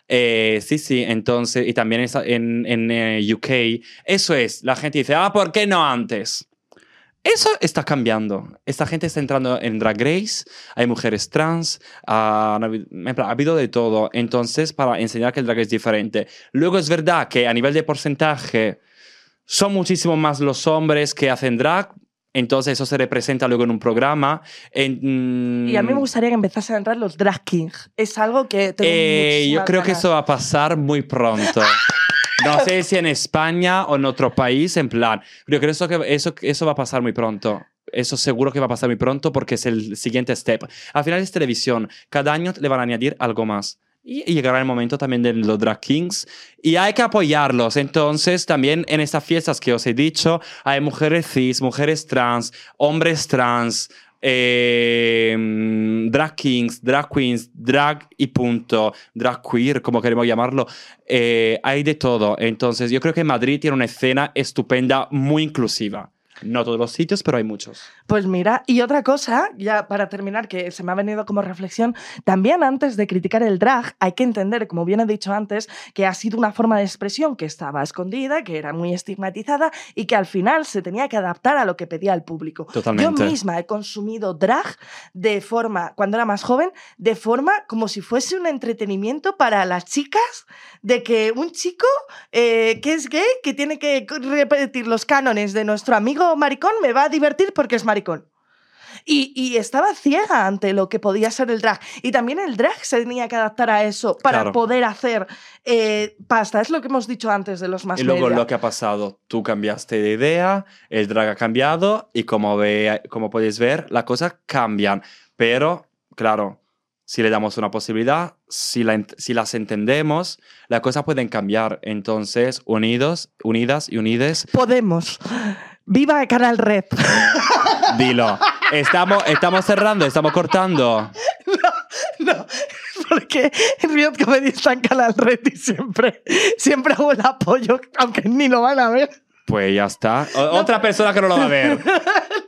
Eh, sí, sí, entonces, y también esa- en, en eh, UK. Eso es, la gente dice, ah, ¿por qué no antes? Eso está cambiando. Esta gente está entrando en Drag Race, hay mujeres trans, plan, ha habido de todo. Entonces, para enseñar que el drag es diferente. Luego es verdad que a nivel de porcentaje son muchísimo más los hombres que hacen drag. Entonces eso se representa luego en un programa. En,
Y a mí me gustaría que empezasen a entrar los drag kings. Es algo que tengo
eh, yo creo que eso va a pasar muy pronto. [LAUGHS] No sé si en España o en otro país, en plan. Yo creo que eso, eso va a pasar muy pronto. Eso seguro que va a pasar muy pronto porque es el siguiente step. Al final es televisión. Cada año le van a añadir algo más. Y llegará el momento también de los drag kings. Y hay que apoyarlos. Entonces, también en estas fiestas que os he dicho, hay mujeres cis, mujeres trans, hombres trans, eh, drag kings, drag queens, drag y punto, drag queer, como queremos llamarlo. Eh, hay de todo. Entonces, yo creo que Madrid tiene una escena estupenda, muy inclusiva. No todos los sitios, pero hay muchos.
Pues mira, y otra cosa, ya para terminar, que se me ha venido como reflexión, también antes de criticar el drag, hay que entender, como bien he dicho antes, que ha sido una forma de expresión que estaba escondida, que era muy estigmatizada y que al final se tenía que adaptar a lo que pedía el público.
Totalmente.
Yo misma he consumido drag de forma, cuando era más joven, de forma como si fuese un entretenimiento para las chicas, de que un chico eh, que es gay, que tiene que repetir los cánones de nuestro amigo maricón, me va a divertir porque es maricón. Y, y estaba ciega ante lo que podía ser el drag. Y también el drag se tenía que adaptar a eso para
Claro.
poder hacer eh, pasta. Es lo que hemos dicho antes de los más
y luego
media.
lo que ha pasado, tú cambiaste de idea, el drag ha cambiado y como, ve, como podéis ver, las cosas cambian. Pero, claro, si le damos una posibilidad, si, la si las entendemos, las cosas pueden cambiar. Entonces, unidos, unidas y unides,
Podemos. ¡Viva Canal Red! [LAUGHS]
Dilo. Estamos, estamos cerrando, estamos cortando.
No, porque Riot Comedy está en Canal Red y siempre, siempre hago el apoyo, aunque ni lo van a ver.
Pues ya está. O- Otra persona que no lo va a ver. [LAUGHS]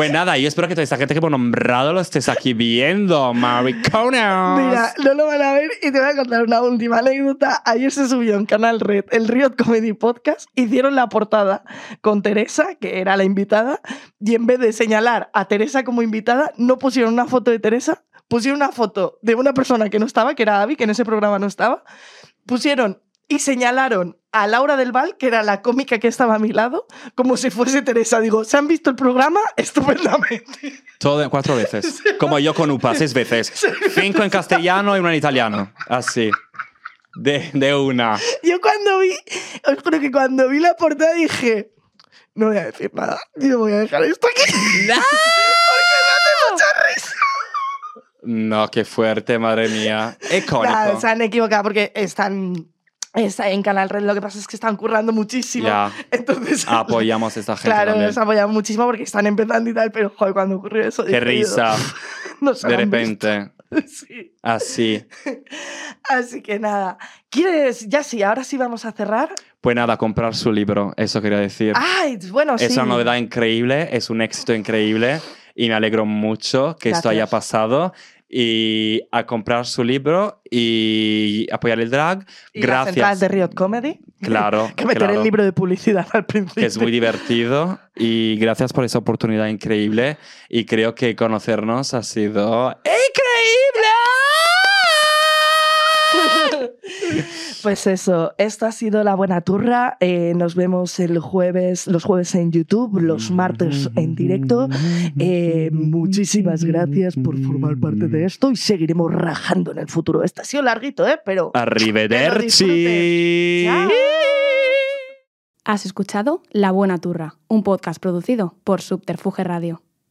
Pues [LAUGHS] nada, yo espero que toda esta gente que hemos nombrado lo estés aquí viendo, mariconas.
Mira, no lo van a ver y te voy a contar una última anécdota. Ayer se subió en Canal Red el Riot Comedy Podcast. Hicieron la portada con Teresa, que era la invitada, y en vez de señalar a Teresa como invitada, no pusieron una foto de Teresa, pusieron una foto de una persona que no estaba, que era Abby, que en ese programa no estaba. Pusieron y señalaron a Laura del Val, que era la cómica que estaba a mi lado, como si fuese Teresa. Digo, ¿se han visto el programa? [LAUGHS] Estupendamente.
Todo cuatro veces. [LAUGHS] Como yo con UPA, seis veces. Cinco en castellano y una en italiano. Así. De, de una.
Yo cuando vi, os juro que cuando vi la portada dije, no voy a decir nada, yo voy a dejar esto aquí. [LAUGHS] Porque me hace mucha risa.
No, qué fuerte, madre mía. Icónico.
Nada, se han equivocado porque están, está en Canal Red, lo que pasa es que están currando muchísimo.
Ya.
Entonces,
Apoyamos a esta gente
Claro,
también.
nos apoyamos muchísimo porque están empezando y tal, pero joder, cuando ocurrió eso...
Qué risa. [LAUGHS] De repente. [LAUGHS]
Sí.
Así. [LAUGHS]
Así que nada. ¿Quieres? Ya sí, ahora sí vamos a cerrar.
Pues nada, comprar su libro. Eso quería decir.
Ay, bueno, sí.
Es una novedad increíble, es un éxito increíble y me alegro mucho que esto haya
Gracias.
pasado. Y a comprar su libro y apoyar el drag.
Y las
Gracias.
de Riot Comedy.
Claro, [LAUGHS]
que meter
claro.
el libro de publicidad al principio.
Que es muy divertido y gracias por esa oportunidad increíble. Y creo que conocernos ha sido increíble. [LAUGHS]
Pues eso, esto ha sido La Buena Turra. Eh, nos vemos el jueves, los jueves en YouTube, los martes en directo. Eh, muchísimas gracias por formar parte de esto y seguiremos rajando en el futuro. Este ha sido larguito, ¿eh? Pero...
Arrivederci.
Has escuchado La Buena Turra, un podcast producido por Subterfuge Radio.